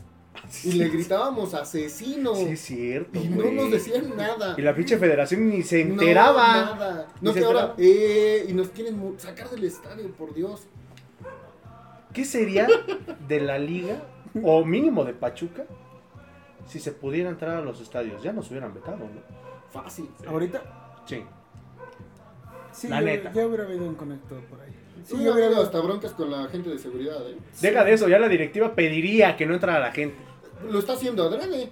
y le gritábamos asesino. Sí, es cierto. y no nos decían nada. Y la pinche federación ni se No, enteraba. nada. Ni No, que ahora, eh, y nos quieren sacar del estadio, por Dios. ¿Qué sería de la liga, o mínimo de Pachuca, si se pudiera entrar a los estadios? Ya nos hubieran vetado, ¿no? Fácil. Ahorita, Sí. sí, La yo, neta. ya hubiera habido un conector por ahí. Sí, Sí, yo hubiera habido hasta broncas con la gente de seguridad. ¿eh? Deja de eso, ya la directiva pediría que no entrara la gente. Lo está haciendo adrede.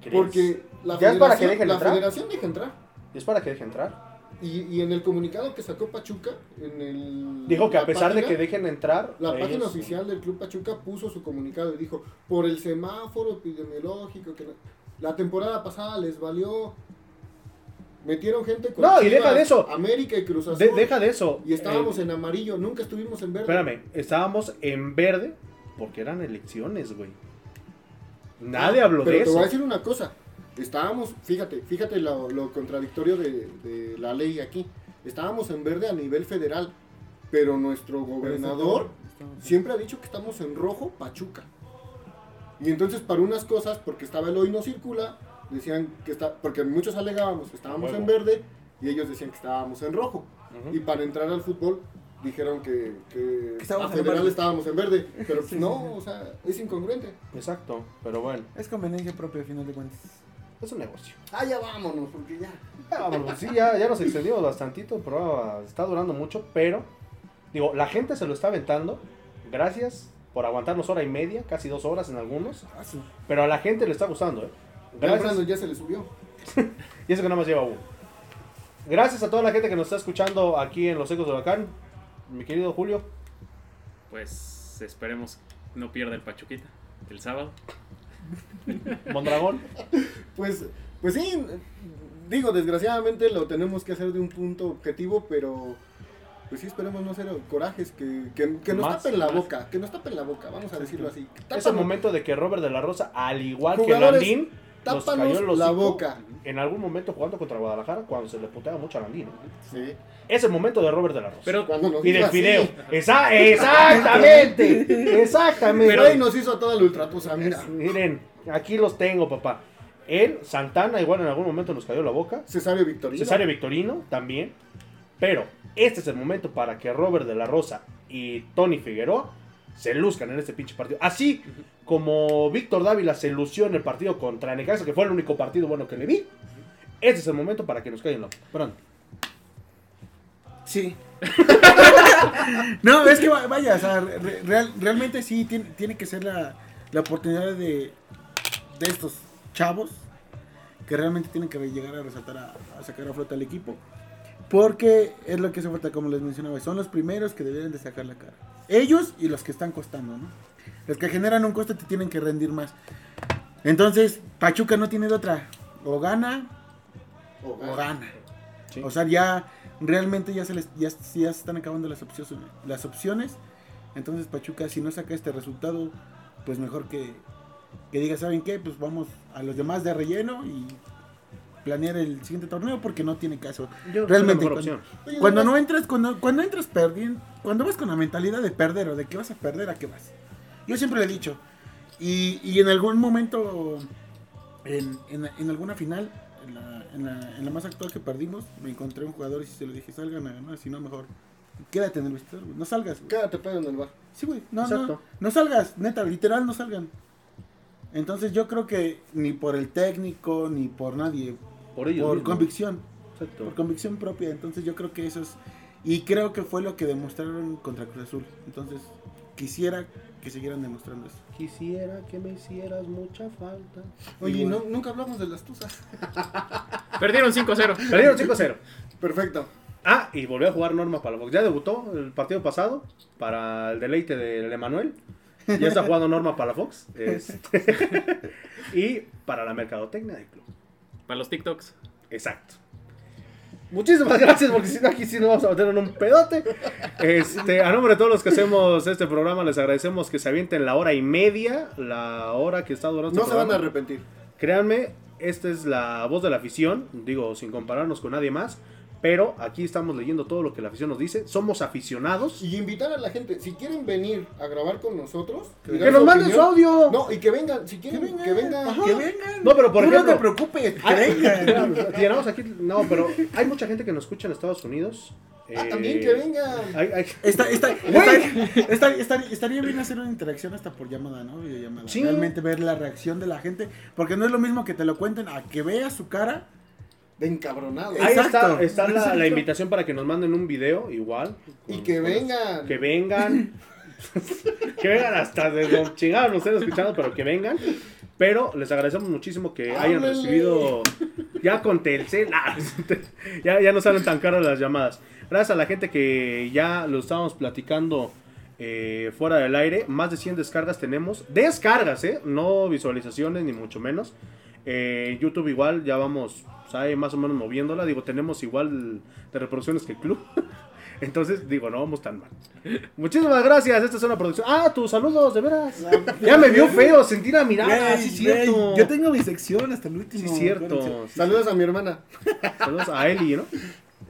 ¿Crees? Porque la ¿Ya es para que federación, dejen la entrar? federación deja entrar. ¿Es para que deje entrar? Y, y en el comunicado que sacó Pachuca, en el. Dijo que a pesar de que dejen entrar. La ellos- página oficial del Club Pachuca puso su comunicado y dijo: por el semáforo epidemiológico, que no- la temporada pasada les valió. Metieron gente con No, y deja de eso. América y Cruz Azul. De- deja de eso. Y estábamos Eh, en amarillo, nunca estuvimos en verde. Espérame, estábamos en verde porque eran elecciones, güey. Nadie Ah, habló pero de te eso. voy a decir una cosa. Estábamos, fíjate, fíjate lo, lo contradictorio de, de la ley aquí. Estábamos en verde a nivel federal, pero nuestro gobernador siempre ha dicho que estamos en rojo Pachuca. Y entonces para unas cosas, porque estaba el hoy no circula, decían que está, porque muchos alegábamos que estábamos Huevo. en verde y ellos decían que estábamos en rojo. Ujú. Y para entrar al fútbol dijeron que, que Que estábamos en verde. estábamos en verde, <laughs> pero Sí, no, sí, sí. o sea, es incongruente. Exacto, pero bueno, Es conveniencia propia, al final de cuentas. es un negocio. Ah, ya vámonos, porque ya. Ya, vámonos, sí, ya, ya nos extendimos bastantito, el programa está durando mucho, pero digo, la gente se lo está aventando. Gracias por aguantarnos hora y media, casi dos horas en algunos, Ah, sí. pero a la gente le está gustando, ¿eh? Gracias. Ya se le subió. <laughs> Y eso que nada más lleva uno. Gracias a toda la gente que nos está escuchando aquí en Los Ecos de Huracán. Mi querido Julio, Pues esperemos no pierda el Pachuquita el sábado. <laughs> Mondragón. Pues, pues sí, digo, desgraciadamente lo tenemos que hacer de un punto objetivo, pero pues sí esperemos no hacer corajes que, que, que nos Más, tapen la más. boca, que nos tapen la boca, vamos a decirlo así. Es el momento de que Robert de la Rosa, al igual que Landín, nos tápanos cayó en los la boca. en algún momento jugando contra Guadalajara cuando se le puteaba mucho a Landino. Sí. Es el momento de Robert de la Rosa. Pero Cuando nos y del video. Esa- exactamente. <laughs> Exactamente. Pero ahí nos hizo toda la ultratusa, mira. Miren, aquí los tengo, papá. Él, Santana, igual en algún momento nos cayó la boca. Cesario Victorino. Cesario Victorino también. Pero este es el momento para que Robert de la Rosa y Tony Figueroa se luzcan en este pinche partido. Así como Víctor Dávila se lució en el partido contra Necaxa, que fue el único partido bueno que le vi. Este es el momento para que nos caigan la. Perdón. Sí. <laughs> no, es que va- vaya, o sea, re- real- realmente sí tiene, que ser la, oportunidad de, de estos chavos que realmente tienen que llegar a resaltar a, a sacar a flota al equipo. Porque es lo que se falta, como les mencionaba, son los primeros que deberían de sacar la cara. Ellos y los que están costando, ¿no? Los que generan un coste te tienen que rendir más. Entonces, Pachuca no tiene de otra. O gana O o gana. Sí. O sea, ya realmente ya se les ya, ya se están acabando las opciones, las opciones. Entonces Pachuca si no saca este resultado, pues mejor que, que diga, ¿saben qué? Pues vamos a los demás de relleno y planear el siguiente torneo porque no tiene caso. Yo Realmente, cuando-. Oye, Cuando no entras, cuando, cuando entras perdiendo, cuando vas con la mentalidad de perder o de que vas a perder, ¿a qué vas? Yo siempre le he dicho, y, y en algún momento, en, en- en alguna final, en la, en, la, en la más actual que perdimos, me encontré un jugador y se lo dije, salgan a ganar, si no mejor, quédate en el vestidor, güey, no salgas. güey". Quédate pedo en el bar. Sí, güey, no, no, Exacto. no salgas, neta, literal no salgan. Entonces yo creo que ni por el técnico, ni por nadie, Por ellos por mismos. convicción, Exacto. por convicción propia. Entonces yo creo que eso es... Y creo que fue lo que demostraron contra Cruz Azul. Entonces quisiera que siguieran demostrando eso. Quisiera que me hicieras mucha falta. Oye, no, nunca hablamos de las tuzas. <laughs> Perdieron 5-0. Perdieron 5-0. Perfecto. Ah, y volvió a jugar Norma Palafox. Ya debutó el partido pasado para el deleite del Emanuel. Ya está jugando Norma Palafox. Este, <laughs> y para la mercadotecnia del club. Para los TikToks. Exacto. Muchísimas gracias, porque si no, aquí sí nos vamos a meter en un pedote. Este, a nombre de todos los que hacemos este programa, les agradecemos que se avienten la hora y media, la hora que está durando No este se van a arrepentir. Créanme, esta es la voz de la afición, digo, sin compararnos con nadie más, pero aquí estamos leyendo todo lo que la afición nos dice. Somos aficionados. Y invitar a la gente, si quieren venir a grabar con nosotros, ¡Que nos manden su audio! No, y que vengan, si quieren, que vengan. Ajá. Que vengan. No, pero por Tú ejemplo- no te preocupes, que Ay, vengan. <laughs> Llenamos aquí. No, pero hay mucha gente que nos escucha en Estados Unidos. Ah, Eh, también que vengan. hay- hay- está- está- está- estaría bien hacer una interacción hasta por llamada, ¿no? Videollamada. Sí. Realmente ver la reacción de la gente. Porque no es lo mismo que te lo cuenten a que veas su cara. De encabronado. Ahí Exacto. está, está la, la invitación para que nos manden un video, igual. Y que vengan. Que vengan. <laughs> que vengan hasta de donde chingados estén escuchando, pero que vengan. Pero les agradecemos muchísimo que hayan recibido ya con Telcel. <laughs> ah, <laughs> ya, ya no salen tan caras las llamadas. Gracias a la gente que ya lo estábamos platicando eh, fuera del aire. Más de 100 descargas tenemos. Descargas, ¿eh? No visualizaciones, ni mucho menos. Eh, YouTube igual, ya vamos pues, ahí más o menos moviéndola. Digo, tenemos igual de reproducciones que el club. <laughs> Entonces, digo, no vamos tan mal. Muchísimas gracias. Esta es una producción. Ah, tus saludos, de veras. Ya me vio feo sentir la mirada. Sí, cierto. Yo tengo mi sección hasta el último. Sí, cierto. Saludos a mi hermana. Saludos a Eli, ¿no?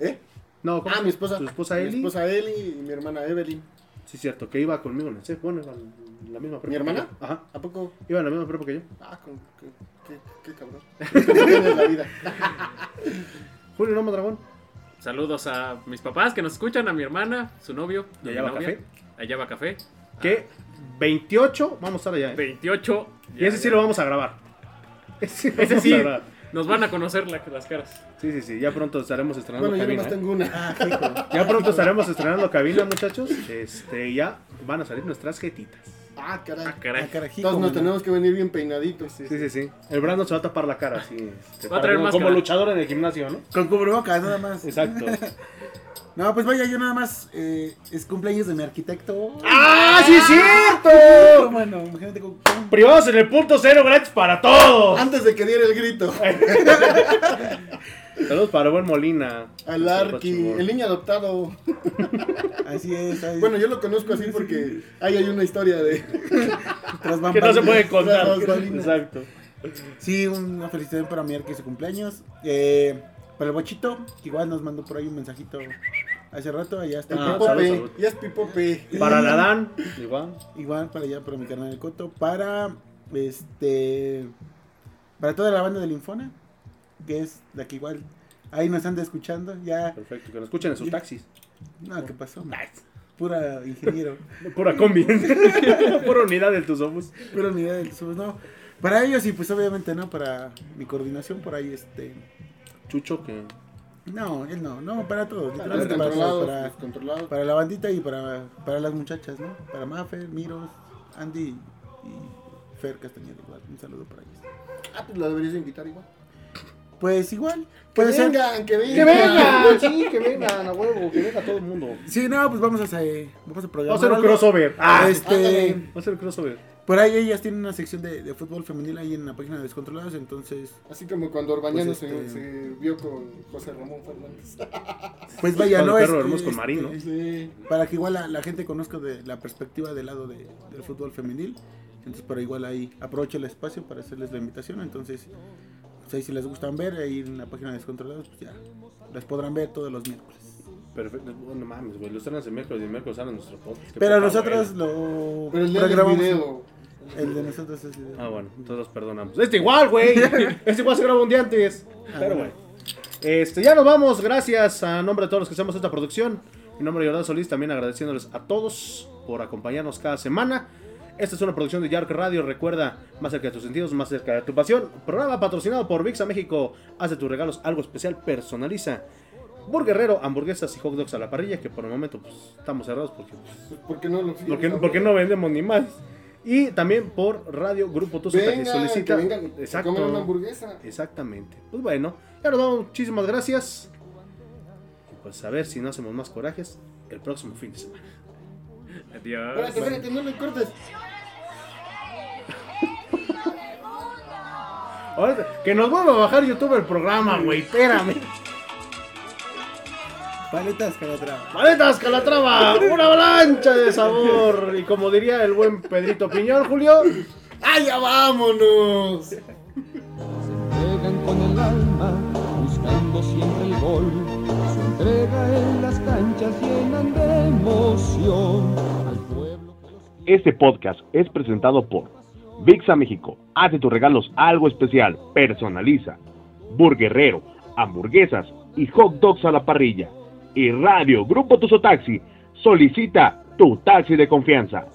¿Eh? No, ¿cómo Ah, mi esposa. Tu esposa Mi Eli. esposa Eli y mi hermana Evelyn. Sí, cierto, que iba conmigo en el CEF. Bueno, iba en la misma prepa. ¿Mi hermana? Ajá. ¿A poco? Iba en la misma prepa que yo. Ah, con, qué, qué, qué cabrón. <laughs> <laughs> Julio Ramos Dragón. Saludos a mis papás que nos escuchan, a mi hermana, su novio. Y allá va novia. café. Allá va café. Que 28, vamos a estar allá. ¿eh? 28. Y ese sí lo vamos a grabar. <laughs> Ese, lo Ese sí. grabar. Nos van a conocer la- las caras. Sí, sí, sí. Ya pronto estaremos estrenando Bueno, yo cabina. nomás ¿eh? tengo una. Ah. Ya pronto estaremos estrenando cabina, muchachos. Este, ya van a salir nuestras jetitas. Ah, caray. Ah, caray. Ah, Todos nos no. tenemos que venir bien peinaditos. Sí, sí, sí. El Brandon se va a tapar la cara, este, Va a traer como, como luchador en el gimnasio, ¿no? Con cubrebocas, nada más. Exacto. <laughs> No, pues vaya, yo nada más. eh, es cumpleaños de mi arquitecto. ¡Ah, sí es cierto! <laughs> Bueno, imagínate con. con- Privados en el punto cero gratis para todos. Antes de que diera el grito. <laughs> Saludos para buen Molina. Al Arqui, el niño adoptado. <laughs> Así es. ahí, Bueno, yo lo conozco así porque ahí hay una historia de. <laughs> tras Que no se puede contar. Exacto. Sí, una felicitación para Mier que es su cumpleaños. Eh, para el bochito, que igual nos mandó por ahí un mensajito hace rato. Allá está. Ah, Pipope, ya es Pipope. Para la Dan, igual. Igual para allá, para mi carnal el Coto. Para este. Para toda la banda del Infona, que es la que igual ahí nos anda escuchando. Ya. Perfecto, que nos escuchen en sus taxis. No, ¿qué pasó? Pura ingeniero. <laughs> Pura combi. <laughs> Pura unidad del Tuzobus. Pura unidad del sur, no. Para ellos y pues obviamente no, para mi coordinación por ahí este. Chucho, que. No, él no, no, para todos. Para, para, los controlados. para la bandita y para, para las muchachas, ¿no? Para Mafer, Miros, Andy y Fer Castañeda igual. Un saludo para ellos. Ah, pues la deberías invitar igual. Pues igual, Que puede ser. vengan, que vengan. ¡Que vengan! <laughs> Sí, que vengan, a huevo, que venga todo el mundo. Sí, no, pues vamos a hacer, vamos a programar. Vamos a hacer un algo. crossover. Ah, este, ándale. Vamos a hacer un crossover. por ahí ellas tienen una sección de, de fútbol femenil ahí en la página de Descontrolados, entonces, Así como cuando Orbañano Pues, este- se, se vio con José Ramón Fernández. <laughs> pues vaya, ¿no? el perro Este, hermoso con Marín, ¿no? Sí. para que igual la, la gente conozca de la perspectiva del lado de, del fútbol femenil. Entonces, para igual ahí aprovecho el espacio para hacerles la invitación. Entonces, pues ahí si les gustan ver, ahí en la página de Descontrolados, pues ya las podrán ver todos los miércoles. Perfecto. No mames, güey. Los estrenas el miércoles y el miércoles salen nuestro podcast. Pero poca nosotros lo Pero el de programamos. video. El de nosotros es video. Ah, bueno, entonces los perdonamos. Este igual, güey. <laughs> Este igual se grabó un día antes. Pero bueno. Este, ya nos vamos. Gracias a nombre de todos los que hacemos esta producción. Mi nombre es Jordán Solís. También agradeciéndoles a todos por acompañarnos cada semana. Esta es una producción de Yark Radio. Recuerda, más cerca de tus sentidos, más cerca de tu pasión. Programa patrocinado por VIX a México. Haz de tus regalos algo especial. Personaliza. Burguerrero, hamburguesas y hot dogs a la parrilla. Que por el momento pues, estamos cerrados porque Pues, ¿Por qué no lo porque, porque no vendemos ni más. Y también por Radio Grupo Tuzo que solicita. que vengan, Exacto. una hamburguesa. Exactamente. Pues bueno, ya nos vamos. Muchísimas gracias. Y pues a ver si no hacemos más corajes el próximo fin de semana. Adiós. Espérate, espérate, no le cortes. Ahora, que nos vuelva a bajar YouTube el programa, güey. Espérame. Paletas Calatrava. Paletas Calatrava, una avalancha de sabor. Y como diría el buen Pedrito Piñón, Julio. ¡Ay, ya vámonos! Entregan con el alma, buscando siempre el gol. Su entrega en las canchas llenan de emoción al pueblo que los Este podcast es presentado por VIXA México. Hace tus regalos algo especial. Personaliza. Burguerrero, hamburguesas y hot dogs a la parrilla. Y Radio Grupo Tuzo Taxi solicita tu taxi de confianza.